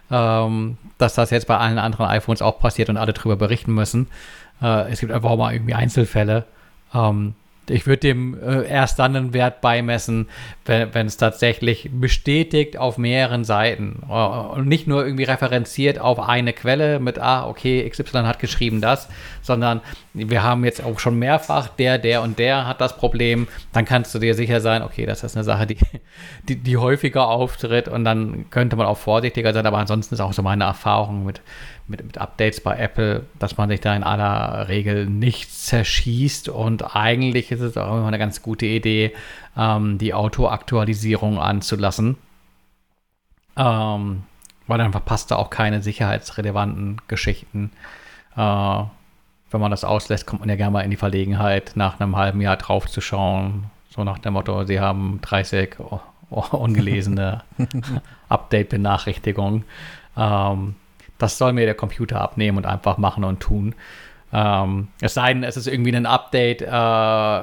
ähm, dass das jetzt bei allen anderen iPhones auch passiert und alle darüber berichten müssen. Äh, es gibt einfach mal irgendwie Einzelfälle. Ähm, ich würde dem äh, erst dann einen Wert beimessen, wenn es tatsächlich bestätigt auf mehreren Seiten. Äh, und nicht nur irgendwie referenziert auf eine Quelle mit, ah, okay, XY hat geschrieben das, sondern wir haben jetzt auch schon mehrfach, der, der und der hat das Problem, dann kannst du dir sicher sein, okay, das ist eine Sache, die, die, die häufiger auftritt und dann könnte man auch vorsichtiger sein, aber ansonsten ist auch so meine Erfahrung mit, mit, mit Updates bei Apple, dass man sich da in aller Regel nicht zerschießt und eigentlich ist es auch immer eine ganz gute Idee, ähm, die Autoaktualisierung anzulassen. Ähm, weil dann verpasst er auch keine sicherheitsrelevanten Geschichten. Äh, wenn man das auslässt, kommt man ja gerne mal in die Verlegenheit, nach einem halben Jahr draufzuschauen. So nach dem Motto, sie haben 30 [LAUGHS] ungelesene [LAUGHS] Update-Benachrichtigungen. Ähm, das soll mir der Computer abnehmen und einfach machen und tun. Ähm, es sei denn, es ist irgendwie ein Update, äh,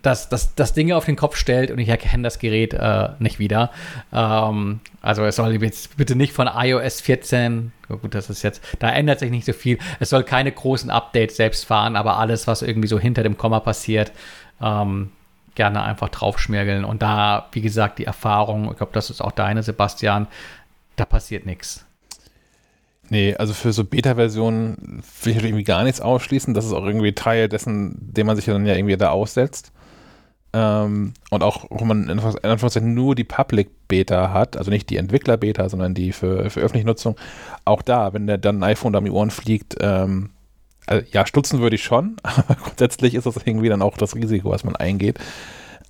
das, das, das Dinge auf den Kopf stellt und ich erkenne das Gerät äh, nicht wieder. Ähm, also es soll jetzt bitte nicht von iOS 14, gut, das ist jetzt, da ändert sich nicht so viel. Es soll keine großen Updates selbst fahren, aber alles, was irgendwie so hinter dem Komma passiert, ähm, gerne einfach draufschmirgeln. Und da, wie gesagt, die Erfahrung, ich glaube, das ist auch deine, Sebastian, da passiert nichts. Nee, also für so Beta-Versionen will ich irgendwie gar nichts ausschließen. Das ist auch irgendwie Teil dessen, den man sich dann ja irgendwie da aussetzt. Ähm, und auch, wo man in Anführungszeichen nur die Public-Beta hat, also nicht die Entwickler-Beta, sondern die für, für öffentliche Nutzung. Auch da, wenn der dann ein iPhone da um die Ohren fliegt, ähm, also, ja, stutzen würde ich schon, [LAUGHS] aber grundsätzlich ist das irgendwie dann auch das Risiko, was man eingeht.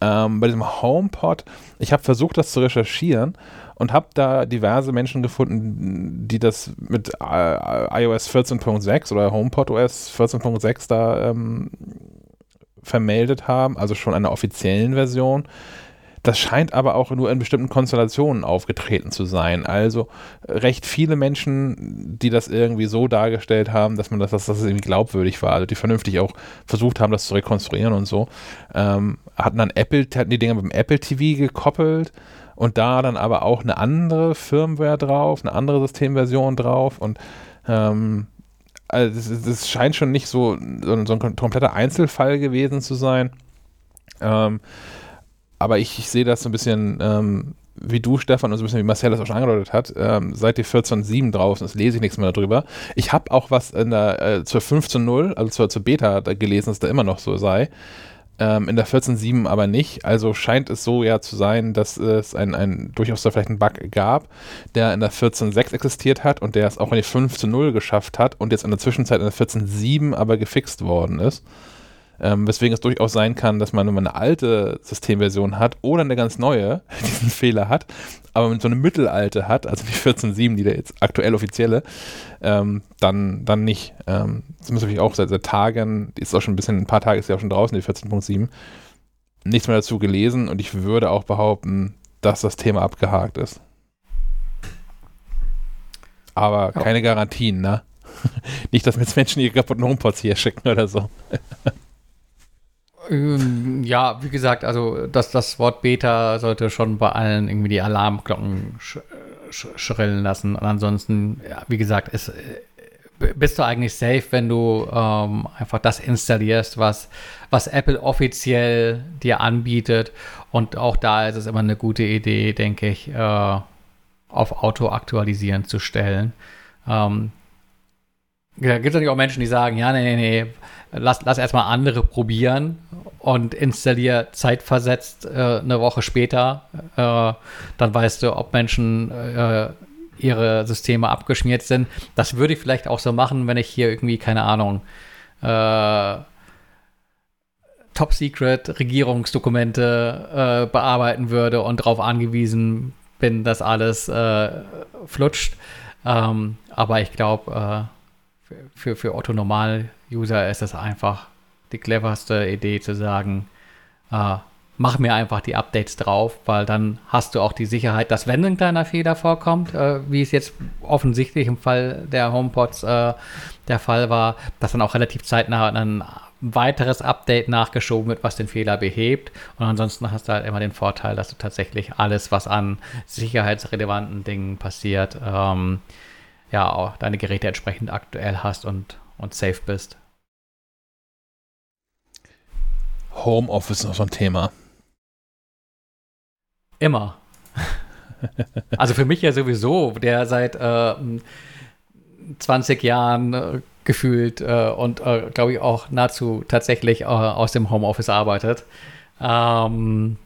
Ähm, bei diesem HomePod, ich habe versucht, das zu recherchieren und habe da diverse Menschen gefunden, die das mit äh, iOS 14.6 oder HomePod OS 14.6 da ähm, vermeldet haben, also schon einer offiziellen Version. Das scheint aber auch nur in bestimmten Konstellationen aufgetreten zu sein. Also recht viele Menschen, die das irgendwie so dargestellt haben, dass man das, dass das irgendwie glaubwürdig war, also die vernünftig auch versucht haben, das zu rekonstruieren und so, ähm, hatten dann Apple, hatten die Dinge mit dem Apple TV gekoppelt und da dann aber auch eine andere Firmware drauf, eine andere Systemversion drauf und ähm, also das, das, scheint schon nicht so, so, so, ein kompletter Einzelfall gewesen zu sein. Ähm, aber ich, ich sehe das so ein bisschen ähm, wie du, Stefan, und so ein bisschen wie Marcel das auch schon angedeutet hat. Ähm, seit die 14.7 draußen ist, lese ich nichts mehr darüber. Ich habe auch was in der, äh, zur 15.0, also zur, zur Beta gelesen, dass da immer noch so sei ähm, in der 14.7 aber nicht. Also scheint es so ja zu sein, dass es ein, ein durchaus da vielleicht einen Bug gab, der in der 14.6 existiert hat und der es auch in die 15.0 geschafft hat und jetzt in der Zwischenzeit in der 14.7 aber gefixt worden ist. Ähm, weswegen es durchaus sein kann, dass man, wenn man eine alte Systemversion hat oder eine ganz neue, [LAUGHS] diesen Fehler hat, aber wenn man so eine mittelalte hat, also die 14.7, die da jetzt aktuell offizielle, ähm, dann, dann nicht. Ähm, das muss natürlich auch seit, seit Tagen, ist auch schon ein bisschen, ein paar Tage ist ja auch schon draußen, die 14.7, nichts mehr dazu gelesen und ich würde auch behaupten, dass das Thema abgehakt ist. Aber ja. keine Garantien, ne? [LAUGHS] nicht, dass mir jetzt Menschen ihre kaputten HomePods hier schicken oder so. [LAUGHS] Ähm, ja, wie gesagt, also das, das Wort Beta sollte schon bei allen irgendwie die Alarmglocken sch sch schrillen lassen. Und ansonsten, ja, wie gesagt, ist, äh, bist du eigentlich safe, wenn du ähm, einfach das installierst, was, was Apple offiziell dir anbietet. Und auch da ist es immer eine gute Idee, denke ich, äh, auf Auto aktualisieren zu stellen. Ähm, ja, gibt es natürlich auch Menschen, die sagen, ja, nee, nee, nee, lass, lass erstmal andere probieren und installier zeitversetzt äh, eine Woche später. Äh, dann weißt du, ob Menschen äh, ihre Systeme abgeschmiert sind. Das würde ich vielleicht auch so machen, wenn ich hier irgendwie, keine Ahnung, äh, Top-Secret Regierungsdokumente äh, bearbeiten würde und darauf angewiesen bin, dass alles äh, flutscht. Ähm, aber ich glaube, für, für Otto Normal-User ist es einfach die cleverste Idee zu sagen, äh, mach mir einfach die Updates drauf, weil dann hast du auch die Sicherheit, dass wenn ein kleiner Fehler vorkommt, äh, wie es jetzt offensichtlich im Fall der HomePods äh, der Fall war, dass dann auch relativ zeitnah ein weiteres Update nachgeschoben wird, was den Fehler behebt. Und ansonsten hast du halt immer den Vorteil, dass du tatsächlich alles, was an sicherheitsrelevanten Dingen passiert, ähm, ja, auch deine Geräte entsprechend aktuell hast und, und safe bist. Homeoffice noch so ein Thema. Immer. also für mich ja sowieso, der seit äh, 20 Jahren äh, gefühlt äh, und äh, glaube ich auch nahezu tatsächlich äh, aus dem Homeoffice arbeitet. Ähm,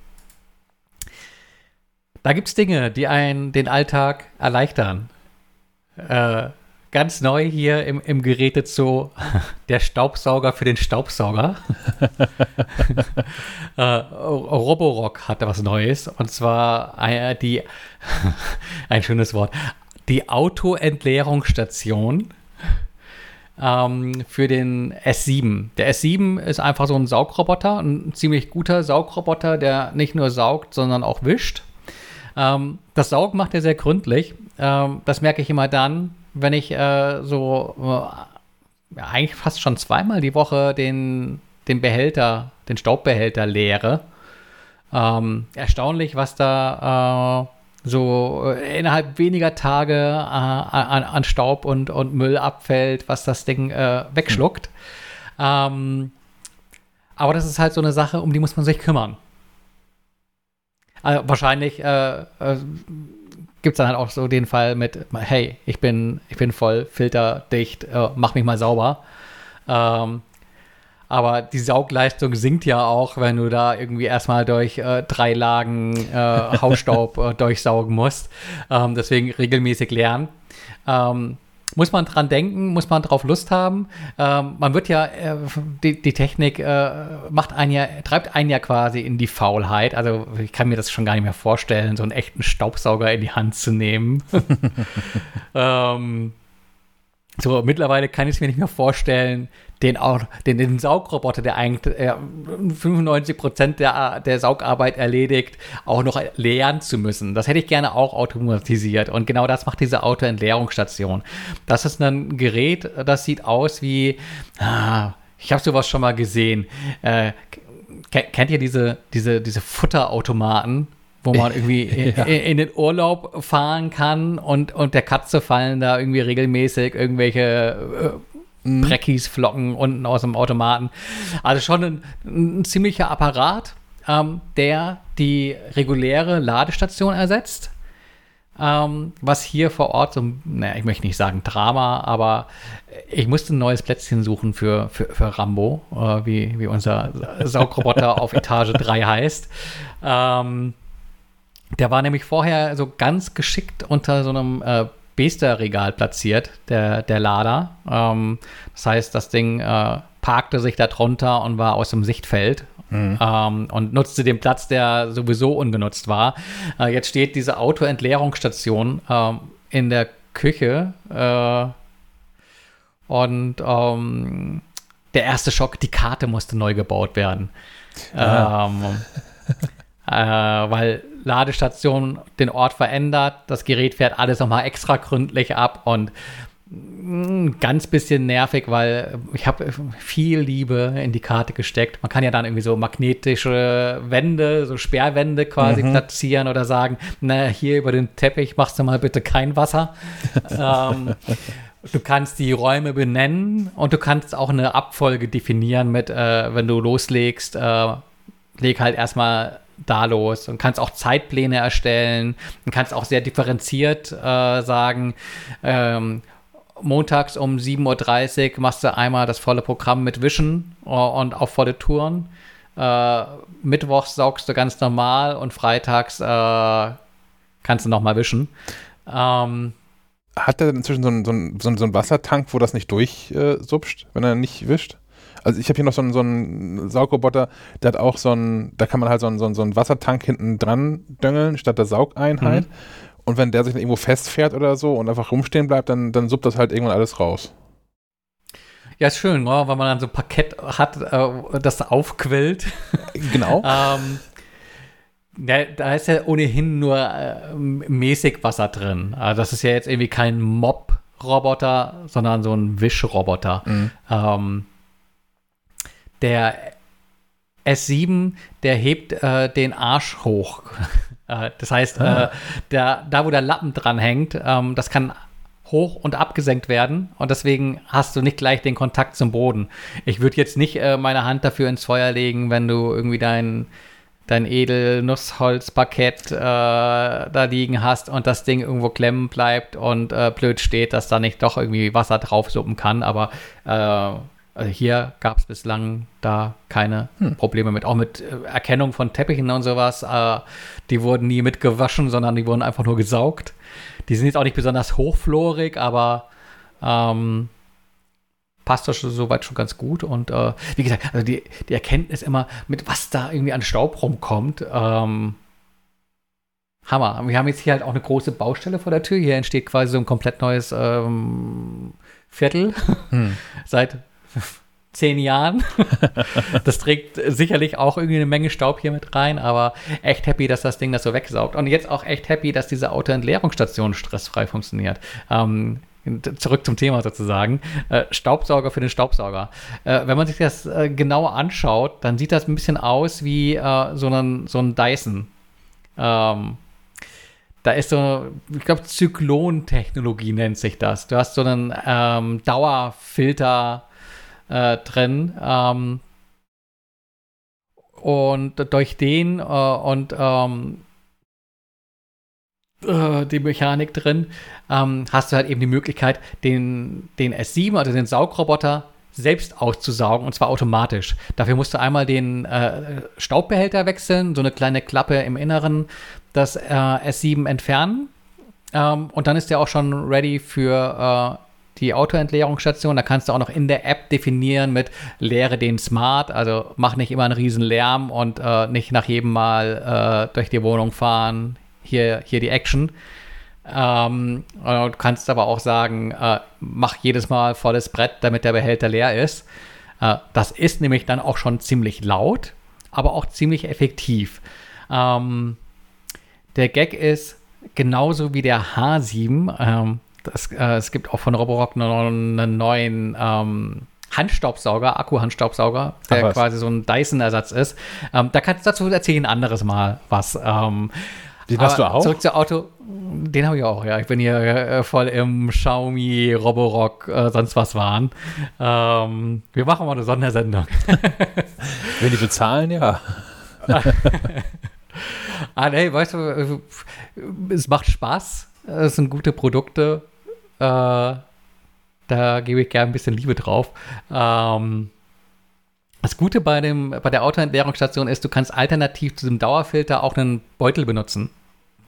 da gibt es Dinge, die einen den Alltag erleichtern. Ganz neu hier im, im Gerätezoo [LAUGHS] der Staubsauger für den Staubsauger. [LAUGHS] äh, Roborock hatte was Neues und zwar äh, die, [LAUGHS] ein schönes Wort, die Autoentleerungsstation ähm, für den S7. Der S7 ist einfach so ein Saugroboter, ein ziemlich guter Saugroboter, der nicht nur saugt, sondern auch wischt. Ähm, das Saugen macht er sehr gründlich. Ähm, das merke ich immer dann, wenn ich äh, so äh, eigentlich fast schon zweimal die Woche den, den Behälter, den Staubbehälter leere. Ähm, erstaunlich, was da äh, so äh, innerhalb weniger Tage äh, an, an, Staub und, und Müll abfällt, was das Ding äh, wegschluckt. Mhm. Ähm, aber das ist halt so eine Sache, um die muss man sich kümmern. Also wahrscheinlich äh, gibt es dann halt auch so den Fall mit, hey, ich bin, ich bin voll filterdicht, äh, mach mich mal sauber. Ähm, aber die Saugleistung sinkt ja auch, wenn du da irgendwie erstmal durch äh, drei Lagen äh, [LAUGHS] Hausstaub äh, durchsaugen musst. Ähm, deswegen regelmäßig lernen. Ähm, muss man dran denken, muss man drauf Lust haben. Ähm, man wird ja, äh, die, die, Technik äh, macht einen ja, treibt einen ja quasi in die Faulheit. Also ich kann mir das schon gar nicht mehr vorstellen, so einen echten Staubsauger in die Hand zu nehmen. [LAUGHS] ähm, so, mittlerweile kann ich es mir nicht mehr vorstellen, den, auch, den, den Saugroboter, der eigentlich äh, 95 Prozent der, der Saugarbeit erledigt, auch noch leeren zu müssen. Das hätte ich gerne auch automatisiert. Und genau das macht diese Autoentleerungsstation. Das ist ein Gerät, das sieht aus wie, ah, ich habe sowas schon mal gesehen. Äh, kennt ihr diese, diese, diese Futterautomaten? Wo man [LAUGHS] irgendwie ja. in, den Urlaub fahren kann und, und der Katze fallen da irgendwie regelmäßig irgendwelche äh, mhm. Breckis, Flocken unten aus dem Automaten. Also schon ein, ein ziemlicher Apparat, ähm, der die reguläre Ladestation ersetzt. Ähm, was hier vor Ort so, naja, ich möchte nicht sagen Drama, aber ich musste ein neues Plätzchen suchen für, für, für Rambo, äh, wie, wie unser Saugroboter [LAUGHS] auf Etage 3 heißt. Ähm, der war nämlich vorher so ganz geschickt unter so einem äh, Bester-Regal platziert, der, der Lader. Ähm, das heißt, das Ding äh, parkte sich da drunter und war aus dem Sichtfeld. Mhm. Ähm, und nutzte den Platz, der sowieso ungenutzt war. Äh, jetzt steht diese Autoentleerungsstation ähm, in der Küche äh, und ähm, der erste Schock, die Karte musste neu gebaut werden. Ja. Äh, weil Ladestation den Ort verändert, das Gerät fährt alles nochmal extra gründlich ab und mm, ganz bisschen nervig, weil ich habe viel Liebe in die Karte gesteckt. Man kann ja dann irgendwie so magnetische Wände, so Sperrwände quasi mhm. platzieren oder sagen, na, hier über den Teppich machst du mal bitte kein Wasser. [LAUGHS] ähm, du kannst die Räume benennen und du kannst auch eine Abfolge definieren mit, äh, wenn du loslegst, äh, leg halt erstmal da los und kannst auch Zeitpläne erstellen und kannst auch sehr differenziert äh, sagen, ähm, montags um 7.30 Uhr machst du einmal das volle Programm mit Wischen uh, und auf volle Touren. Äh, Mittwochs saugst du ganz normal und freitags äh, kannst du nochmal wischen. Ähm, Hat er inzwischen so einen, so, so einen Wassertank, wo das nicht durchsupscht, äh, wenn er nicht wischt? Also ich habe hier noch so einen, so einen Saugroboter, der hat auch so einen, da kann man halt so einen, so einen, so einen Wassertank hinten dran döngeln, statt der Saugeinheit. Mhm. Und wenn der sich dann irgendwo festfährt oder so und einfach rumstehen bleibt, dann, dann suppt das halt irgendwann alles raus. Ja, ist schön, oder? weil man dann so ein Parkett hat, äh, das aufquillt. [LAUGHS] Genau. ähm, ja, da ist ja ohnehin nur äh, mäßig Wasser drin. Also das ist ja jetzt irgendwie kein Mob-Roboter, sondern so ein Wischroboter. Mhm. Ähm, der S7, der hebt äh, den Arsch hoch. [LAUGHS] äh, das heißt, ah. äh, der, da wo der Lappen dran hängt, ähm, das kann hoch und abgesenkt werden und deswegen hast du nicht gleich den Kontakt zum Boden. Ich würde jetzt nicht äh, meine Hand dafür ins Feuer legen, wenn du irgendwie dein dein Edel-Nussholzpaket äh, da liegen hast und das Ding irgendwo klemmen bleibt und äh, blöd steht, dass da nicht doch irgendwie Wasser draufsuppen kann. Aber äh, also hier gab es bislang da keine hm. Probleme mit. Auch mit äh, Erkennung von Teppichen und sowas. Äh, die wurden nie mitgewaschen, sondern die wurden einfach nur gesaugt. Die sind jetzt auch nicht besonders hochflorig, aber ähm, passt das soweit schon ganz gut. Und äh, wie gesagt, also die, die Erkenntnis immer, mit was da irgendwie an Staub rumkommt, ähm, Hammer. Wir haben jetzt hier halt auch eine große Baustelle vor der Tür. Hier entsteht quasi so ein komplett neues ähm, Viertel. Hm. [LAUGHS] Seit [LAUGHS] zehn Jahren. [LAUGHS] das trägt sicherlich auch irgendwie eine Menge Staub hier mit rein, aber echt happy, dass das Ding das so wegsaugt. Und jetzt auch echt happy, dass diese Autoentleerungsstation stressfrei funktioniert. Ähm, zurück zum Thema sozusagen. Äh, Staubsauger für den Staubsauger. Äh, wenn man sich das äh, genauer anschaut, dann sieht das ein bisschen aus wie äh, so, ein, so ein Dyson. Ähm, da ist so, ich glaube, Zyklon-Technologie nennt sich das. Du hast so einen ähm, Dauerfilter äh, drin. Ähm, und durch den äh, und ähm, äh, die Mechanik drin, ähm, hast du halt eben die Möglichkeit, den, den S7, also den Saugroboter, selbst auszusaugen und zwar automatisch. Dafür musst du einmal den äh, Staubbehälter wechseln, so eine kleine Klappe im Inneren, das äh, S7 entfernen ähm, und dann ist der auch schon ready für äh, die Autoentleerungsstation. Da kannst du auch noch in der App definieren mit leere den Smart, also mach nicht immer einen riesen Lärm und äh, nicht nach jedem Mal äh, durch die Wohnung fahren, hier, hier die Action. Ähm, du kannst aber auch sagen, äh, mach jedes Mal volles Brett, damit der Behälter leer ist. Äh, das ist nämlich dann auch schon ziemlich laut, aber auch ziemlich effektiv. Ähm, der Gag ist, genauso wie der H7, ähm, das, äh, es gibt auch von Roborock einen neuen ähm, Handstaubsauger, Akku-Handstaubsauger, der quasi so ein Dyson-Ersatz ist. Ähm, da kannst du dazu erzählen ein anderes Mal was. Ähm, den hast du auch? Zurück zu Auto. Den habe ich auch, ja. Ich bin hier äh, voll im Xiaomi, Roborock, äh, sonst was waren. Ähm, wir machen mal eine Sondersendung. [LAUGHS] Wenn die bezahlen, ja. [LAUGHS] ah, nee, weißt du, es macht Spaß. Es sind gute Produkte. Äh, da gebe ich gerne ein bisschen Liebe drauf. Ähm, das Gute bei, dem, bei der Autoentleerungsstation ist, du kannst alternativ zu dem Dauerfilter auch einen Beutel benutzen.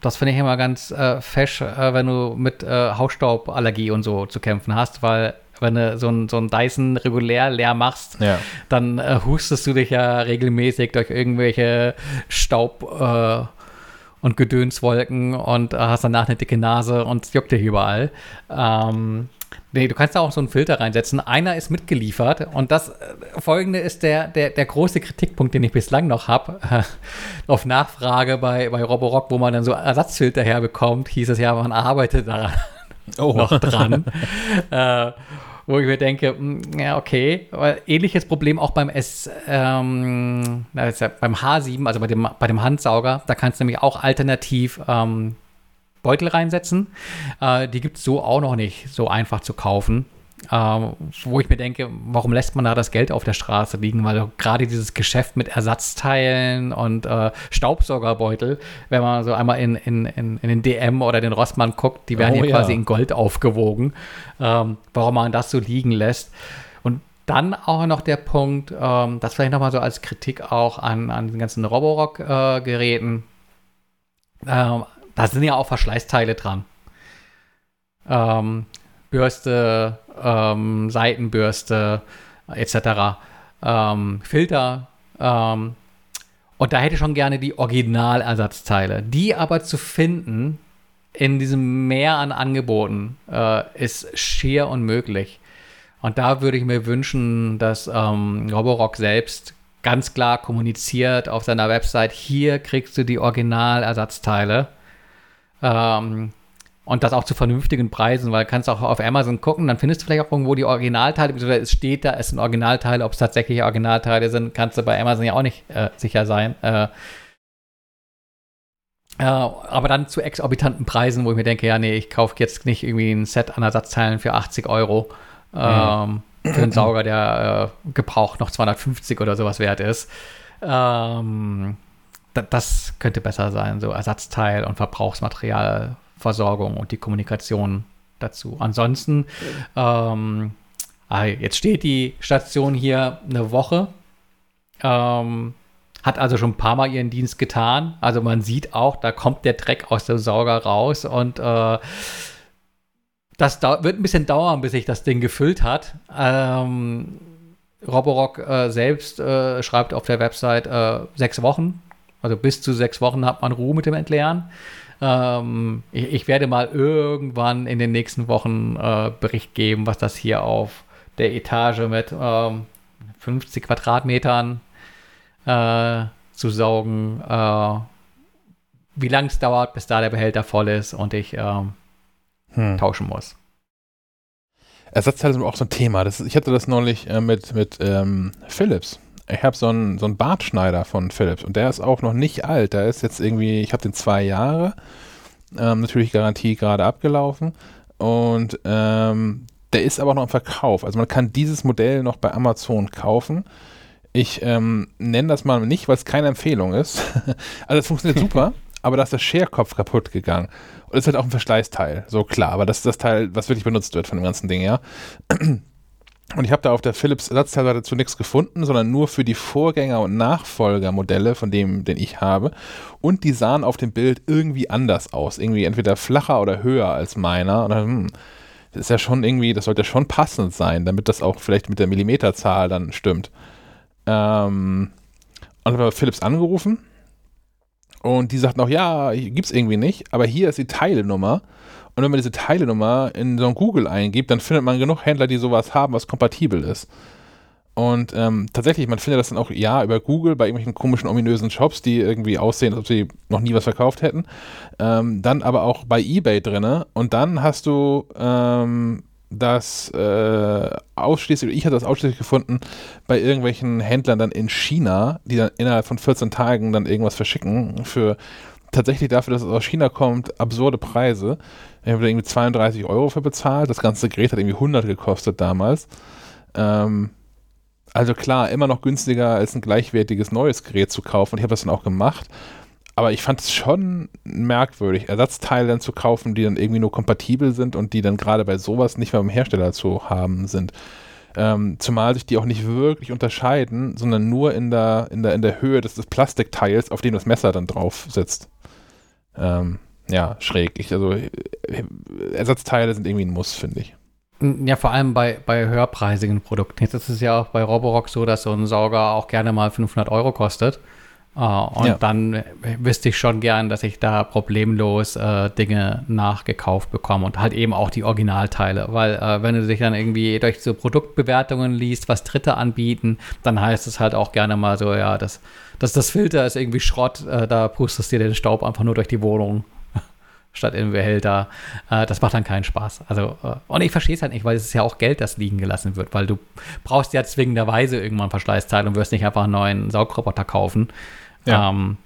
Das finde ich immer ganz äh, fesch, äh, wenn du mit äh, Hausstauballergie und so zu kämpfen hast, weil wenn du so einen so Dyson regulär leer machst, ja. dann äh, hustest du dich ja regelmäßig durch irgendwelche Staub- äh, und Gedönswolken und äh, hast danach eine dicke Nase und es juckt dich überall. Ähm, Nee, du kannst da auch so einen Filter reinsetzen. Einer ist mitgeliefert und das äh, folgende ist der, der, der große Kritikpunkt, den ich bislang noch habe. Äh, [LAUGHS] auf Nachfrage bei, bei Roborock, wo man dann so Ersatzfilter herbekommt, hieß es ja, man arbeitet daran oh. [LAUGHS] noch dran. [LAUGHS] äh, wo ich mir denke, mh, hm, ja, okay, aber ähnliches Problem auch beim S, ähm, ja beim H7, also bei dem, bei dem Handsauger, da kannst du nämlich auch alternativ ähm, Beutel reinsetzen. Äh, die gibt es so auch noch nicht so einfach zu kaufen. Ähm, wo ich mir denke, warum lässt man da das Geld auf der Straße liegen? Weil gerade dieses Geschäft mit Ersatzteilen und äh, Staubsaugerbeutel, wenn man so einmal in, in, in, in, den DM oder den Rossmann guckt, die werden oh, hier ja. quasi in Gold aufgewogen. Ähm, warum man das so liegen lässt. Und dann auch noch der Punkt, ähm, das vielleicht nochmal so als Kritik auch an, an den ganzen Roborock-Geräten. Äh, da sind ja auch Verschleißteile dran. Ähm, Bürste, ähm, Seitenbürste etc. Ähm, Filter. Ähm, und da hätte ich schon gerne die Originalersatzteile. Die aber zu finden in diesem Meer an Angeboten äh, ist schier unmöglich. Und da würde ich mir wünschen, dass ähm, Roborock selbst ganz klar kommuniziert auf seiner Website, hier kriegst du die Originalersatzteile ähm, und das auch zu vernünftigen Preisen, weil du kannst auch auf Amazon gucken, dann findest du vielleicht auch irgendwo die Originalteile, oder es steht da, es sind Originalteile, ob es tatsächlich Originalteile sind, kannst du bei Amazon ja auch nicht äh, sicher sein. Äh, äh, aber dann zu exorbitanten Preisen, wo ich mir denke, ja, nee, ich kaufe jetzt nicht irgendwie ein Set an Ersatzteilen für 80 Euro. Ähm, mhm. Für einen Sauger, der äh, gebraucht noch 250 oder sowas wert ist. Ähm, das könnte besser sein, so Ersatzteil und Verbrauchsmaterial Versorgung und die Kommunikation dazu. Ansonsten, ähm, ah, jetzt steht die Station hier eine Woche, ähm, hat also schon ein paar Mal ihren Dienst getan. Also man sieht auch, da kommt der Dreck aus dem Sauger raus und äh, das wird ein bisschen dauern, bis sich das Ding gefüllt hat. Ähm, Roborock äh, selbst äh, schreibt auf der Website äh, sechs Wochen. Also bis zu sechs Wochen hat man Ruhe mit dem Entleeren. Ähm, ich, ich, werde mal irgendwann in den nächsten Wochen äh, Bericht geben, was das hier auf der Etage mit ähm, 50 Quadratmetern äh, zu saugen, äh, wie lange es dauert, bis da der Behälter voll ist und ich ähm, hm. tauschen muss. Ersatzteile sind auch so ein Thema. Das, ich hatte das neulich äh, mit, mit ähm, Philips ich habe so einen, so einen Bartschneider von Philips und der ist auch noch nicht alt. Der ist jetzt irgendwie, ich habe den zwei Jahre, ähm, natürlich Garantie gerade abgelaufen und ähm, der ist aber noch im Verkauf. Also man kann dieses Modell noch bei Amazon kaufen. Ich ähm, nenne das mal nicht, weil es keine Empfehlung ist. [LAUGHS] also es funktioniert [LAUGHS] super, aber da ist der Scherkopf kaputt gegangen. Und es ist halt auch ein Verschleißteil, so klar. Aber das ist das Teil, was wirklich benutzt wird von dem ganzen Ding, ja. Und ich habe da auf der Philips Ersatzteilseite zu nichts gefunden, sondern nur für die Vorgänger- und Nachfolgermodelle von dem, den ich habe. Und die sahen auf dem Bild irgendwie anders aus. Irgendwie entweder flacher oder höher als meiner. Und dann, hm, das ist ja schon irgendwie, das sollte schon passend sein, damit das auch vielleicht mit der Millimeterzahl dann stimmt. Ähm, und habe Philips angerufen. Und die sagten auch, ja, gibt's irgendwie nicht, aber hier ist die Teilenummer. Und wenn man diese Teilenummer in so ein Google eingibt, dann findet man genug Händler, die sowas haben, was kompatibel ist. Und ähm, tatsächlich, man findet das dann auch, ja, über Google bei irgendwelchen komischen, ominösen Shops, die irgendwie aussehen, als ob sie noch nie was verkauft hätten. Ähm, dann aber auch bei Ebay drinne. Und dann hast du ähm, das äh, ausschließlich, ich habe das ausschließlich gefunden, bei irgendwelchen Händlern dann in China, die dann innerhalb von 14 Tagen dann irgendwas verschicken für tatsächlich dafür, dass es aus China kommt, absurde Preise. Ich habe da irgendwie 32 Euro für bezahlt. Das ganze Gerät hat irgendwie 100 gekostet damals. Ähm, also klar, immer noch günstiger als ein gleichwertiges neues Gerät zu kaufen. Und ich habe das dann auch gemacht. Aber ich fand es schon merkwürdig, Ersatzteile dann zu kaufen, die dann irgendwie nur kompatibel sind und die dann gerade bei sowas nicht mehr beim Hersteller zu haben sind. Ähm, zumal sich die auch nicht wirklich unterscheiden, sondern nur in der, in der, in der Höhe des, des Plastikteils, auf dem das Messer dann drauf sitzt. Ähm, ja, schräg. Ich, also Ersatzteile sind irgendwie ein Muss, finde ich. Ja, vor allem bei, bei höherpreisigen Produkten. Jetzt ist es ja auch bei Roborock so, dass so ein Sauger auch gerne mal 500 Euro kostet. Uh, und ja. dann wüsste ich schon gern, dass ich da problemlos äh, Dinge nachgekauft bekomme und halt eben auch die Originalteile. Weil äh, wenn du dich dann irgendwie durch so Produktbewertungen liest, was Dritte anbieten, dann heißt es halt auch gerne mal so, ja, das, das, das Filter ist irgendwie Schrott, äh, da pustest du dir den Staub einfach nur durch die Wohnung statt in Behälter. Äh, das macht dann keinen Spaß. Also, äh, und ich verstehe es halt nicht, weil es ist ja auch Geld, das liegen gelassen wird, weil du brauchst ja zwingenderweise irgendwann Verschleißteil und wirst nicht einfach einen neuen Saugroboter kaufen. Ja. Ähm,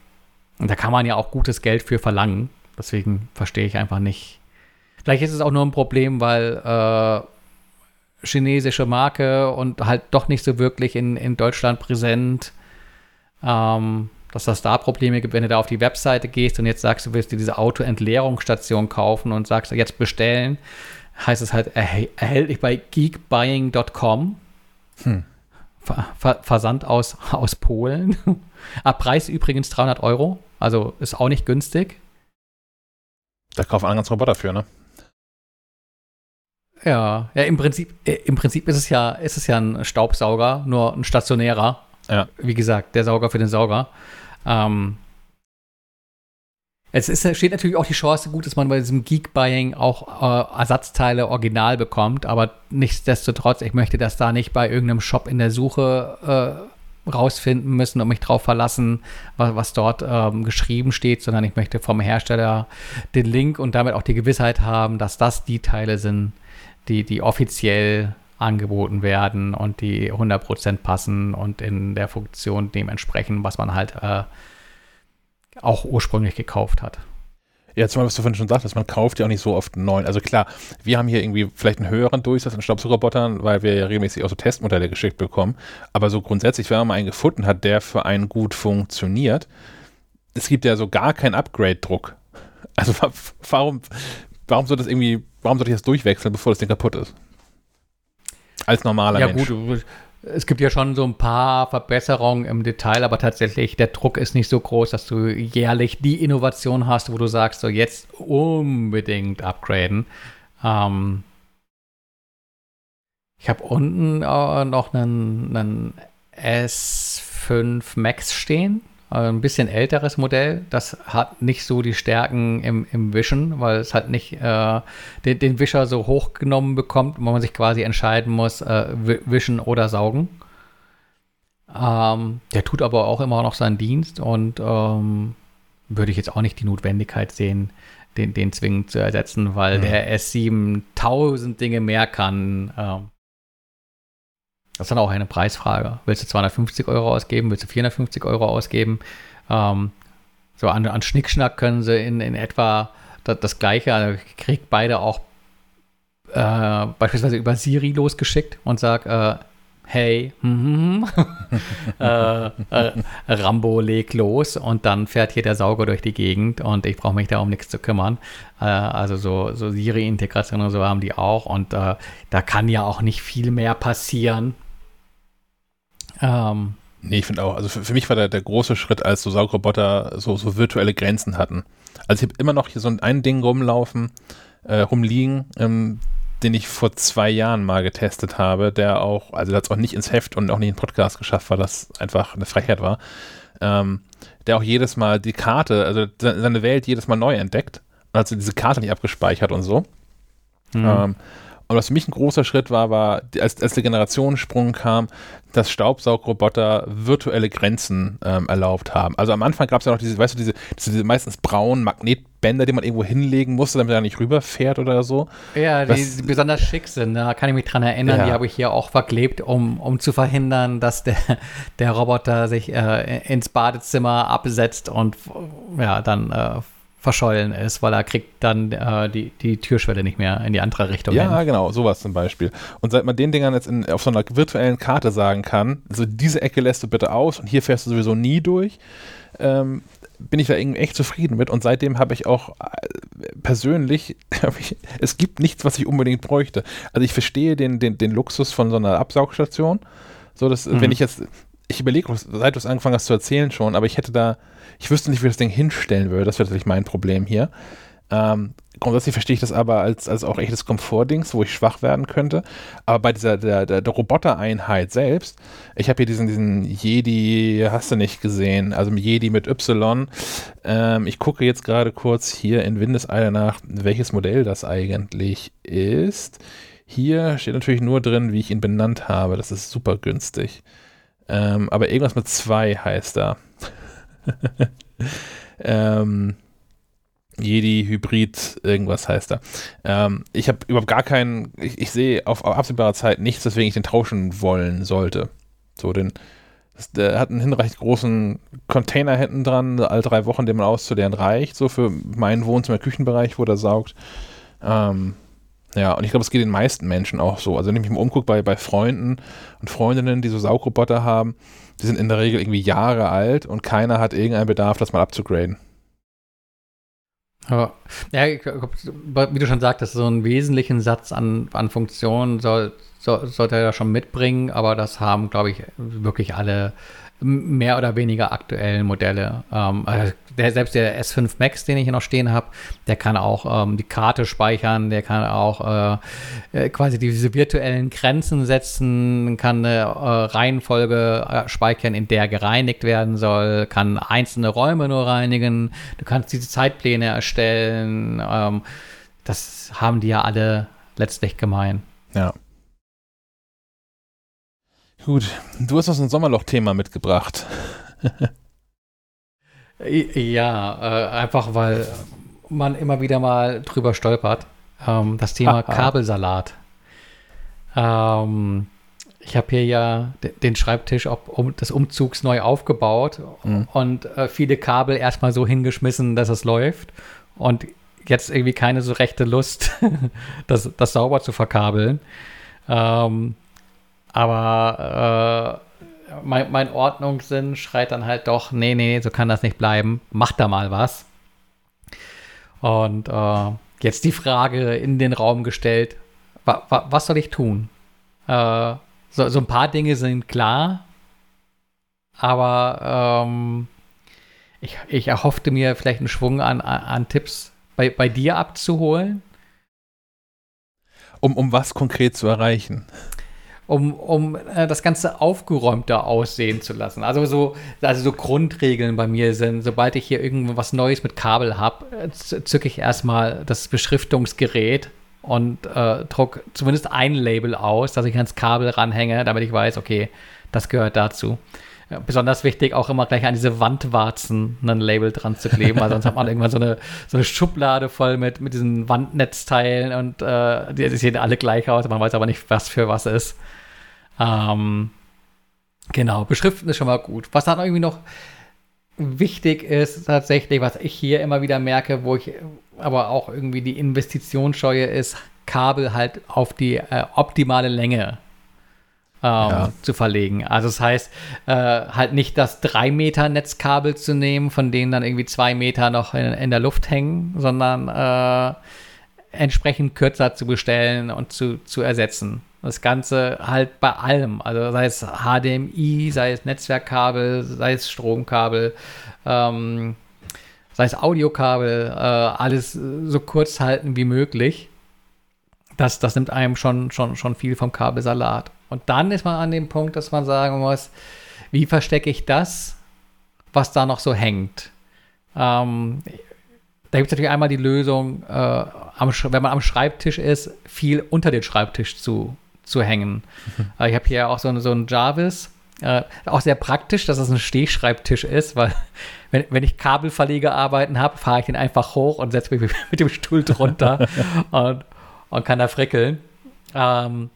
und da kann man ja auch gutes Geld für verlangen. Deswegen verstehe ich einfach nicht. Vielleicht ist es auch nur ein Problem, weil äh, chinesische Marke und halt doch nicht so wirklich in, in Deutschland präsent. Ähm, dass das da Probleme gibt, wenn du da auf die Webseite gehst und jetzt sagst, du willst dir diese Autoentleerungsstation kaufen und sagst jetzt bestellen, heißt es halt erh erhältlich bei geekbuying.com. Hm. Ver Ver Versand aus, aus Polen. [LAUGHS] Ab Preis übrigens 300 Euro, also ist auch nicht günstig. Da kaufen einen ganz Roboter für, ne? Ja, ja im, Prinzip, äh, im Prinzip ist es ja, ist es ja ein Staubsauger, nur ein stationärer. Ja. Wie gesagt, der Sauger für den Sauger. Ähm, es ist, steht natürlich auch die Chance gut, dass man bei diesem Geek-Buying auch äh, Ersatzteile original bekommt, aber nichtsdestotrotz, ich möchte das da nicht bei irgendeinem Shop in der Suche rausfinden müssen und mich darauf verlassen, was, was dort ähm, geschrieben steht, sondern ich möchte vom Hersteller den Link und damit auch die Gewissheit haben, dass das die Teile sind, die, die offiziell angeboten werden und die 100% passen und in der Funktion dementsprechend, was man halt äh, auch ursprünglich gekauft hat. Ja, zumal, was du vorhin schon sagtest, man kauft ja auch nicht so oft einen neuen. Also klar, wir haben hier irgendwie vielleicht einen höheren Durchsatz an Staubsaugerrobotern, weil wir ja regelmäßig auch so Testmodelle geschickt bekommen. Aber so grundsätzlich, wenn man mal einen gefunden hat, der für einen gut funktioniert, es gibt ja so gar keinen Upgrade-Druck. Also warum, warum soll das irgendwie, warum soll ich das durchwechseln, bevor das Ding kaputt ist? Als normaler ja, Mensch. Ja gut, es gibt ja schon so ein paar Verbesserungen im Detail, aber tatsächlich der Druck ist nicht so groß, dass du jährlich die Innovation hast, wo du sagst, so jetzt unbedingt upgraden. Ähm ich habe unten äh, noch einen, einen S5 Max stehen ein bisschen älteres Modell. Das hat nicht so die Stärken im, im Wischen, weil es halt nicht äh, den, den, Wischer so hochgenommen bekommt, wo man sich quasi entscheiden muss, äh, wischen oder saugen. Ähm, der tut aber auch immer noch seinen Dienst und ähm, würde ich jetzt auch nicht die Notwendigkeit sehen, den, den zwingend zu ersetzen, weil mhm. der S7 tausend Dinge mehr kann. Ähm, das ist dann auch eine Preisfrage. Willst du 250 Euro ausgeben? Willst du 450 Euro ausgeben? Ähm, so an, an Schnickschnack können sie in, in etwa das, das Gleiche. Also kriegt beide auch äh, beispielsweise über Siri losgeschickt und sagt, äh, hey, hm, hm, hm. [LAUGHS] äh, äh, Rambo leg los und dann fährt hier der Sauger durch die Gegend und ich brauche mich da um nichts zu kümmern. Äh, also so, so Siri-Integration und so haben die auch und äh, da kann ja auch nicht viel mehr passieren. Ähm, nee, ich finde auch, also für, für, mich war der, der große Schritt, als so Saugroboter so, so virtuelle Grenzen hatten. Also ich habe immer noch hier so ein Ding rumlaufen, äh, rumliegen, ähm, den ich vor zwei Jahren mal getestet habe, der auch, also der hat es auch nicht ins Heft und auch nicht in den Podcast geschafft, weil das einfach eine Frechheit war. Ähm, der auch jedes Mal die Karte, also seine Welt jedes Mal neu entdeckt und hat diese Karte nicht abgespeichert und so. Mhm. Ähm, und was für mich ein großer Schritt war, war, als, als der Generationssprung kam, dass Staubsaugroboter virtuelle Grenzen ähm, erlaubt haben. Also am Anfang gab es ja noch diese, weißt du, diese, diese, meistens braunen Magnetbänder, die man irgendwo hinlegen musste, damit er nicht rüberfährt oder so. Ja, die, die besonders schick sind. Da kann ich mich dran erinnern, ja. die habe ich hier auch verklebt, um, um zu verhindern, dass der, der Roboter sich äh, ins Badezimmer absetzt und ja, dann äh, verschollen ist, weil er kriegt dann äh, die, die Türschwelle nicht mehr in die andere Richtung. Ja, hin. genau, sowas zum Beispiel. Und seit man den Dingern jetzt in, auf so einer virtuellen Karte sagen kann, also diese Ecke lässt du bitte aus und hier fährst du sowieso nie durch, ähm, bin ich da irgendwie echt zufrieden mit. Und seitdem habe ich auch äh, persönlich, [LAUGHS] ich, es gibt nichts, was ich unbedingt bräuchte. Also ich verstehe den, den, den Luxus von so einer Absaugstation. So, dass, mhm. wenn ich jetzt, ich überlege, seit du es angefangen hast zu erzählen schon, aber ich hätte da ich wüsste nicht, wie das Ding hinstellen würde. Das wäre natürlich mein Problem hier. Ähm, grundsätzlich verstehe ich das aber als, als auch echtes Komfortdings, wo ich schwach werden könnte. Aber bei dieser der, der, der Robotereinheit selbst, ich habe hier diesen, diesen Jedi, hast du nicht gesehen, also Jedi mit Y. Ähm, ich gucke jetzt gerade kurz hier in Windeseile nach, welches Modell das eigentlich ist. Hier steht natürlich nur drin, wie ich ihn benannt habe. Das ist super günstig. Ähm, aber irgendwas mit 2 heißt da. [LAUGHS] ähm, Jedi Hybrid, irgendwas heißt er. Ähm, ich habe überhaupt gar keinen, ich, ich sehe auf, auf absehbare Zeit nichts, weswegen ich den tauschen wollen sollte. So, den, das, der hat einen hinreichend großen Container hinten dran, all drei Wochen, den man auszuleeren reicht, so für meinen Wohnzimmer, Küchenbereich, wo der saugt. Ähm, ja, und ich glaube, es geht den meisten Menschen auch so. Also, wenn ich mich mal umgucke bei, bei Freunden und Freundinnen, die so Saugroboter haben, die sind in der Regel irgendwie Jahre alt und keiner hat irgendeinen Bedarf, das mal abzugraden. Ja, wie du schon sagtest, so einen wesentlichen Satz an, an Funktionen soll, soll, sollte er ja schon mitbringen, aber das haben, glaube ich, wirklich alle mehr oder weniger aktuellen Modelle. Ähm, also der, selbst der S5 Max, den ich hier noch stehen habe, der kann auch ähm, die Karte speichern, der kann auch äh, äh, quasi diese virtuellen Grenzen setzen, kann eine äh, Reihenfolge äh, speichern, in der gereinigt werden soll, kann einzelne Räume nur reinigen, du kannst diese Zeitpläne erstellen. Ähm, das haben die ja alle letztlich gemein. Ja. Gut, du hast uns ein Sommerloch-Thema mitgebracht. ja, äh, einfach weil man immer wieder mal drüber stolpert. Ähm, das Thema Kabelsalat. Ähm, ich habe hier ja den Schreibtisch ob, um, des Umzugs neu aufgebaut mhm. und äh, viele Kabel erstmal so hingeschmissen, dass es läuft. Und jetzt irgendwie keine so rechte Lust, [LAUGHS] das, das sauber zu verkabeln. Ähm, aber äh, mein, mein Ordnungssinn schreit dann halt doch, nee, nee, so kann das nicht bleiben. Mach da mal was. Und äh, jetzt die Frage in den Raum gestellt, wa, wa, was soll ich tun? Äh, so, so ein paar Dinge sind klar, aber ähm, ich, ich erhoffte mir vielleicht einen Schwung an, an Tipps bei, bei dir abzuholen. Um, um was konkret zu erreichen? Um, um äh, das Ganze aufgeräumter aussehen zu lassen. Also so, also so Grundregeln bei mir sind, sobald ich hier irgendwas Neues mit Kabel habe, äh, zücke ich erstmal das Beschriftungsgerät und äh, druck zumindest ein Label aus, dass ich ans Kabel ranhänge, damit ich weiß, okay, das gehört dazu. Ja, besonders wichtig, auch immer gleich an diese Wandwarzen ein Label dran zu kleben, weil sonst hat man irgendwann so eine, so eine Schublade voll mit, mit diesen Wandnetzteilen und äh, die, die sehen alle gleich aus, man weiß aber nicht, was für was ist. Ähm, genau, beschriften ist schon mal gut. Was dann irgendwie noch wichtig ist, tatsächlich, was ich hier immer wieder merke, wo ich aber auch irgendwie die Investitionsscheue ist, Kabel halt auf die äh, optimale Länge ähm, ja. zu verlegen. Also das heißt, äh, halt nicht das 3 Meter Netzkabel zu nehmen, von denen dann irgendwie 2 Meter noch in, in, der Luft hängen, sondern äh, entsprechend kürzer zu bestellen und zu, zu ersetzen. Das Ganze halt bei allem, also sei es HDMI, sei es Netzwerkkabel, sei es Stromkabel, ähm, sei es Audiokabel, äh, alles so kurz halten wie möglich. Das, das nimmt einem schon, schon, schon viel vom Kabelsalat. Und dann ist man an dem Punkt, dass man sagen muss, wie verstecke ich das, was da noch so hängt? Ähm, da gibt es natürlich einmal die Lösung, äh, am, wenn man am Schreibtisch ist, viel unter den Schreibtisch zu, zu hängen. Mhm. Äh, ich habe hier auch so, so einen Jarvis, äh, auch sehr praktisch, dass es ein Stehschreibtisch ist, weil [LAUGHS] wenn, wenn ich Kabelverlegearbeiten habe, fahre ich den einfach hoch und setze mich [LAUGHS] mit dem Stuhl drunter [LAUGHS] und, und kann da frickeln. Ähm,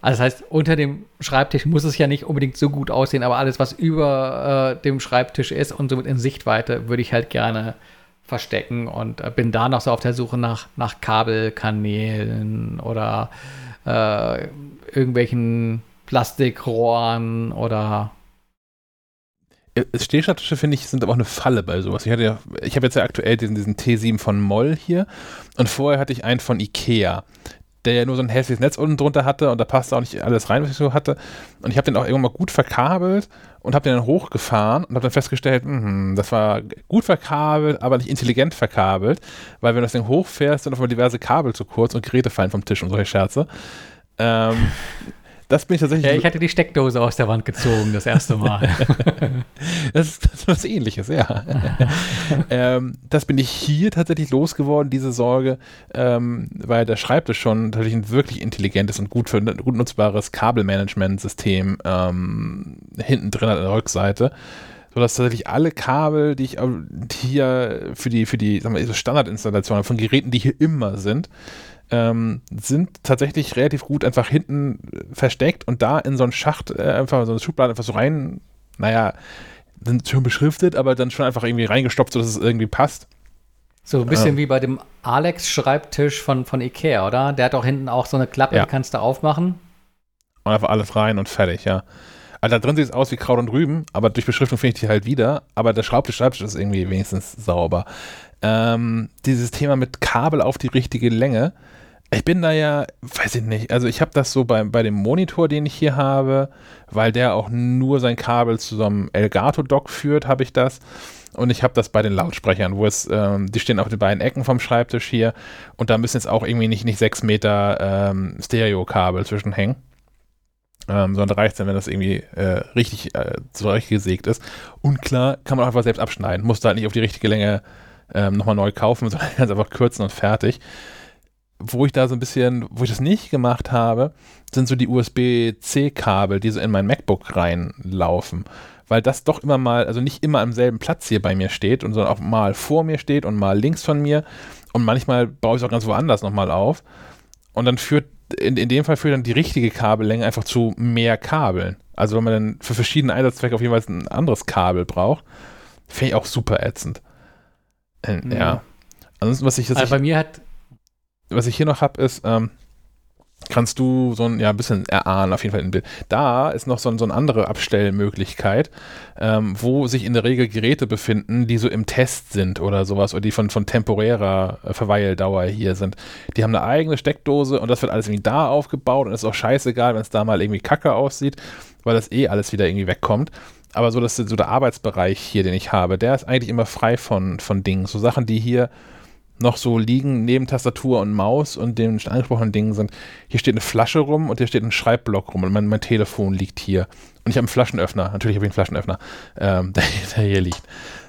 also das heißt, unter dem Schreibtisch muss es ja nicht unbedingt so gut aussehen, aber alles, was über äh, dem Schreibtisch ist und somit in Sichtweite, würde ich halt gerne verstecken und äh, bin da noch so auf der Suche nach, nach Kabelkanälen oder äh, irgendwelchen Plastikrohren oder äh, Stehschreibtische finde ich sind aber auch eine Falle bei sowas. Ich hatte ja, ich habe jetzt ja aktuell diesen, diesen T7 von Moll hier und vorher hatte ich einen von Ikea, der ja nur so ein hässliches Netz unten drunter hatte und da passte auch nicht alles rein, was ich so hatte. Und ich habe den auch irgendwann mal gut verkabelt und habe den dann hochgefahren und habe dann festgestellt, mh, das war gut verkabelt, aber nicht intelligent verkabelt, weil wenn du das Ding hochfährst, sind auf einmal diverse Kabel zu kurz und Geräte fallen vom Tisch und solche Scherze. Ähm, das bin ich tatsächlich. Ja, ich hatte die Steckdose aus der Wand gezogen, das erste Mal. [LAUGHS] das, ist, das ist was ähnliches, ja. [LAUGHS] ähm, das bin ich hier tatsächlich losgeworden, diese Sorge, ähm, weil der Schreibtisch schon tatsächlich ein wirklich intelligentes und gut, für, gut nutzbares Kabelmanagementsystem ähm, hinten drin hat an der Rückseite sodass tatsächlich alle Kabel, die ich hier für die, für die sagen wir, Standardinstallation von Geräten, die hier immer sind, ähm, sind tatsächlich relativ gut einfach hinten versteckt und da in so einen Schacht, äh, einfach so eine Schublade einfach so rein, naja, sind schon beschriftet, aber dann schon einfach irgendwie reingestopft, sodass es irgendwie passt. So ein bisschen ähm. wie bei dem Alex-Schreibtisch von, von Ikea, oder? Der hat auch hinten auch so eine Klappe, ja. die kannst du aufmachen. Und einfach alles rein und fertig, ja. Also da drin sieht es aus wie Kraut und Rüben, aber durch Beschriftung finde ich die halt wieder. Aber der Schreibtisch, Schreibtisch ist irgendwie wenigstens sauber. Ähm, dieses Thema mit Kabel auf die richtige Länge, ich bin da ja, weiß ich nicht, also ich habe das so bei, bei dem Monitor, den ich hier habe, weil der auch nur sein Kabel zu so einem Elgato-Dock führt, habe ich das. Und ich habe das bei den Lautsprechern, wo es, ähm, die stehen auf den beiden Ecken vom Schreibtisch hier und da müssen jetzt auch irgendwie nicht, nicht sechs Meter ähm, Stereo-Kabel zwischenhängen. Ähm, sondern reicht dann, wenn das irgendwie äh, richtig äh, zurechtgesägt ist. Und klar, kann man auch einfach selbst abschneiden. Muss da halt nicht auf die richtige Länge ähm, nochmal neu kaufen, [LAUGHS] sondern ganz einfach kürzen und fertig wo ich da so ein bisschen, wo ich das nicht gemacht habe, sind so die USB-C-Kabel, die so in mein MacBook reinlaufen. Weil das doch immer mal, also nicht immer am selben Platz hier bei mir steht, und sondern auch mal vor mir steht und mal links von mir. Und manchmal baue ich es auch ganz woanders nochmal auf. Und dann führt, in, in dem Fall führt dann die richtige Kabellänge einfach zu mehr Kabeln. Also wenn man dann für verschiedene Einsatzzwecke auf jeweils ein anderes Kabel braucht, finde ich auch super ätzend. Äh, ja. ja. Ansonsten, was ich, also bei mir hat was ich hier noch habe, ist, ähm, kannst du so ein ja, bisschen erahnen, auf jeden Fall ein Bild. Da ist noch so, ein, so eine andere Abstellmöglichkeit, ähm, wo sich in der Regel Geräte befinden, die so im Test sind oder sowas oder die von, von temporärer äh, Verweildauer hier sind. Die haben eine eigene Steckdose und das wird alles irgendwie da aufgebaut und ist auch scheißegal, wenn es da mal irgendwie kacke aussieht, weil das eh alles wieder irgendwie wegkommt. Aber so, dass so der Arbeitsbereich hier, den ich habe, der ist eigentlich immer frei von, von Dingen. So Sachen, die hier noch so liegen neben Tastatur und Maus und den angesprochenen Dingen sind, hier steht eine Flasche rum und hier steht ein Schreibblock rum und mein, mein Telefon liegt hier. Und ich habe einen Flaschenöffner, natürlich habe ich einen Flaschenöffner, ähm, [LAUGHS] der, der, hier liegt.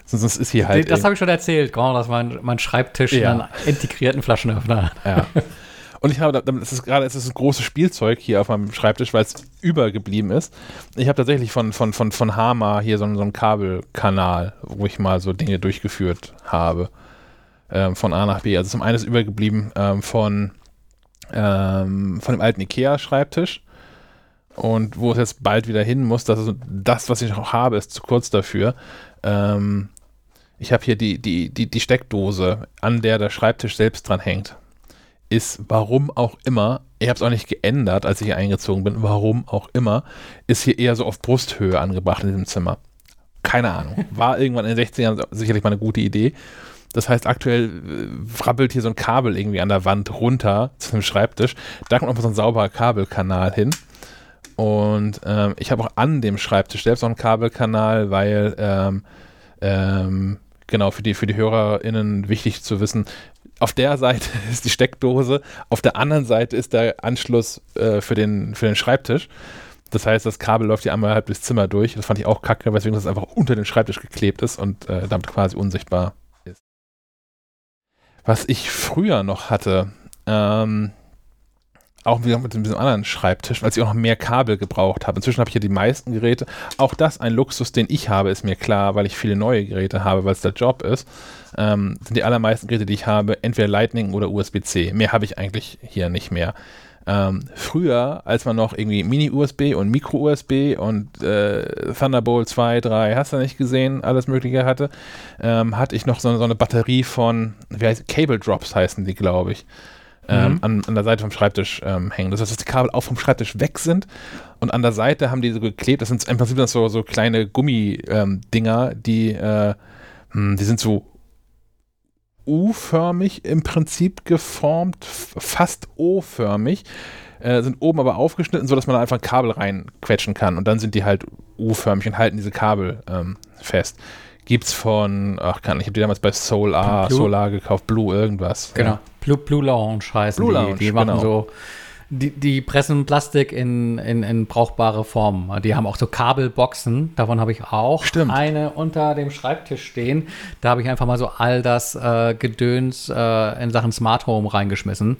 Sonst ist hier halt. Das habe ich schon erzählt, genau, dass mein, mein Schreibtisch ja. einen integrierten Flaschenöffner hat. Ja. Und ich habe, das ist gerade, es ist ein großes Spielzeug hier auf meinem Schreibtisch, weil es übergeblieben ist. Ich habe tatsächlich von, von, von, von Hama hier so, so einen Kabelkanal, wo ich mal so Dinge durchgeführt habe ähm, von A nach B. Also zum einen ist übergeblieben ähm, von, ähm, von dem alten IKEA-Schreibtisch. Und wo es jetzt bald wieder hin muss, das ist das, was ich noch habe, ist zu kurz dafür. Ähm, ich habe hier die, die, die, die Steckdose, an der der Schreibtisch selbst dran hängt. Ist, warum auch immer, ich habe es auch nicht geändert, als ich hier eingezogen bin, warum auch immer, ist hier eher so auf Brusthöhe angebracht in diesem Zimmer. Keine Ahnung. War irgendwann in den 60ern sicherlich mal eine gute Idee. Das heißt, aktuell äh, rabbelt hier so ein Kabel irgendwie an der Wand runter zu dem Schreibtisch. Da kommt noch so ein sauberer Kabelkanal hin. Und ähm, ich habe auch an dem Schreibtisch selbst noch einen Kabelkanal, weil ähm, ähm, genau für die, für die HörerInnen wichtig zu wissen, auf der Seite [LAUGHS] ist die Steckdose, auf der anderen Seite ist der Anschluss äh, für, den, für den Schreibtisch. Das heißt, das Kabel läuft hier einmal halb durchs Zimmer durch. Das fand ich auch kacke, weswegen das einfach unter den Schreibtisch geklebt ist und äh, damit quasi unsichtbar was ich früher noch hatte, ähm, auch wieder mit diesem anderen Schreibtisch, als ich auch noch mehr Kabel gebraucht habe. Inzwischen habe ich ja die meisten Geräte. Auch das ein Luxus, den ich habe, ist mir klar, weil ich viele neue Geräte habe, weil es der Job ist. Ähm, sind die allermeisten Geräte, die ich habe, entweder Lightning oder USB-C. Mehr habe ich eigentlich hier nicht mehr. Ähm, früher, als man noch irgendwie Mini-USB und Micro-USB und äh, Thunderbolt 2, 3, hast du nicht gesehen, alles Mögliche hatte, ähm, hatte ich noch so, so, eine Batterie von, wie heißt Cable Drops heißen die, glaube ich, ähm, mhm. an, an, der Seite vom Schreibtisch ähm, hängen. Das heißt, dass die Kabel auch vom Schreibtisch weg sind und an der Seite haben die so geklebt. Das sind im Prinzip so, so kleine Gummidinger, ähm, die, äh, hm, die sind so U-förmig im Prinzip geformt, fast O-förmig, äh, sind oben aber aufgeschnitten, sodass man da einfach ein Kabel reinquetschen kann und dann sind die halt U-förmig und halten diese Kabel ähm, fest. Gibt's von, ach kann ich habe die damals bei Solar, Solar gekauft, Blue irgendwas. Genau, ja. Blue, Blue Lounge heißen Blue Lounge, die. Die machen genau. so die, die pressen Plastik in, in, in brauchbare Form. Die haben auch so Kabelboxen. Davon habe ich auch Stimmt. eine unter dem Schreibtisch stehen. Da habe ich einfach mal so all das äh, Gedöns äh, in Sachen Smart Home reingeschmissen.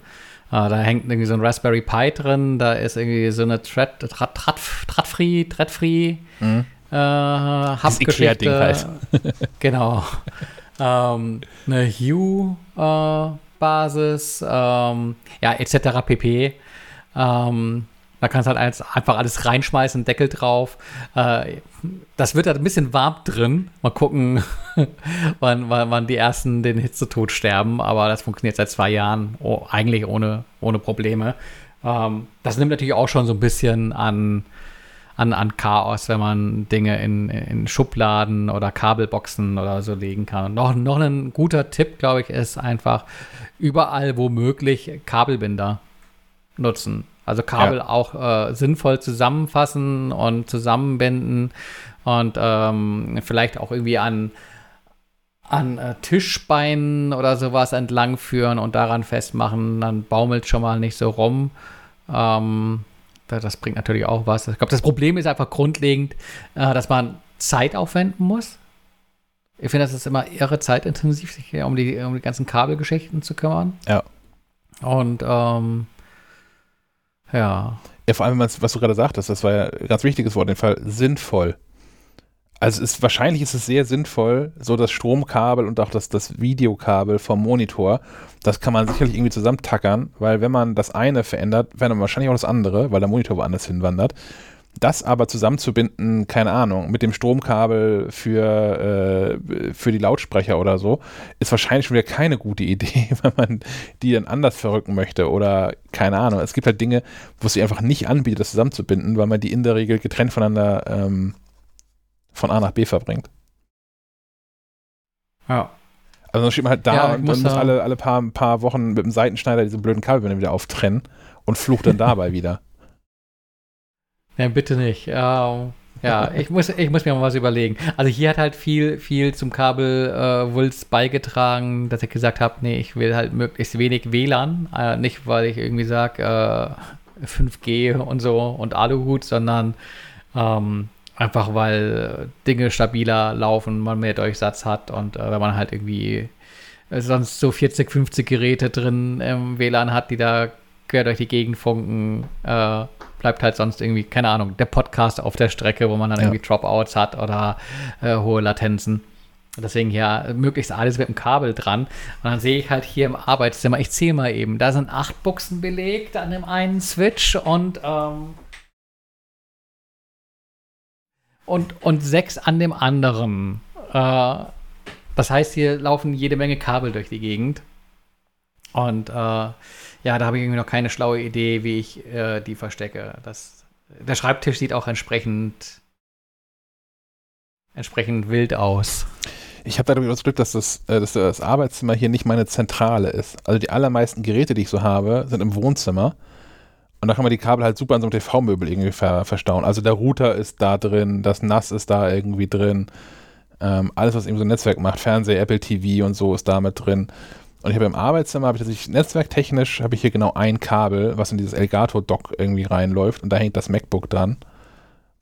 Äh, da hängt irgendwie so ein Raspberry Pi drin. Da ist irgendwie so eine Thread, Thread, Thread, Thread-free, Thread-free mhm. äh, Hub-Geschichte. Halt. [LAUGHS] genau. ähm, eine Hue äh, ähm, ja, etc. pp. Ähm, da kannst du halt einfach alles reinschmeißen, Deckel drauf. Äh, das wird halt ein bisschen warm drin. Mal gucken, [LAUGHS] wann, wann, wann, die ersten den Hitzetod sterben. Aber das funktioniert seit zwei Jahren oh, eigentlich ohne, ohne Probleme. Ähm, das nimmt natürlich auch schon so ein bisschen an, an, an Chaos, wenn man Dinge in, in Schubladen oder Kabelboxen oder so legen kann. Und noch, noch ein guter Tipp, glaube ich, ist einfach überall wo möglich Kabelbinder nutzen. Also Kabel ja. auch äh, sinnvoll zusammenfassen und zusammenbinden und ähm, vielleicht auch irgendwie an, an äh, Tischbeinen oder sowas entlang führen und daran festmachen. Dann baumelt schon mal nicht so rum. Ähm, das bringt natürlich auch was. Ich glaube, das Problem ist einfach grundlegend, äh, dass man Zeit aufwenden muss. Ich finde, das ist immer irre zeitintensiv, sich um die, um die ganzen Kabelgeschichten zu kümmern. Ja. Und ähm, ja. Ja, vor allem, was du gerade sagtest, das war ja ein ganz wichtiges Wort, in dem Fall sinnvoll. Also ist, wahrscheinlich ist es sehr sinnvoll, so das Stromkabel und auch das, das Videokabel vom Monitor, das kann man sicherlich irgendwie zusammentackern, weil wenn man das eine verändert, verändert man wahrscheinlich auch das andere, weil der Monitor woanders hinwandert. Das aber zusammenzubinden, keine Ahnung, mit dem Stromkabel für, äh, für die Lautsprecher oder so, ist wahrscheinlich schon wieder keine gute Idee, [LAUGHS] wenn man die dann anders verrücken möchte oder keine Ahnung. Es gibt halt Dinge, wo es sich einfach nicht anbietet, das zusammenzubinden, weil man die in der Regel getrennt voneinander ähm, von A nach B verbringt. Ja. Also dann steht man halt da ja, und muss, muss alle, alle paar, paar Wochen mit dem Seitenschneider diese blöden Kabel wieder auftrennen und flucht dann dabei [LAUGHS] wieder. Ja, bitte nicht. Ähm, ja, ich muss, ich muss mir mal was überlegen. Also hier hat halt viel, viel zum Kabel äh, Wulst beigetragen, dass ich gesagt habe, nee, ich will halt möglichst wenig WLAN. Äh, nicht, weil ich irgendwie sage, äh, 5G und so und Aluhut, sondern ähm, einfach weil Dinge stabiler laufen, man mehr Durchsatz hat und äh, wenn man halt irgendwie äh, sonst so 40, 50 Geräte drin im WLAN hat, die da quer durch die Gegend funken, äh, bleibt halt sonst irgendwie, keine Ahnung, der Podcast auf der Strecke, wo man dann ja. irgendwie Dropouts hat oder äh, hohe Latenzen. Deswegen ja möglichst alles mit dem Kabel dran. Und dann sehe ich halt hier im Arbeitszimmer, ich zähle mal eben, da sind acht Buchsen belegt an dem einen Switch und, ähm, und, und sechs an dem anderen. Äh, das heißt, hier laufen jede Menge Kabel durch die Gegend. Und äh, ja, da habe ich irgendwie noch keine schlaue Idee, wie ich äh, die verstecke. Das, der Schreibtisch sieht auch entsprechend, entsprechend wild aus. Ich habe dadurch das Glück, dass das, äh, dass das Arbeitszimmer hier nicht meine Zentrale ist. Also die allermeisten Geräte, die ich so habe, sind im Wohnzimmer. Und da kann man die Kabel halt super an so einem TV-Möbel irgendwie ver verstauen. Also der Router ist da drin, das NAS ist da irgendwie drin. Ähm, alles, was eben so ein Netzwerk macht, Fernseher, Apple TV und so ist da mit drin. Und ich habe im Arbeitszimmer, habe ich tatsächlich netzwerktechnisch, habe ich hier genau ein Kabel, was in dieses Elgato-Dock irgendwie reinläuft und da hängt das MacBook dran.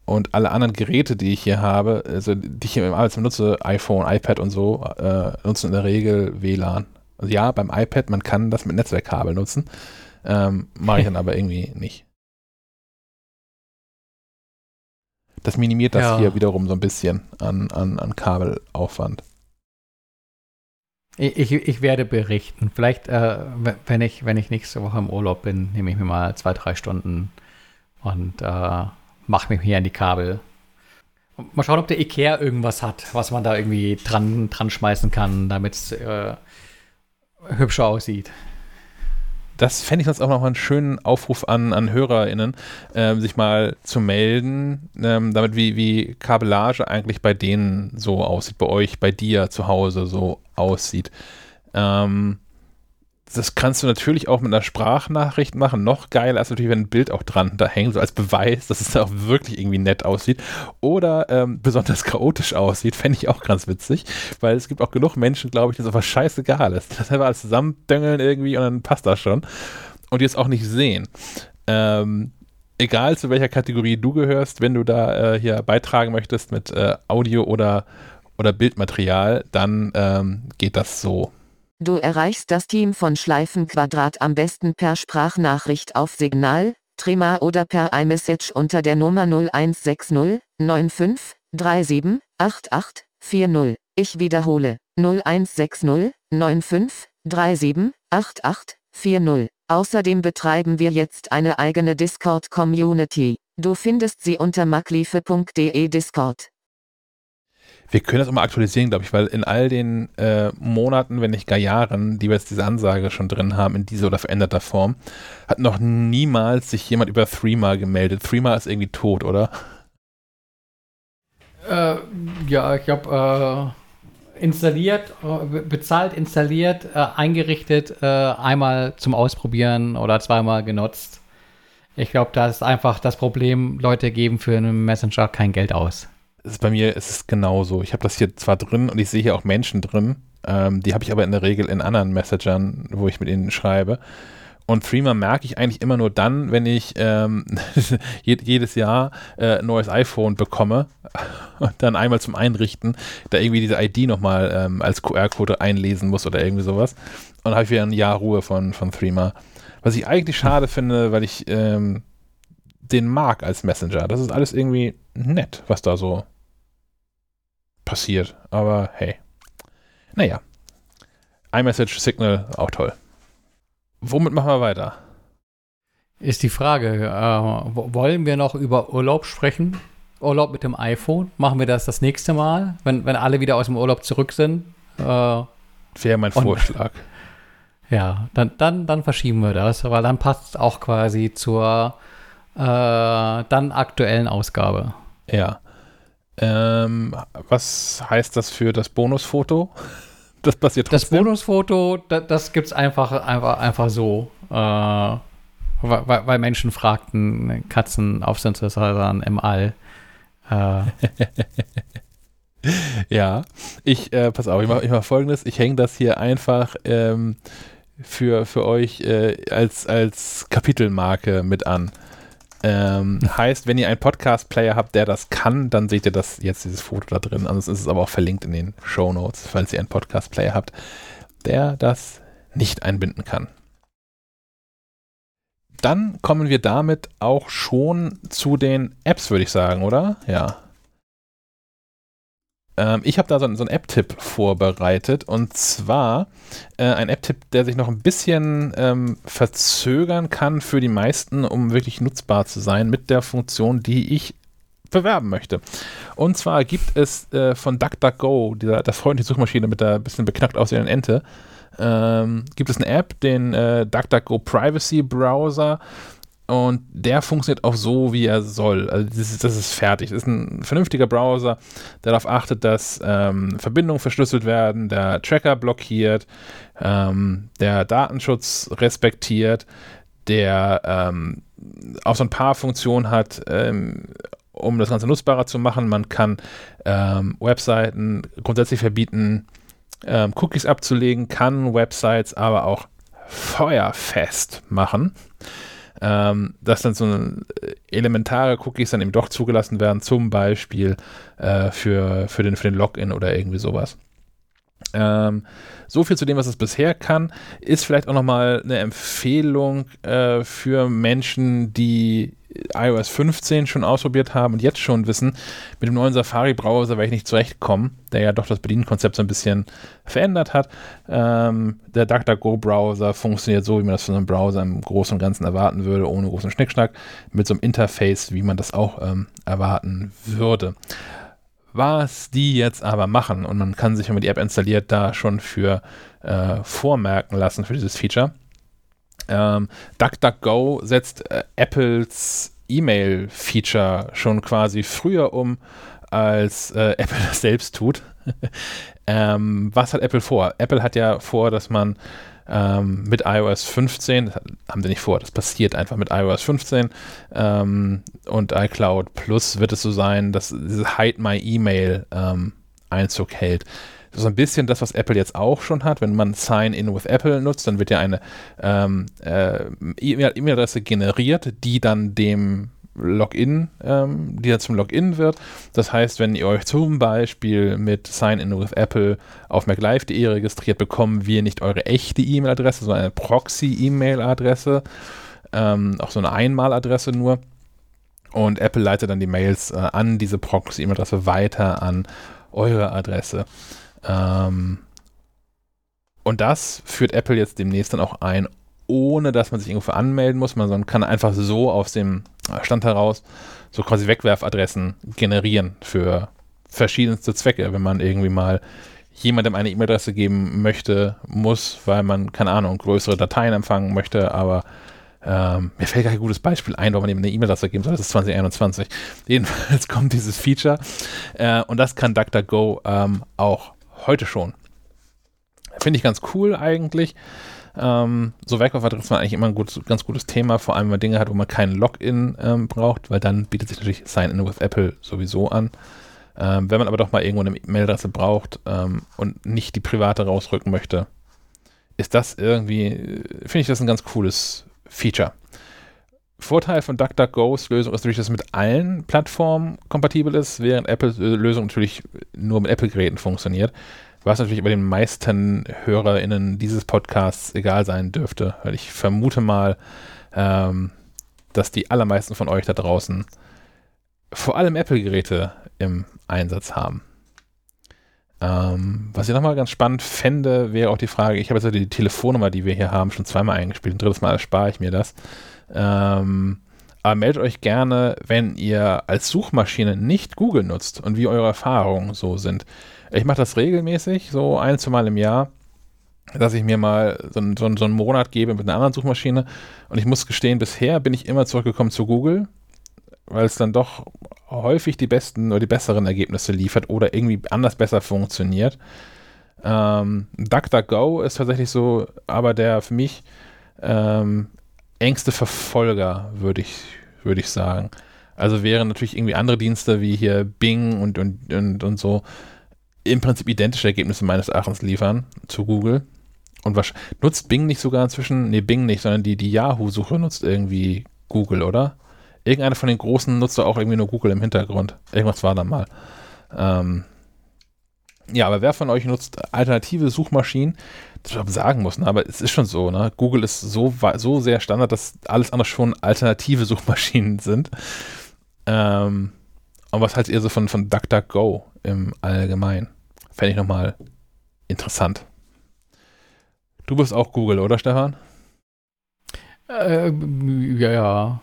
Und alle anderen Geräte, die ich hier habe, also die ich hier im Arbeitszimmer nutze, iPhone, iPad und so, äh, nutzen in der Regel WLAN. Also ja, beim iPad, man kann das mit Netzwerkkabel nutzen. Ähm, Mache ich dann [LAUGHS] aber irgendwie nicht. Das minimiert das ja. hier wiederum so ein bisschen an, an, an Kabelaufwand. Ich, ich, werde berichten. Vielleicht, äh, wenn, ich, wenn ich nächste Woche im Urlaub bin, nehme ich mir mal zwei, drei Stunden und äh, mache mich hier an die Kabel. Mal schauen, ob der Ikea irgendwas hat, was man da irgendwie dran, dran schmeißen kann, damit es äh, hübscher aussieht das fände ich sonst auch noch mal einen schönen Aufruf an, an HörerInnen, ähm, sich mal zu melden, ähm, damit wie, wie Kabellage eigentlich bei denen so aussieht, bei euch, bei dir zu Hause so aussieht. Ähm, das kannst du natürlich auch mit einer Sprachnachricht machen. Noch geiler ist natürlich, wenn ein Bild auch dran da hängt, so als Beweis, dass es da auch wirklich irgendwie nett aussieht. Oder ähm, besonders chaotisch aussieht, fände ich auch ganz witzig, weil es gibt auch genug Menschen, glaube ich, denen es einfach scheißegal ist. Das einfach alles zusammendöngeln irgendwie und dann passt das schon. Und die es auch nicht sehen. Ähm, egal zu welcher Kategorie du gehörst, wenn du da äh, hier beitragen möchtest mit äh, Audio oder, oder Bildmaterial, dann ähm, geht das so. Du erreichst das Team von Schleifenquadrat am besten per Sprachnachricht auf Signal, Trema oder per iMessage unter der Nummer 0160 95 37 88 40. Ich wiederhole 0160 95 37 88 40. Außerdem betreiben wir jetzt eine eigene Discord-Community. Du findest sie unter makliefe.de Discord. Wir können das immer aktualisieren, glaube ich, weil in all den äh, Monaten, wenn nicht gar Jahren, die wir jetzt diese Ansage schon drin haben, in dieser oder veränderter Form, hat noch niemals sich jemand über Threema gemeldet. Threema ist irgendwie tot, oder? Äh, ja, ich habe äh, installiert, äh, bezahlt, installiert, äh, eingerichtet, äh, einmal zum Ausprobieren oder zweimal genutzt. Ich glaube, da ist einfach das Problem, Leute geben für einen Messenger kein Geld aus ist bei mir ist es genauso. Ich habe das hier zwar drin und ich sehe hier auch Menschen drin, ähm, die habe ich aber in der Regel in anderen Messagern, wo ich mit ihnen schreibe. Und Threema merke ich eigentlich immer nur dann, wenn ich ähm, [LAUGHS] jedes Jahr äh, ein neues iPhone bekomme [LAUGHS] und dann einmal zum Einrichten da irgendwie diese ID nochmal ähm, als QR-Code einlesen muss oder irgendwie sowas. Und dann habe ich wieder ein Jahr Ruhe von, von Threema. Was ich eigentlich schade finde, weil ich ähm, den mag als Messenger. Das ist alles irgendwie nett, was da so passiert. Aber hey. Naja. iMessage, Signal, auch toll. Womit machen wir weiter? Ist die Frage, äh, wollen wir noch über Urlaub sprechen? Urlaub mit dem iPhone? Machen wir das das nächste Mal, wenn, wenn alle wieder aus dem Urlaub zurück sind? Äh, Wäre mein Vorschlag. [LAUGHS] ja, dann, dann, dann verschieben wir das, weil dann passt es auch quasi zur äh, dann aktuellen Ausgabe. Ja. Ähm, was heißt das für das Bonusfoto? [LAUGHS] Das passiert trotzdem. Das Bonusfoto, das, das gibt es einfach, einfach, einfach so. Äh, weil, weil, Menschen fragten Katzen auf Synthesizern im All. Äh. [LAUGHS] ja, ich, äh, pass auf, ich mache mach folgendes. Ich hänge das hier einfach ähm, für, für euch äh, als, als Kapitelmarke mit an. Ähm, heißt, wenn ihr einen Podcast-Player habt, der das kann, dann seht ihr das jetzt, dieses Foto da drin. Ansonsten ist es aber auch verlinkt in den Show Notes, falls ihr einen Podcast-Player habt, der das nicht einbinden kann. Dann kommen wir damit auch schon zu den Apps, würde ich sagen, oder? Ja. Ähm, ich habe da so, einen App-Tipp vorbereitet und zwar äh, ein App-Tipp, der sich noch ein bisschen ähm, verzögern kann für die meisten, um wirklich nutzbar zu sein mit der Funktion, die ich bewerben möchte. Und zwar gibt es äh, von DuckDuckGo, dieser das freundliche Suchmaschine mit der bisschen beknackt aussehenden Ente, ähm, gibt es eine App, den äh, DuckDuckGo Privacy Browser, und der funktioniert auch so, wie er soll. Also das ist, das ist fertig. Das ist ein vernünftiger Browser, der darauf achtet, dass ähm, Verbindungen verschlüsselt werden, der Tracker blockiert, ähm, der Datenschutz respektiert, der ähm, auch so ein paar Funktionen hat, ähm, um das Ganze nutzbarer zu machen. Man kann ähm, Webseiten grundsätzlich verbieten, ähm, Cookies abzulegen, kann Websites aber auch feuerfest machen ähm, dass dann so elementare Cookies dann eben doch zugelassen werden, zum Beispiel äh, für, für, den, für den Login oder irgendwie sowas. Ähm, so viel zu dem, was es bisher kann, ist vielleicht auch nochmal eine Empfehlung äh, für Menschen, die iOS 15 schon ausprobiert haben und jetzt schon wissen, mit dem neuen Safari-Browser werde ich nicht zurechtkommen, der ja doch das Bedienkonzept so ein bisschen verändert hat. Ähm, der DuckDuckGo-Browser funktioniert so, wie man das von einem Browser im Großen und Ganzen erwarten würde, ohne großen Schnickschnack, mit so einem Interface, wie man das auch ähm, erwarten würde. Was die jetzt aber machen, und man kann sich, wenn man die App installiert, da schon für äh, vormerken lassen für dieses Feature, ähm, DuckDuckGo setzt äh, Apples E-Mail-Feature schon quasi früher um, als äh, [LAUGHS] Apple das selbst tut. [LAUGHS] ähm, was hat Apple vor? Apple hat ja vor, dass man ähm, mit iOS 15, das haben sie nicht vor, das passiert einfach mit iOS 15 ähm, und iCloud Plus wird es so sein, dass diese Hide My E-Mail ähm, Einzug hält so ein bisschen das, was Apple jetzt auch schon hat. Wenn man Sign-in with Apple nutzt, dann wird ja eine ähm, äh, E-Mail-Adresse generiert, die dann dem Login, ähm, die dann zum Login wird. Das heißt, wenn ihr euch zum Beispiel mit Sign-in with Apple auf MacLive.de registriert, bekommen wir nicht eure echte E-Mail-Adresse, sondern eine Proxy-E-Mail-Adresse, ähm, auch so eine Einmaladresse nur. Und Apple leitet dann die Mails äh, an diese Proxy-E-Mail-Adresse weiter an eure Adresse. Ähm, und das führt Apple jetzt demnächst dann auch ein, ohne dass man sich irgendwo anmelden muss. Man kann einfach so aus dem Stand heraus so quasi Wegwerfadressen generieren für verschiedenste Zwecke, wenn man irgendwie mal jemandem eine E-Mail-Adresse geben möchte, muss, weil man, keine Ahnung, größere Dateien empfangen möchte, aber ähm, mir fällt kein gutes Beispiel ein, wo man ihm eine E-Mail-Adresse geben soll. Das ist 2021. [LAUGHS] Jedenfalls kommt dieses Feature äh, und das kann DuckDuckGo ähm, auch heute schon. Finde ich ganz cool eigentlich. Ähm, so Werkwaffenadressen war eigentlich immer ein gut, ganz gutes Thema, vor allem wenn man Dinge hat, wo man keinen Login ähm, braucht, weil dann bietet sich natürlich Sign-in with Apple sowieso an. Ähm, wenn man aber doch mal irgendwo eine Mailadresse braucht ähm, und nicht die private rausrücken möchte, ist das irgendwie, finde ich das ein ganz cooles Feature. Vorteil von DuckDuckGo's Lösung ist natürlich, dass es mit allen Plattformen kompatibel ist, während Apples Lösung natürlich nur mit Apple-Geräten funktioniert. Was natürlich bei den meisten HörerInnen dieses Podcasts egal sein dürfte, weil ich vermute mal, ähm, dass die allermeisten von euch da draußen vor allem Apple-Geräte im Einsatz haben. Ähm, was ich nochmal ganz spannend fände, wäre auch die Frage, ich habe jetzt die Telefonnummer, die wir hier haben, schon zweimal eingespielt, ein drittes Mal erspare ich mir das. Ähm, aber meldet euch gerne, wenn ihr als Suchmaschine nicht Google nutzt und wie eure Erfahrungen so sind. Ich mache das regelmäßig, so ein, zwei Mal im Jahr, dass ich mir mal so, so, so einen Monat gebe mit einer anderen Suchmaschine. Und ich muss gestehen, bisher bin ich immer zurückgekommen zu Google, weil es dann doch häufig die besten oder die besseren Ergebnisse liefert oder irgendwie anders besser funktioniert. Ähm, DuckDuckGo ist tatsächlich so, aber der für mich ähm, engste Verfolger, würde ich, würd ich sagen. Also wären natürlich irgendwie andere Dienste wie hier Bing und, und, und, und so im Prinzip identische Ergebnisse meines Erachtens liefern zu Google. Und was nutzt Bing nicht sogar inzwischen? Nee, Bing nicht, sondern die, die Yahoo-Suche nutzt irgendwie Google, oder? Irgendeiner von den großen nutzt auch irgendwie nur Google im Hintergrund. Irgendwas war da mal. Ähm, ja, aber wer von euch nutzt alternative Suchmaschinen? Sagen muss, ne? aber es ist schon so, ne? Google ist so, so sehr Standard, dass alles andere schon alternative [LAUGHS] Suchmaschinen sind. Ähm, und was haltet ihr so von, von DuckDuckGo im Allgemeinen? Fände ich nochmal interessant. Du bist auch Google, oder Stefan? Äh, ja, ja.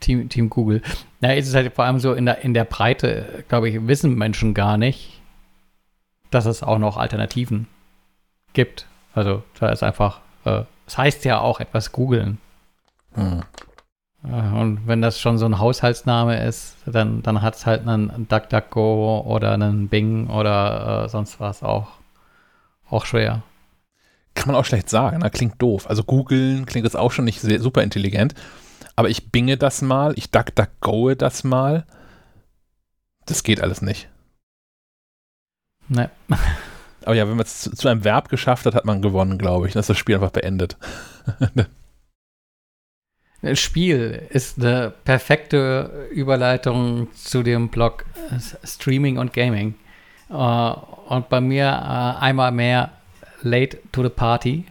Team, Team Google. Na, es ist halt vor allem so in der, in der Breite, glaube ich, wissen Menschen gar nicht, dass es auch noch Alternativen gibt. Also da ist einfach, äh, das heißt ja auch etwas googeln. Hm. Äh, und wenn das schon so ein Haushaltsname ist, dann, dann hat es halt einen DuckDuckGo oder einen Bing oder äh, sonst was auch, auch schwer. Kann man auch schlecht sagen, ne? klingt doof. Also googeln klingt jetzt auch schon nicht sehr, super intelligent, aber ich binge das mal, ich DuckDuckGoe das mal. Das geht alles nicht. Ne. [LAUGHS] Aber ja, wenn man es zu, zu, einem Verb geschafft hat, hat man gewonnen, glaube ich. Dann ist das Spiel einfach beendet. [LAUGHS] Spiel ist eine perfekte Überleitung zu dem Blog Streaming und Gaming. Uh, und bei mir uh, einmal mehr Late to the Party.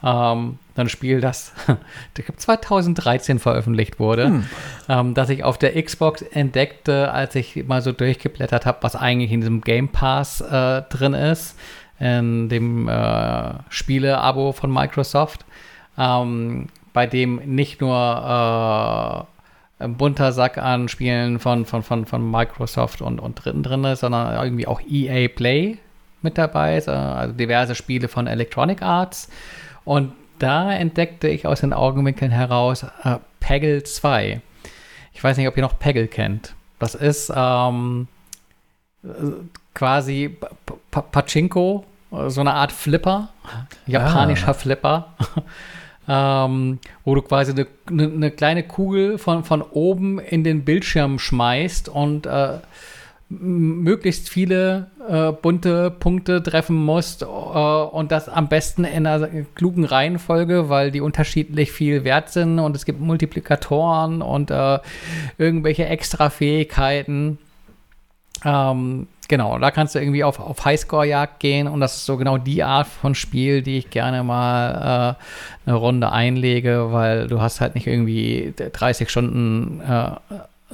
Um, ein Spiel, das [LAUGHS] 2013 veröffentlicht wurde, hm. ähm, das ich auf der Xbox entdeckte, als ich mal so durchgeblättert habe, was eigentlich in diesem Game Pass äh, drin ist, in dem äh, Spiele-Abo von Microsoft, ähm, bei dem nicht nur äh, ein bunter Sack an Spielen von, von, von, von Microsoft und, und Dritten drin ist, sondern irgendwie auch EA Play mit dabei ist, also diverse Spiele von Electronic Arts. Und da entdeckte ich aus den Augenwinkeln heraus äh, Peggle 2. Ich weiß nicht, ob ihr noch Peggle kennt. Das ist ähm, quasi P Pachinko, so eine Art Flipper, japanischer ah. Flipper, [LAUGHS] ähm, wo du quasi eine, eine, kleine Kugel von, von oben in den Bildschirm schmeißt und äh, möglichst viele äh, bunte Punkte treffen musst äh, und das am besten in einer klugen Reihenfolge, weil die unterschiedlich viel wert sind und es gibt Multiplikatoren und äh, irgendwelche Extra-Fähigkeiten. Ähm, genau, da kannst du irgendwie auf, auf Highscore-Jagd gehen und das ist so genau die Art von Spiel, die ich gerne mal äh, eine Runde einlege, weil du hast halt nicht irgendwie 30 Stunden äh,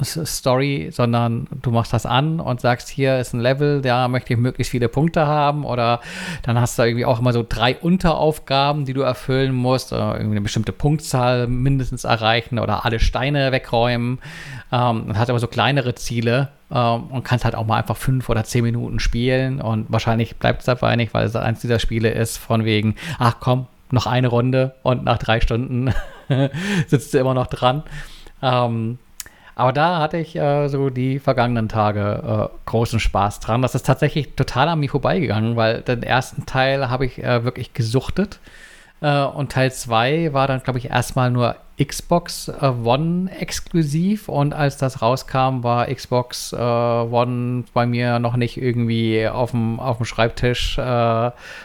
Story, sondern du machst das an und sagst, hier ist ein Level, da möchte ich möglichst viele Punkte haben oder dann hast du irgendwie auch immer so drei Unteraufgaben, die du erfüllen musst, oder irgendwie eine bestimmte Punktzahl mindestens erreichen oder alle Steine wegräumen. Ähm, und hast aber so kleinere Ziele ähm, und kannst halt auch mal einfach fünf oder zehn Minuten spielen und wahrscheinlich bleibt es dabei nicht, weil es eins dieser Spiele ist von wegen, ach komm, noch eine Runde und nach drei Stunden [LAUGHS] sitzt du immer noch dran. Ähm, aber da hatte ich äh, so die vergangenen Tage äh, großen Spaß dran. Das ist tatsächlich total an mir vorbeigegangen, weil den ersten Teil habe ich äh, wirklich gesuchtet. Äh, und Teil 2 war dann, glaube ich, erstmal nur Xbox äh, One exklusiv. Und als das rauskam, war Xbox äh, One bei mir noch nicht irgendwie auf dem, Schreibtisch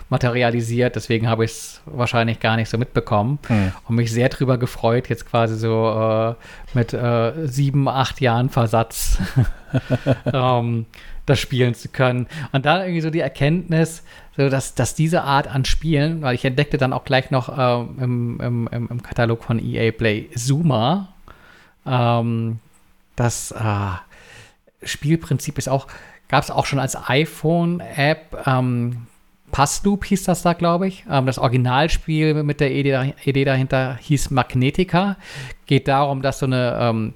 materialisiert. Deswegen habe ich es wahrscheinlich gar nicht so mitbekommen. Hm. Und mich sehr drüber gefreut, jetzt quasi so mit sieben, acht Jahren Versatz. [LAUGHS] [LAUGHS] ähm, das spielen zu können. Und da irgendwie so die Erkenntnis, so dass, dass diese Art an Spielen, weil ich entdeckte dann auch gleich noch äh, im, im, im, Katalog von EA Play Zuma, ähm, das äh, Spielprinzip ist auch, gab es auch schon als iPhone-App, ähm, Passloop hieß das da, glaube ich. Ähm, das Originalspiel mit der Idee, dahinter hieß Magnetica. Geht darum, dass so eine ähm,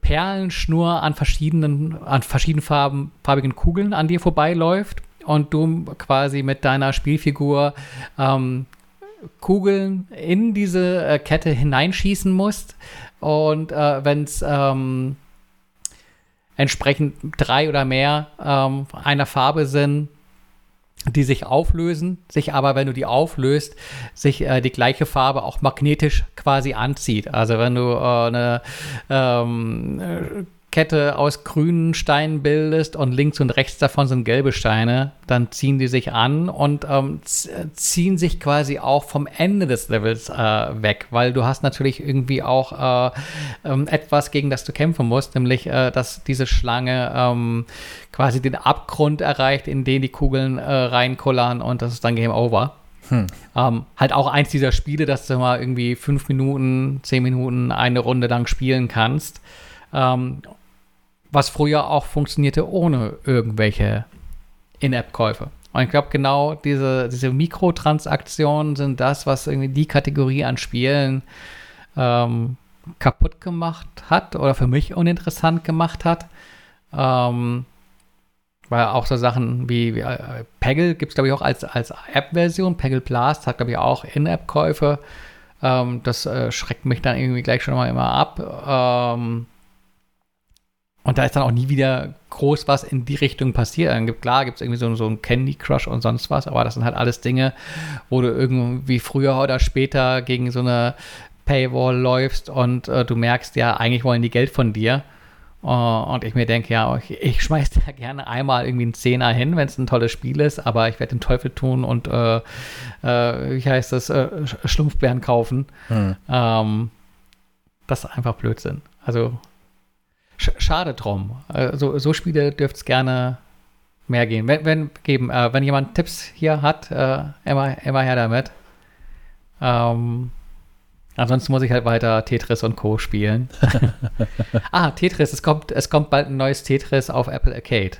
Perlenschnur an verschiedenen, an verschiedenen Farben, farbigen Kugeln an dir vorbeiläuft und du quasi mit deiner Spielfigur ähm, Kugeln in diese äh, Kette hineinschießen musst. Und äh, wenn es ähm, entsprechend drei oder mehr ähm, einer Farbe sind, die sich auflösen, sich aber, wenn du die auflöst, sich äh, die gleiche Farbe auch magnetisch quasi anzieht. Also wenn du äh, eine ähm, Kette aus grünen Steinen bildest und links und rechts davon sind gelbe Steine, dann ziehen die sich an und ähm, ziehen sich quasi auch vom Ende des Levels äh, weg, weil du hast natürlich irgendwie auch äh, ähm, etwas, gegen das du kämpfen musst, nämlich, äh, dass diese Schlange ähm, quasi den Abgrund erreicht, in den die Kugeln äh, reinkullern und das ist dann Game Over. Hm. Ähm, halt auch eins dieser Spiele, dass du mal irgendwie fünf Minuten, zehn Minuten eine Runde lang spielen kannst. Ähm, was früher auch funktionierte ohne irgendwelche In-App-Käufe. Und ich glaube, genau diese, diese Mikrotransaktionen sind das, was irgendwie die Kategorie an Spielen ähm, kaputt gemacht hat oder für mich uninteressant gemacht hat. Ähm, weil auch so Sachen wie, wie äh, Peggle gibt es, glaube ich, auch als, als App-Version. Peggle Blast hat, glaube ich, auch In-App-Käufe. Ähm, das äh, schreckt mich dann irgendwie gleich schon mal immer ab. Ähm, und da ist dann auch nie wieder groß was in die Richtung passiert. Dann gibt, klar, gibt es irgendwie so, so ein Candy Crush und sonst was, aber das sind halt alles Dinge, wo du irgendwie früher oder später gegen so eine Paywall läufst und äh, du merkst, ja, eigentlich wollen die Geld von dir. Uh, und ich mir denke, ja, ich, ich schmeiß da gerne einmal irgendwie einen Zehner hin, wenn es ein tolles Spiel ist, aber ich werde den Teufel tun und, äh, äh, wie heißt das, äh, Schlumpfbären kaufen. Hm. Ähm, das ist einfach Blödsinn. Also schade drum. Also, so Spiele dürfte es gerne mehr gehen. Wenn, wenn, geben, äh, wenn jemand Tipps hier hat, äh, immer, immer her damit. Ähm, ansonsten muss ich halt weiter Tetris und Co. spielen. [LAUGHS] ah, Tetris, es kommt, es kommt bald ein neues Tetris auf Apple Arcade.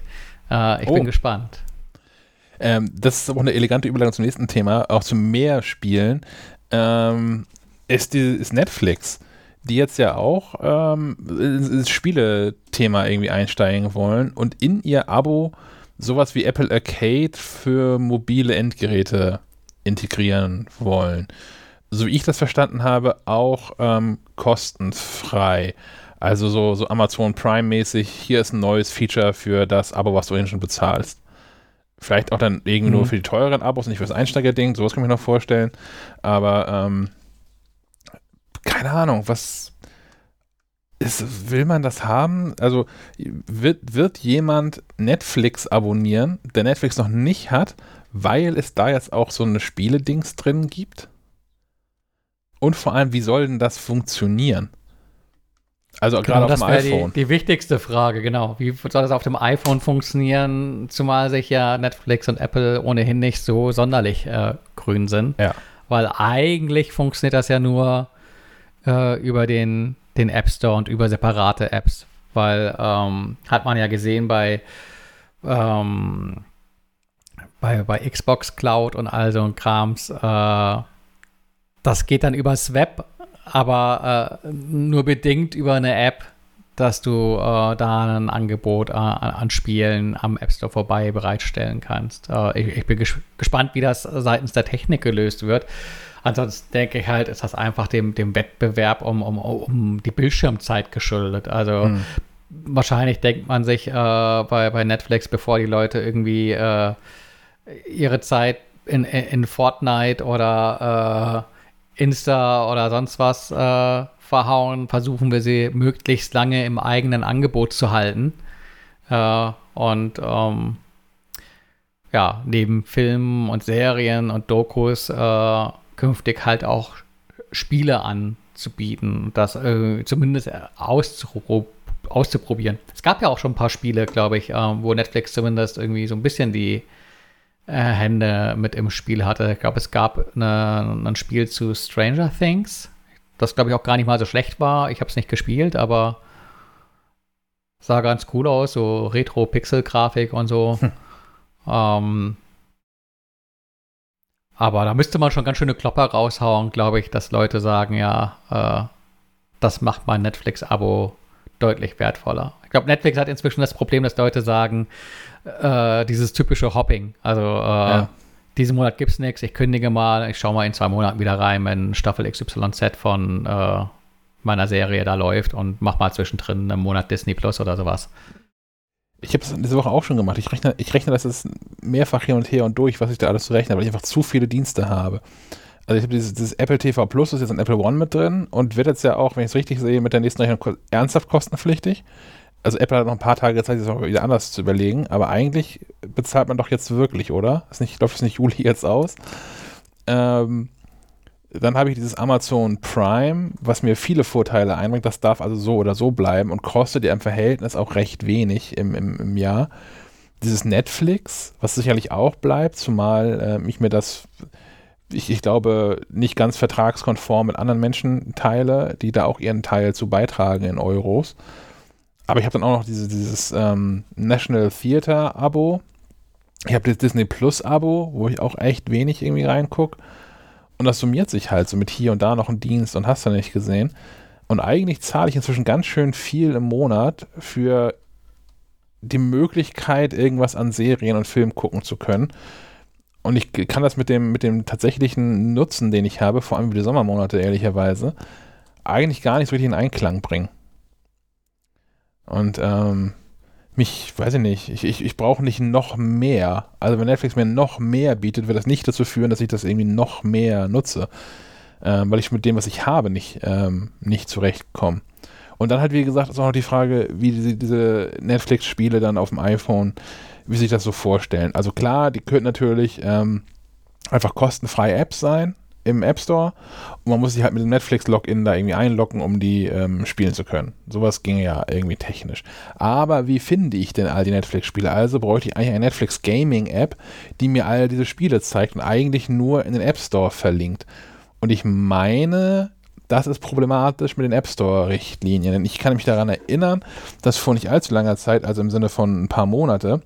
Äh, ich oh. bin gespannt. Ähm, das ist aber eine elegante Überleitung zum nächsten Thema, auch zum mehr Spielen. Ähm, ist, die, ist Netflix die jetzt ja auch ähm, ins Spielethema irgendwie einsteigen wollen und in ihr Abo sowas wie Apple Arcade für mobile Endgeräte integrieren wollen. So wie ich das verstanden habe, auch ähm, kostenfrei. Also so, so Amazon Prime-mäßig, hier ist ein neues Feature für das Abo, was du eben schon bezahlst. Vielleicht auch dann irgendwie mhm. nur für die teureren Abos, nicht für das Einsteigerding, sowas kann ich mir noch vorstellen. Aber ähm, keine Ahnung, was ist, will man das haben? Also wird, wird jemand Netflix abonnieren, der Netflix noch nicht hat, weil es da jetzt auch so eine Spiele-Dings drin gibt? Und vor allem, wie soll denn das funktionieren? Also genau, gerade auf dem iPhone. Die, die, wichtigste Frage, genau. Wie soll das auf dem iPhone funktionieren, zumal sich ja Netflix und Apple ohnehin nicht so sonderlich äh, grün sind. Ja. Weil eigentlich funktioniert das ja nur äh, über den, den App Store und über separate Apps, weil ähm, hat man ja gesehen bei, ähm, bei, bei Xbox Cloud und all so ein Krams. Äh, das geht dann übers Web, aber äh, nur bedingt über eine App, dass du äh, da ein Angebot äh, an Spielen am App Store vorbei bereitstellen kannst. Äh, ich, ich, bin ges gespannt, wie das seitens der Technik gelöst wird. Ansonsten denke ich halt, ist das einfach dem, dem Wettbewerb um, um, um die Bildschirmzeit geschuldet. Also hm. wahrscheinlich denkt man sich äh, bei, bei Netflix, bevor die Leute irgendwie äh, ihre Zeit in, in Fortnite oder äh, Insta oder sonst was äh, verhauen, versuchen wir sie möglichst lange im eigenen Angebot zu halten. Äh, und ähm, ja, neben Filmen und Serien und Dokus äh, künftig halt auch Spiele anzubieten, das äh, zumindest auszupro auszuprobieren. Es gab ja auch schon ein paar Spiele, glaube ich, äh, wo Netflix zumindest irgendwie so ein bisschen die äh, Hände mit im Spiel hatte. Ich glaube, es gab eine, ein Spiel zu Stranger Things, das glaube ich auch gar nicht mal so schlecht war. Ich habe es nicht gespielt, aber sah ganz cool aus, so Retro-Pixel-Grafik und so. Hm. Ähm, aber da müsste man schon ganz schöne Klopper raushauen, glaube ich, dass Leute sagen, ja, äh, das macht mein Netflix-Abo deutlich wertvoller. Ich glaube, Netflix hat inzwischen das Problem, dass Leute sagen, äh, dieses typische Hopping. Also äh, ja. diesen Monat gibt es nichts, ich kündige mal, ich schaue mal in zwei Monaten wieder rein, wenn Staffel XYZ von äh, meiner Serie da läuft und mach mal zwischendrin einen Monat Disney Plus oder sowas. Ich habe es diese Woche auch schon gemacht. Ich rechne, ich rechne das jetzt mehrfach hier und her und durch, was ich da alles zu rechnen, weil ich einfach zu viele Dienste habe. Also ich habe dieses, dieses, Apple TV Plus, ist jetzt in Apple One mit drin und wird jetzt ja auch, wenn ich es richtig sehe, mit der nächsten Rechnung ernsthaft kostenpflichtig. Also Apple hat noch ein paar Tage Zeit, das auch wieder anders zu überlegen, aber eigentlich bezahlt man doch jetzt wirklich, oder? Ist nicht, läuft es nicht Juli jetzt aus? Ähm, dann habe ich dieses Amazon Prime, was mir viele Vorteile einbringt. Das darf also so oder so bleiben und kostet ja im Verhältnis auch recht wenig im, im, im Jahr. Dieses Netflix, was sicherlich auch bleibt, zumal äh, ich mir das, ich, ich glaube, nicht ganz vertragskonform mit anderen Menschen teile, die da auch ihren Teil zu beitragen in Euros. Aber ich habe dann auch noch diese, dieses ähm, National Theater Abo. Ich habe das Disney Plus Abo, wo ich auch echt wenig irgendwie reingucke. Und das summiert sich halt so mit hier und da noch ein Dienst und hast du nicht gesehen. Und eigentlich zahle ich inzwischen ganz schön viel im Monat für die Möglichkeit, irgendwas an Serien und Filmen gucken zu können. Und ich kann das mit dem, mit dem tatsächlichen Nutzen, den ich habe, vor allem über die Sommermonate ehrlicherweise, eigentlich gar nicht so richtig in Einklang bringen. Und ähm, mich, weiß ich nicht, ich, ich, ich brauche nicht noch mehr. Also wenn Netflix mir noch mehr bietet, wird das nicht dazu führen, dass ich das irgendwie noch mehr nutze. Ähm, weil ich mit dem, was ich habe, nicht, ähm, nicht zurechtkomme. Und dann halt, wie gesagt, ist auch noch die Frage, wie diese, diese Netflix-Spiele dann auf dem iPhone, wie sich das so vorstellen. Also klar, die könnten natürlich ähm, einfach kostenfreie Apps sein, im App Store und man muss sich halt mit dem Netflix-Login da irgendwie einloggen, um die ähm, spielen zu können. Sowas ginge ja irgendwie technisch. Aber wie finde ich denn all die Netflix-Spiele? Also bräuchte ich eigentlich eine Netflix Gaming-App, die mir all diese Spiele zeigt und eigentlich nur in den App Store verlinkt. Und ich meine, das ist problematisch mit den App Store-Richtlinien. Denn ich kann mich daran erinnern, dass vor nicht allzu langer Zeit, also im Sinne von ein paar Monate,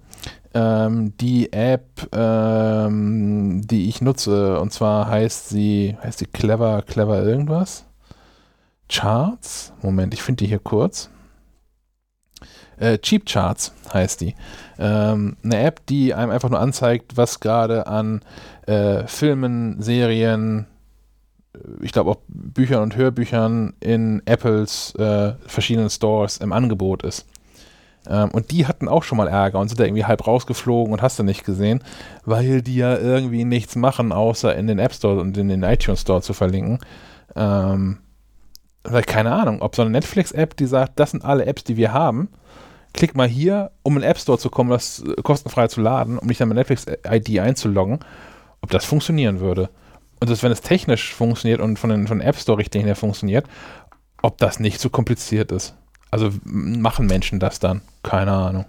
ähm, die App, ähm, die ich nutze. Und zwar heißt sie, heißt sie Clever, Clever irgendwas? Charts? Moment, ich finde die hier kurz. Äh, Cheap Charts heißt die. Ähm, eine App, die einem einfach nur anzeigt, was gerade an äh, Filmen, Serien, ich glaube auch Büchern und Hörbüchern in Apples äh, verschiedenen Stores im Angebot ist. Ähm, und die hatten auch schon mal Ärger und sind da irgendwie halb rausgeflogen und hast du nicht gesehen, weil die ja irgendwie nichts machen, außer in den App Store und in den iTunes Store zu verlinken. Ähm, vielleicht keine Ahnung, ob so eine Netflix-App, die sagt, das sind alle Apps, die wir haben, klick mal hier, um in den App Store zu kommen, das kostenfrei zu laden, um dich dann mit Netflix-ID einzuloggen, ob das funktionieren würde. Und das, wenn es technisch funktioniert und von den, von den App Store-Richtlinien her funktioniert, ob das nicht zu kompliziert ist. Also machen Menschen das dann? Keine Ahnung.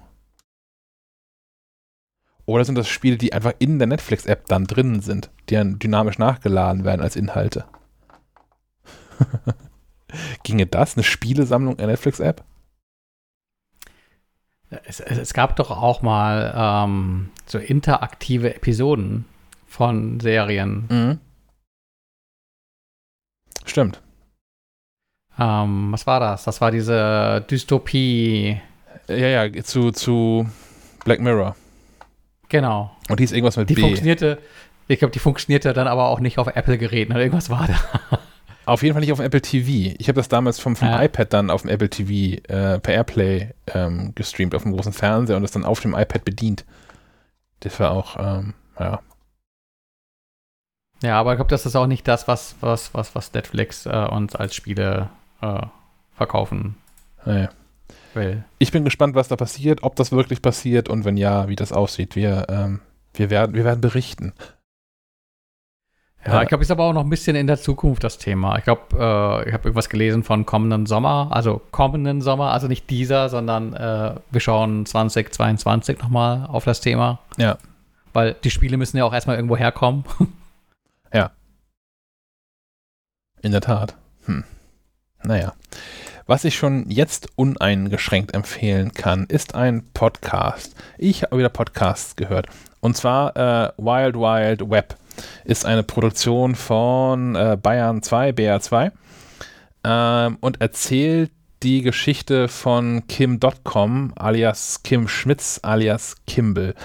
Oder sind das Spiele, die einfach in der Netflix-App dann drin sind, die dann dynamisch nachgeladen werden als Inhalte? [LAUGHS] Ginge das? Eine Spielesammlung in der Netflix-App? Es, es, gab doch auch mal ähm, so interaktive Episoden von Serien. Mhm. Stimmt. Ähm, was war das? Das war diese Dystopie. Ja, ja, zu, zu Black Mirror. Genau. Und die ist irgendwas mit die B. funktionierte, ich glaube, die funktionierte dann aber auch nicht auf Apple-Geräten oder irgendwas war da. [LAUGHS] Auf jeden Fall nicht auf dem Apple TV. Ich habe das damals vom, vom ja. iPad dann auf dem Apple TV äh, per Airplay ähm, gestreamt, auf dem großen Fernseher und das dann auf dem iPad bedient. Das war auch, ähm, ja, Ja, aber ich glaube, das ist auch nicht das, was, was, was, was Netflix äh, uns als Spiele äh, verkaufen naja. Will. Ich bin gespannt, was da passiert, ob das wirklich passiert und wenn ja, wie das aussieht. Wir, ähm, wir, werden, wir werden berichten. Ja, ich glaube, ist aber auch noch ein bisschen in der Zukunft das Thema. Ich glaube, äh, ich habe irgendwas gelesen von kommenden Sommer, also kommenden Sommer, also nicht dieser, sondern äh, wir schauen 2022 nochmal auf das Thema. Ja. Weil die Spiele müssen ja auch erstmal irgendwo herkommen. ja. In der Tat. Hm. Naja. Was ich schon jetzt uneingeschränkt empfehlen kann, ist ein Podcast. Ich habe wieder Podcasts gehört. Und zwar äh, Wild Wild Web ist eine Produktion von äh, Bayern 2, BR2 ähm, und erzählt die Geschichte von Kim Dotcom alias Kim Schmitz alias Kimball.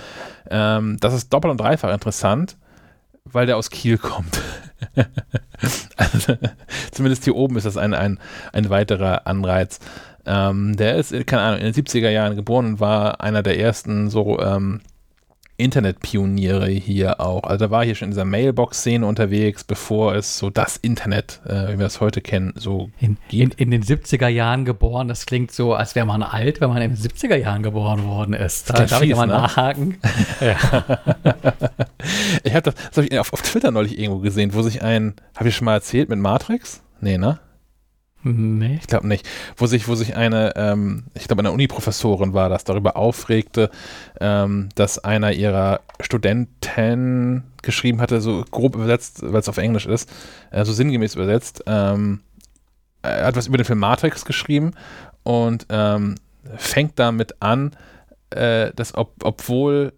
Ähm, das ist doppelt und dreifach interessant, weil der aus Kiel kommt. [LAUGHS] also, zumindest hier oben ist das ein, ein, ein weiterer Anreiz. Ähm, der ist, keine Ahnung, in den 70er Jahren geboren und war einer der ersten so ähm, Internetpioniere hier auch. Also da war hier schon in dieser Mailbox-Szene unterwegs, bevor es so das Internet, äh, wie wir es heute kennen, so in, in, in, den 70er Jahren geboren, das klingt so, als wäre man alt, wenn man in den 70er Jahren geboren worden ist. Da darf fies, ich mal ne? nachhaken. [LAUGHS] ich habe das, das hab ich auf, auf Twitter neulich irgendwo gesehen, wo sich ein, habe ich schon mal erzählt, mit Matrix? Nee, ne? Nee. Ich glaube nicht. Wo sich, wo sich eine, ähm, ich glaube, eine Uni-Professorin war das, darüber aufregte, ähm, dass einer ihrer Studenten geschrieben hatte, so grob übersetzt, weil es auf Englisch ist, äh, so sinngemäß übersetzt, ähm, er hat was über den Film Matrix geschrieben und ähm, fängt damit an, äh, dass ob, obwohl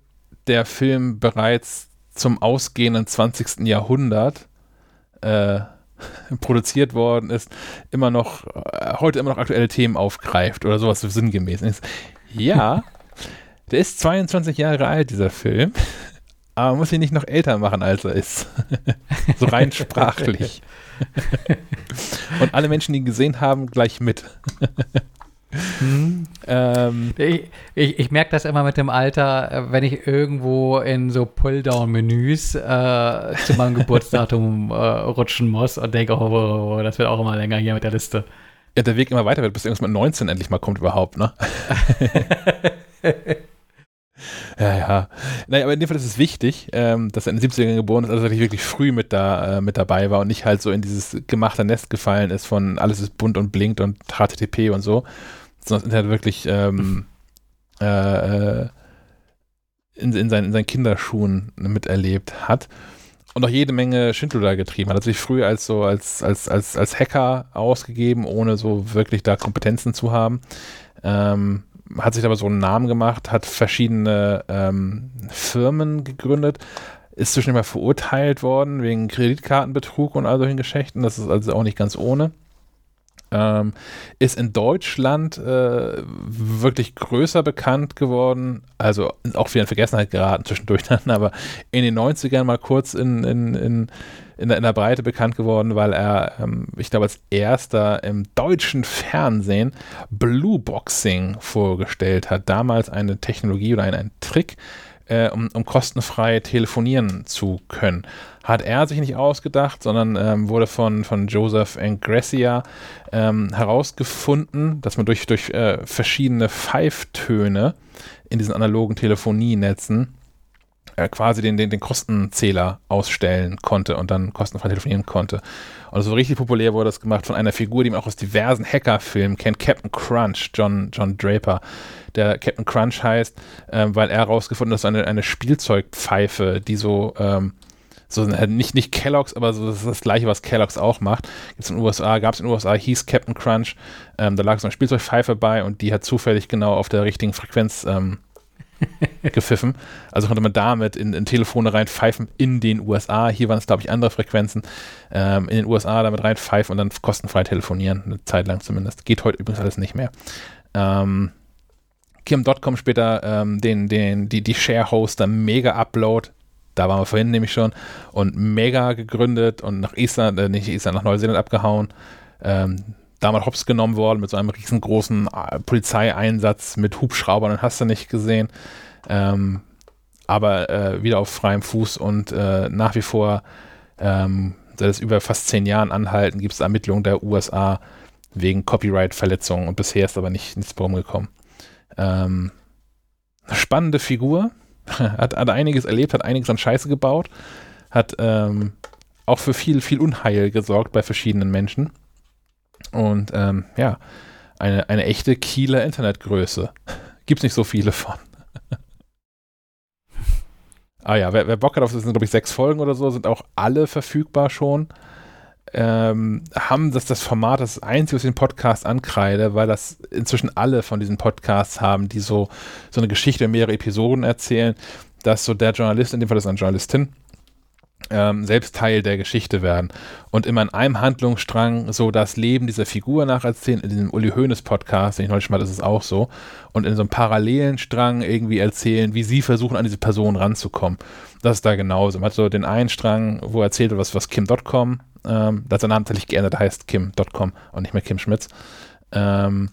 der Film bereits zum ausgehenden 20. Jahrhundert äh, [LAUGHS] produziert worden ist, immer noch, äh, heute immer noch aktuelle Themen aufgreift oder sowas so sinngemäß ist. Ja, [LAUGHS] der ist 22 Jahre alt, dieser Film, aber man muss ihn nicht noch älter machen, als er ist. [LAUGHS] so rein sprachlich. Und alle Menschen, die ihn gesehen haben, gleich mit. Hm. Ähm, ich, ich, ich merke das immer mit dem Alter, äh, wenn ich irgendwo in so Pulldown-Menüs äh, zu meinem [LAUGHS] Geburtsdatum äh, rutschen muss und denke, oh, oh, oh, das wird auch immer länger hier mit der Liste. Ja, der Weg immer weiter wird, bis irgendwas mit 19 endlich mal kommt überhaupt, ne? [LAUGHS] ja, ja. Naja, aber in dem Fall ist es wichtig, ähm, dass er in den 70ern geboren ist, also dass er wirklich früh mit, da, äh, mit dabei war und nicht halt so in dieses gemachte Nest gefallen ist von alles ist bunt und blinkt und HTTP und so, sondern das Internet wirklich ähm, äh, äh, in, in, seinen, in seinen Kinderschuhen miterlebt hat und auch jede Menge Schindluder getrieben hat. Hat sich früher als so als, als, als, als Hacker ausgegeben, ohne so wirklich da Kompetenzen zu haben. Ähm, hat sich aber so einen Namen gemacht, hat verschiedene ähm, Firmen gegründet, ist zwischendurch mal verurteilt worden wegen Kreditkartenbetrug und all solchen Geschichten. Das ist also auch nicht ganz ohne ähm, ist in Deutschland äh, wirklich größer bekannt geworden, also auch wieder in Vergessenheit geraten zwischendurch [LAUGHS] dann, aber in den 90ern mal kurz in, in, in, in, der, in der Breite bekannt geworden, weil er, ähm, ich glaube, als erster im deutschen Fernsehen Blue Boxing vorgestellt hat. Damals eine Technologie oder ein, ein Trick, äh, um, um kostenfrei telefonieren zu können. Hat er sich nicht ausgedacht, sondern ähm, wurde von, von Joseph Angressia ähm, herausgefunden, dass man durch, durch äh, verschiedene Pfeiftöne in diesen analogen Telefonienetzen äh, quasi den, den, den Kostenzähler ausstellen konnte und dann kostenfrei telefonieren konnte. Und so richtig populär wurde das gemacht von einer Figur, die man auch aus diversen Hackerfilmen kennt, Captain Crunch, John, John Draper, der Captain Crunch heißt, äh, weil er herausgefunden hat, dass eine, eine Spielzeugpfeife, die so ähm, so äh, nicht, nicht Kellogg's, aber so das ist das gleiche, was Kellogg's auch macht. Gibt's in den USA, gab es in den USA, hieß Captain Crunch. Ähm, da lag so eine Spielzeugpfeife bei und die hat zufällig genau auf der richtigen Frequenz ähm, gepfiffen. Also konnte man damit in, in Telefone reinpfeifen in den USA. Hier waren es, glaube ich, andere Frequenzen. Ähm, in den USA damit reinpfeifen und dann kostenfrei telefonieren. Eine Zeit lang zumindest. Geht heute übrigens alles nicht mehr. Ähm, Kim.com später ähm, den, den, die, die Share-Hoster Mega Upload da waren wir vorhin nämlich schon, und Mega gegründet und nach Island, äh, nicht Island, nach Neuseeland abgehauen. Ähm, damals hops genommen worden mit so einem riesengroßen äh, Polizeieinsatz mit Hubschraubern und hast du nicht gesehen. Ähm, aber äh, wieder auf freiem Fuß und äh, nach wie vor Ähm, seit es über fast zehn Jahren anhalten, gibt es Ermittlungen der USA wegen Copyright-Verletzungen und bisher ist aber nicht, nichts rumgekommen. Ähm, spannende Figur, [LAUGHS] hat, hat einiges erlebt, hat einiges an Scheiße gebaut, hat ähm, auch für viel, viel Unheil gesorgt bei verschiedenen Menschen. Und ähm, ja, eine, eine echte Kieler Internetgröße. [LAUGHS] Gibt es nicht so viele von. [LAUGHS] ah ja, wer, wer Bock hat auf das sind, glaube ich, sechs Folgen oder so, sind auch alle verfügbar schon. Ähm, haben das, das Format das einzige, was ich den Podcast ankreide, weil das inzwischen alle von diesen Podcasts haben, die so, so eine Geschichte in mehrere Episoden erzählen, dass so der Journalist, in dem Fall ist eine Journalistin, ähm, selbst Teil der Geschichte werden und immer in einem Handlungsstrang so das Leben dieser Figur nacherzählen. In diesem Uli Hoeneß Podcast, den ich neulich mal, das ist auch so. Und in so einem parallelen Strang irgendwie erzählen, wie sie versuchen, an diese Person ranzukommen. Das ist da genauso. Man hat so den einen Strang, wo er erzählt wird, was, was Kim.com, ähm, das ist namentlich geändert, heißt Kim.com und nicht mehr Kim Schmitz. Ähm,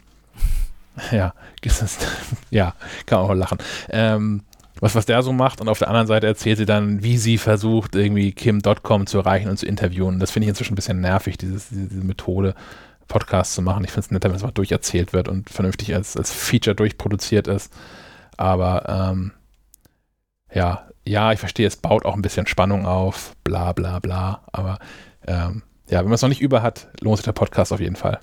[LAUGHS] ja, [LAUGHS] ja, kann man auch lachen. Ähm, was, was der so macht und auf der anderen Seite erzählt sie dann, wie sie versucht, irgendwie Kim.com zu erreichen und zu interviewen. Das finde ich inzwischen ein bisschen nervig, dieses, diese, Methode, Podcasts zu machen. Ich finde es netter, wenn es mal durcherzählt wird und vernünftig als, als Feature durchproduziert ist. Aber ähm, ja, ja, ich verstehe, es baut auch ein bisschen Spannung auf, bla bla bla. Aber ähm, ja, wenn man es noch nicht über hat, lohnt sich der Podcast auf jeden Fall.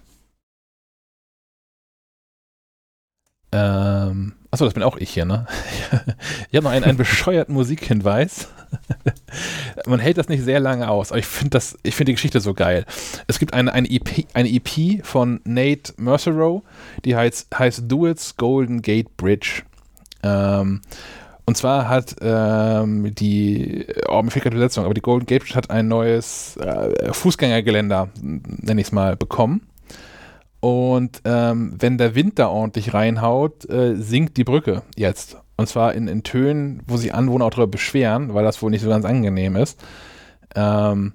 Ähm, achso, das bin auch ich hier, ne? [LAUGHS] ich habe noch einen, einen bescheuerten Musikhinweis. [LAUGHS] Man hält das nicht sehr lange aus, aber ich finde finde die Geschichte so geil. Es gibt eine, eine, EP, eine EP von Nate Mercerow, die heißt, heißt Duets Golden Gate Bridge. Ähm, und zwar hat ähm, die, oh, mir fehlt gerade die Übersetzung, aber die Golden Gate Bridge hat ein neues äh, Fußgängergeländer, nenne ich es mal, bekommen. Und ähm, wenn der Wind da ordentlich reinhaut, äh, sinkt die Brücke jetzt. Und zwar in, in Tönen, wo sich Anwohner auch darüber beschweren, weil das wohl nicht so ganz angenehm ist. Ähm,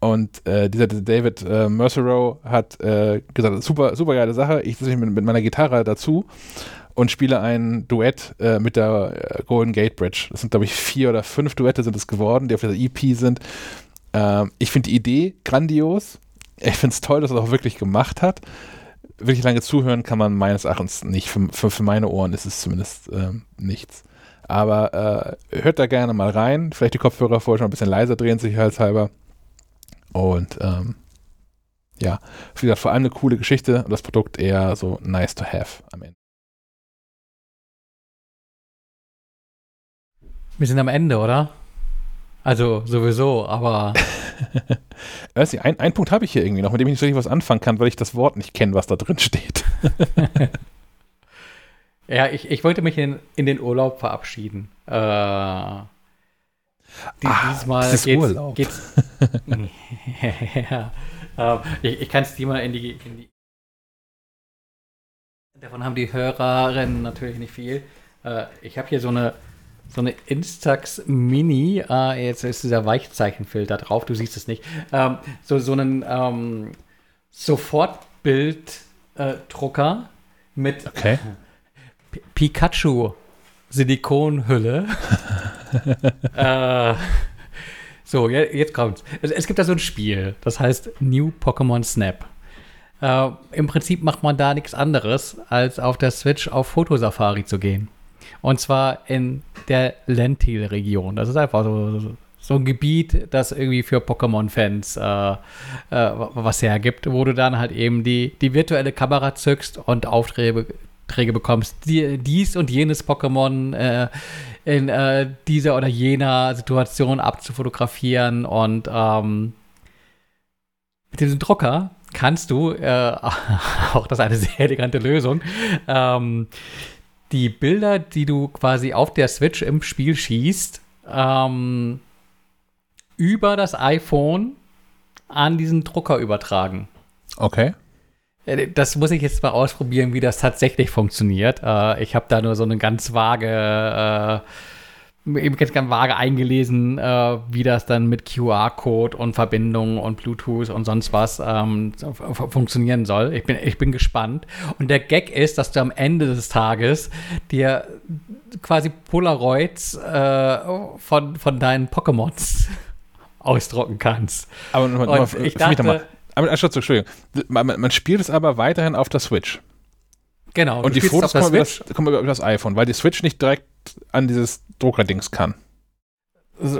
und äh, dieser David äh, Mercerow hat äh, gesagt, super, super geile Sache, ich setze mich mit, mit, meiner Gitarre dazu und spiele ein Duett äh, mit der äh, Golden Gate Bridge. Das sind, glaube ich, vier oder fünf Duette sind es geworden, die auf dieser EP sind. Ähm, ich finde die Idee grandios ich finde es toll, dass er das auch wirklich gemacht hat. Wirklich lange zuhören kann man meines Erachtens nicht. Für, für, für meine Ohren ist es zumindest ähm, nichts. Aber äh, hört da gerne mal rein. Vielleicht die Kopfhörer vorher schon ein bisschen leiser drehen, sicherheitshalber. Und ähm, ja, wie gesagt, vor allem eine coole Geschichte und das Produkt eher so nice to have am Ende. Wir sind am Ende, oder? Also sowieso, aber. [LAUGHS] weißt du, ein, einen Punkt habe ich hier irgendwie noch, mit dem ich nicht so richtig was anfangen kann, weil ich das Wort nicht kenne, was da drin steht. [LAUGHS] ja, ich, ich wollte mich in, in den Urlaub verabschieden. Äh, die, ah, diesmal das ist geht's, Urlaub. Geht's, [LAUGHS] ja, äh, ich, ich kann es dir mal in die, in die. Davon haben die Hörerinnen natürlich nicht viel. Äh, ich habe hier so eine so eine Instax Mini, äh, jetzt ist dieser Weichzeichenfilter drauf, du siehst es nicht, ähm, so, so einen ähm, Sofortbilddrucker äh, mit okay. Pikachu Silikonhülle. [LAUGHS] äh, so, jetzt kommt's. Es, es, gibt da so ein Spiel, das heißt New Pokémon Snap. Äh, Im Prinzip macht man da nichts anderes, als auf der Switch auf Fotosafari zu gehen. Und zwar in der Lentil-Region. Das ist einfach so, so ein Gebiet, das irgendwie für Pokémon-Fans äh, äh, was hergibt, wo du dann halt eben die, die virtuelle Kamera zückst und Aufträge Träge bekommst, die, dies und jenes Pokémon äh, in äh, dieser oder jener Situation abzufotografieren und ähm, mit diesem Drucker kannst du, äh, [LAUGHS] auch das ist eine sehr elegante Lösung, ähm, die Bilder, die du quasi auf der Switch im Spiel schießt, ähm, über das iPhone an diesen Drucker übertragen. Okay. Äh, das muss ich jetzt mal ausprobieren, wie das tatsächlich funktioniert. Äh, ich habe da nur so eine ganz vage äh, eben ganz, ganz vage eingelesen, äh, wie das dann mit QR-Code und Verbindungen und Bluetooth und sonst was ähm, funktionieren soll. Ich bin, ich bin gespannt. Und der Gag ist, dass du am Ende des Tages dir quasi Polaroids äh, von, von deinen Pokémons [LAUGHS] ausdrucken kannst. Aber nochmal, nochmal, ich dachte, mich aber, Entschuldigung, man, man spielt es aber weiterhin auf der Switch. Genau. Und die Fotos kommen über, das, kommen über das iPhone, weil die Switch nicht direkt an dieses Druckerdings kann.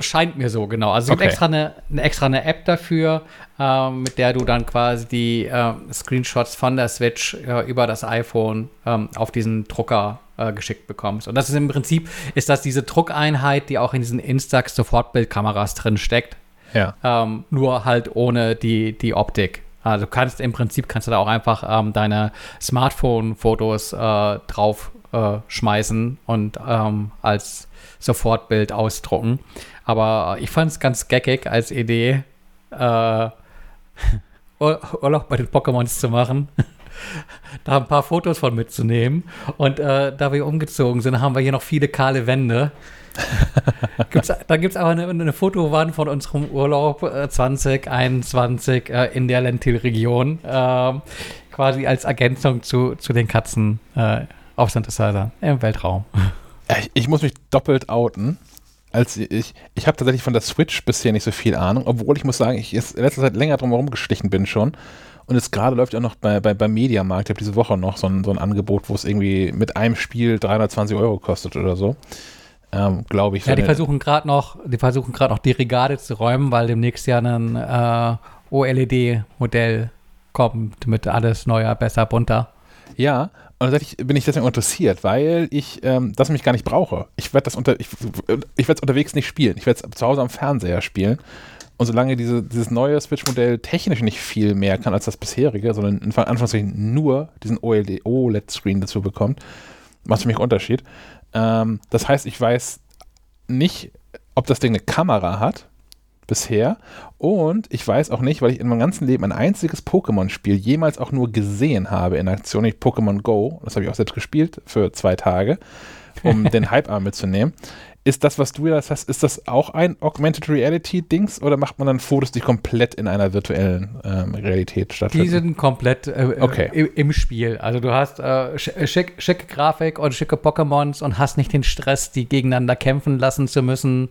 Scheint mir so, genau. Also es okay. gibt extra eine, eine, extra eine App dafür, äh, mit der du dann quasi die äh, Screenshots von der Switch äh, über das iPhone ähm, auf diesen Drucker äh, geschickt bekommst. Und das ist im Prinzip, ist das diese Druckeinheit, die auch in diesen Instax Sofortbildkameras drin steckt. Ja. Ähm, nur halt ohne die, die Optik. Also du kannst im Prinzip kannst du da auch einfach ähm, deine Smartphone-Fotos äh, drauf äh, schmeißen und ähm, als Sofortbild ausdrucken. Aber ich fand es ganz geckig als Idee, äh, [LAUGHS] Urlaub bei den Pokémons zu machen. [LAUGHS] da ein paar Fotos von mitzunehmen. Und äh, da wir umgezogen sind, haben wir hier noch viele kahle Wände. Gibt's, da gibt es aber eine, eine, Fotowand von unserem Urlaub äh, 2021 äh, in der Lentil-Region. Äh, quasi als Ergänzung zu, zu den Katzen äh, auf Synthesizer im Weltraum. Ich, ich, muss mich doppelt outen. Als ich, ich habe tatsächlich von der Switch bisher nicht so viel Ahnung, obwohl ich muss sagen, ich in letzter Zeit länger drum herum gestichen bin schon. Und jetzt gerade läuft ja noch bei, bei, beim Mediamarkt, ich habe diese Woche noch so ein, so ein Angebot, wo es irgendwie mit einem Spiel 320 Euro kostet oder so. Ähm, Glaube ich. Ja, die versuchen gerade noch, die versuchen gerade noch die Regale zu räumen, weil demnächst ja ein äh, OLED-Modell kommt mit alles neuer, besser, bunter. Ja, und tatsächlich bin ich deswegen interessiert, weil ich ähm, das nämlich gar nicht brauche. Ich werde das unter, ich, ich werde es unterwegs nicht spielen. Ich werde es zu Hause am Fernseher spielen. Und solange diese, dieses neue Switch-Modell technisch nicht viel mehr kann als das bisherige, sondern in Anführungszeichen nur diesen OLED-Screen dazu bekommt, macht es für mich einen Unterschied. Ähm, das heißt, ich weiß nicht, ob das Ding eine Kamera hat bisher. Und ich weiß auch nicht, weil ich in meinem ganzen Leben ein einziges Pokémon-Spiel jemals auch nur gesehen habe in Aktion, nicht Pokémon Go. Das habe ich auch selbst gespielt für zwei Tage, um [LAUGHS] den Hype-Arm mitzunehmen. Ist das, was du jetzt hast, ist das auch ein Augmented Reality-Dings oder macht man dann Fotos, die komplett in einer virtuellen ähm, Realität stattfinden? Die sind komplett äh, äh okay. im, im, Spiel. Also du hast äh, schick, schicke Grafik und schicke Pokémons und hast nicht den Stress, die gegeneinander kämpfen lassen zu müssen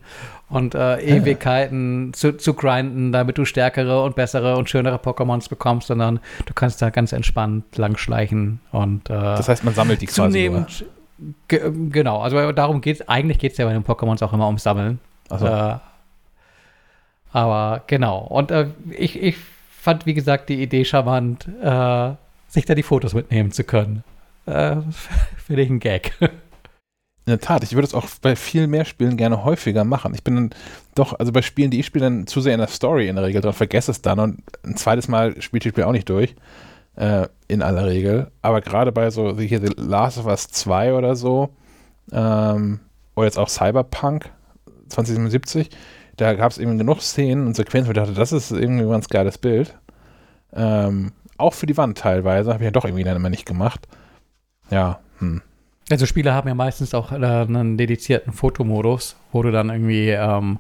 und äh, Ewigkeiten ja. zu, zu grinden, damit du stärkere und bessere und schönere Pokémons bekommst, sondern du kannst da ganz entspannt langschleichen und äh, Das heißt, man sammelt die quasi. Zunehmend, Ge genau, also darum geht es, eigentlich geht es ja bei den Pokémons auch immer ums Sammeln. So. Äh, aber genau, und äh, ich, ich fand, wie gesagt, die Idee charmant, äh, sich da die Fotos mitnehmen zu können. Äh, [LAUGHS] Finde ich ein Gag. In der Tat, ich würde es auch bei viel mehr Spielen gerne häufiger machen. Ich bin dann doch, also bei Spielen, die ich spiele, dann zu sehr in der Story in der Regel dran, vergesse es dann und ein zweites Mal spielt das Spiel auch nicht durch äh, in aller Regel. Aber gerade bei so wie hier The Last of Us 2 oder so, ähm, oder jetzt auch Cyberpunk 2077, da gab es eben genug Szenen und Sequenzen, wo ich dachte, das ist irgendwie ein ganz geiles Bild. Ähm, auch für die Wand teilweise, habe ich ja doch irgendwie dann immer nicht gemacht. Ja, hm. Also Spiele haben ja meistens auch äh, einen dedizierten Fotomodus, wo du dann irgendwie ähm,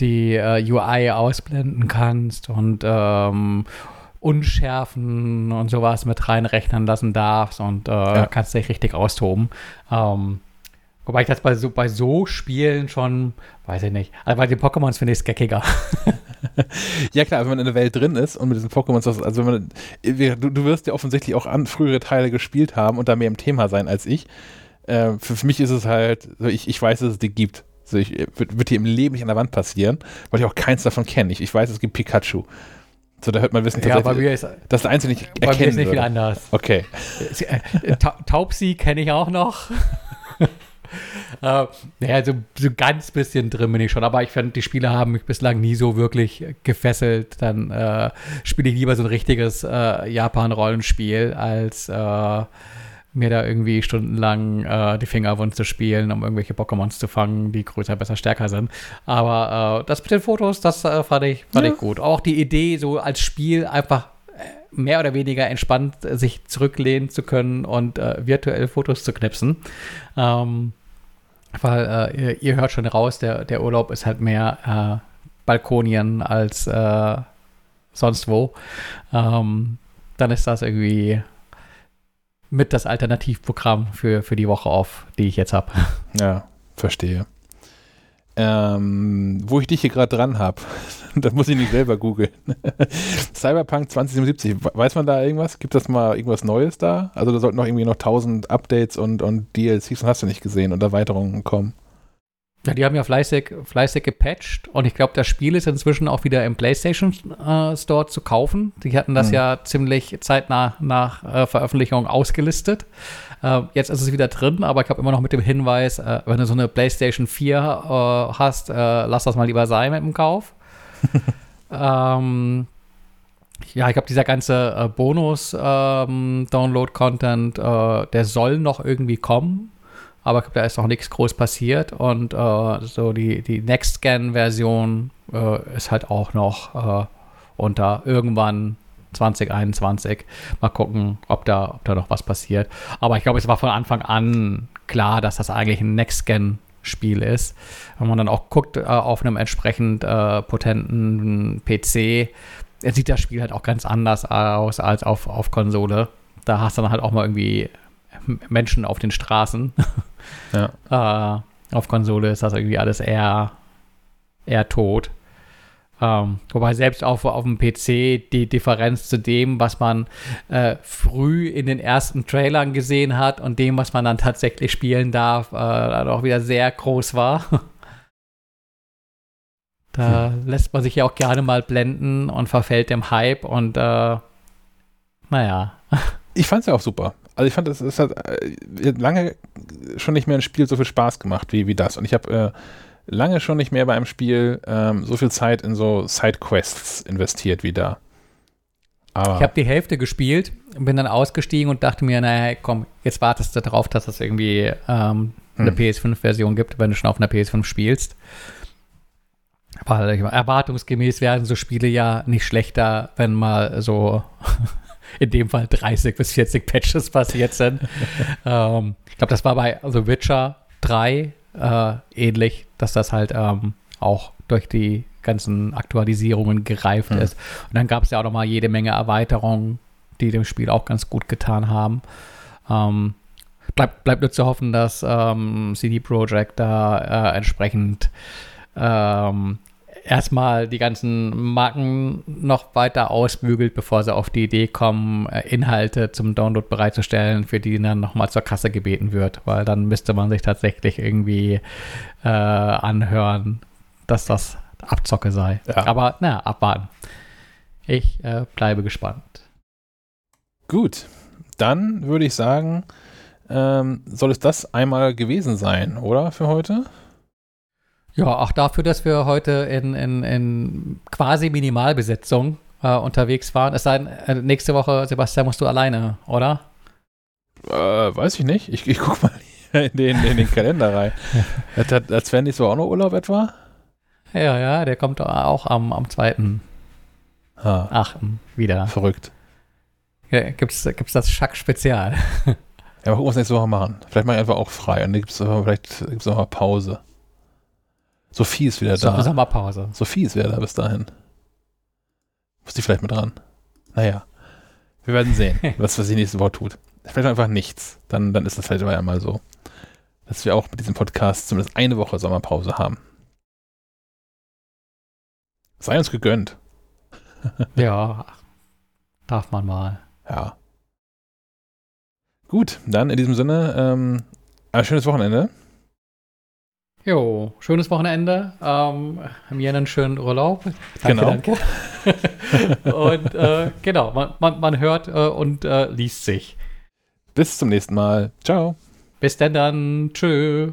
die äh, UI ausblenden kannst und ähm, Unschärfen und sowas mit reinrechnen lassen darfst und äh, ja. kannst dich richtig austoben. Ähm, wobei ich das bei so, bei so Spielen schon, weiß ich nicht. Also bei den Pokémons finde ich es geckiger. [LAUGHS] ja klar, wenn man in der Welt drin ist und mit diesen Pokémons, also wenn man, du, du wirst ja offensichtlich auch an frühere Teile gespielt haben und da mehr im Thema sein als ich. Äh, für, für, mich ist es halt, ich, ich weiß, dass es die gibt. Also ich, wird, wird hier im Leben nicht an der Wand passieren, weil ich auch keins davon kenne. Ich, ich weiß, es gibt Pikachu. So, da hört man Wissen tatsächlich, ja, bei mir ist, dass der Einzelne nicht erkennen Bei mir ist nicht würde. viel anders. Okay. [LAUGHS] Äh, Ta Taubsi kenne ich auch noch. [LAUGHS] äh, naja, so, so ganz bisschen drin bin ich schon, aber ich finde, die Spiele haben mich bislang nie so wirklich gefesselt. Dann äh, spiele ich lieber so ein richtiges äh, Japan-Rollenspiel als äh, mir da irgendwie stundenlang äh, die Finger wund zu spielen, um irgendwelche Pokémons zu fangen, die größer, besser, stärker sind. Aber äh, das mit den Fotos, das äh, fand, ich, fand ja. ich gut. Auch die Idee, so als Spiel einfach äh, mehr oder weniger entspannt äh, sich zurücklehnen zu können und äh, virtuell Fotos zu knipsen. Ähm, weil ihr, ihr, hört schon raus, der, der Urlaub ist halt mehr Balkonien als sonst wo. Ähm, dann ist das irgendwie mit das Alternativprogramm für, für die Woche auf, die ich jetzt habe. Ja, verstehe. Ähm, wo ich dich hier gerade dran habe, [LAUGHS] das muss ich nicht selber googeln. [LAUGHS] Cyberpunk 2077, weiß man da irgendwas? Gibt das mal irgendwas Neues da? Also da sollten noch irgendwie noch 1000 Updates und, und DLCs, hast du nicht gesehen, und Erweiterungen kommen. Ja, die haben ja fleißig, fleißig gepatcht und ich glaube, das Spiel ist inzwischen auch wieder im PlayStation äh, Store zu kaufen. Die hatten das mhm. ja ziemlich zeitnah nach äh, Veröffentlichung ausgelistet. Äh, jetzt ist es wieder drin, aber ich habe immer noch mit dem Hinweis, äh, wenn du so eine PlayStation 4 äh, hast, äh, lass das mal lieber sein mit dem Kauf. [LAUGHS] ähm, ja, ich glaube, dieser ganze Bonus-Download-Content, ähm, der soll noch irgendwie kommen aber da ist noch nichts groß passiert und äh, so die, die Next-Scan-Version äh, ist halt auch noch äh, unter irgendwann 2021. Mal gucken, ob da, ob da noch was passiert. Aber ich glaube, es war von Anfang an klar, dass das eigentlich ein Next-Scan-Spiel ist. Wenn man dann auch guckt äh, auf einem entsprechend äh, potenten PC, sieht das Spiel halt auch ganz anders aus als auf, auf Konsole. Da hast du dann halt auch mal irgendwie Menschen auf den Straßen. [LAUGHS] Ja. äh, auf Konsole ist das irgendwie alles eher, eher tot. Ähm, wobei selbst auf, auf dem PC die Differenz zu dem, was man äh, früh in den ersten Trailern gesehen hat und dem, was man dann tatsächlich spielen darf, äh, dann auch wieder sehr groß war. [LAUGHS] da hm. lässt man sich ja auch gerne mal blenden und verfällt dem Hype und äh, naja. Ich fand es ja auch super. Also ich fand, es, es hat äh, lange schon nicht mehr ein Spiel so viel Spaß gemacht wie, wie das. Und ich habe äh, lange schon nicht mehr bei einem Spiel ähm, so viel Zeit in so Sidequests investiert wie da. Aber ich habe die Hälfte gespielt, bin dann ausgestiegen und dachte mir, naja, komm, jetzt wartest du darauf, dass es irgendwie ähm, eine hm. PS5-Version gibt, wenn du schon auf einer PS5 spielst. Weil erwartungsgemäß werden so Spiele ja nicht schlechter, wenn mal so in dem Fall 30 bis 40 Patches [LAUGHS] passiert sind. ähm, ich glaube, das war bei The Witcher 3 äh, ähnlich, dass das halt ähm, auch durch die ganzen Aktualisierungen gereift mhm. ist. Und dann gab es ja auch noch mal jede Menge Erweiterungen, die dem Spiel auch ganz gut getan haben. Ähm, bleibt, bleibt nur zu hoffen, dass ähm, CD Projekt da äh, entsprechend ähm, erstmal die ganzen Marken noch weiter ausbügelt, bevor sie auf die Idee kommen, äh, Inhalte zum Download bereitzustellen, für die dann nochmal zur Kasse gebeten wird, weil dann müsste man sich tatsächlich irgendwie äh, anhören, dass das Abzocke sei. Ja. Aber naja, abwarten. Ich äh, bleibe gespannt. Gut, dann würde ich sagen, ähm, soll es das einmal gewesen sein, oder für heute? Ja, auch dafür, dass wir heute in, in, in quasi Minimalbesetzung äh, unterwegs waren. Es sei denn, äh, nächste Woche, Sebastian, musst du alleine, oder? Äh, weiß ich nicht. Ich, ich guck mal in den, in den Kalender rein. [LAUGHS] hat, hat, hat Sven nicht so auch noch Urlaub etwa? Ja, ja, der kommt auch am, am 2. Ah, 8. wieder. Verrückt. Ja, gibt's, gibt's das Schack-Spezial? ja, mal gucken, was nächste Woche machen. Vielleicht mache ich einfach auch frei und dann gibt's, vielleicht gibt's auch mal Pause. Sophie ist wieder da. Sommerpause. Sophie ist wieder da bis dahin. Muss die vielleicht mit dran? Naja. Wir werden sehen, [LAUGHS] was, was sie nächste Woche tut. Vielleicht einfach nichts. Dann, dann ist das vielleicht aber einmal so. Dass wir auch mit diesem Podcast zumindest eine Woche Sommerpause haben. Sei uns gegönnt. [LAUGHS] ja, darf man mal. Ja. Gut, dann in diesem Sinne, ähm, ein schönes Wochenende. Jo, schönes Wochenende. Ähm, mir einen schönen Urlaub. Danke, genau. danke. [LAUGHS] und äh, genau, man, man, man hört äh, und äh, liest sich. Bis zum nächsten Mal. Ciao. Bis denn dann. Tschö.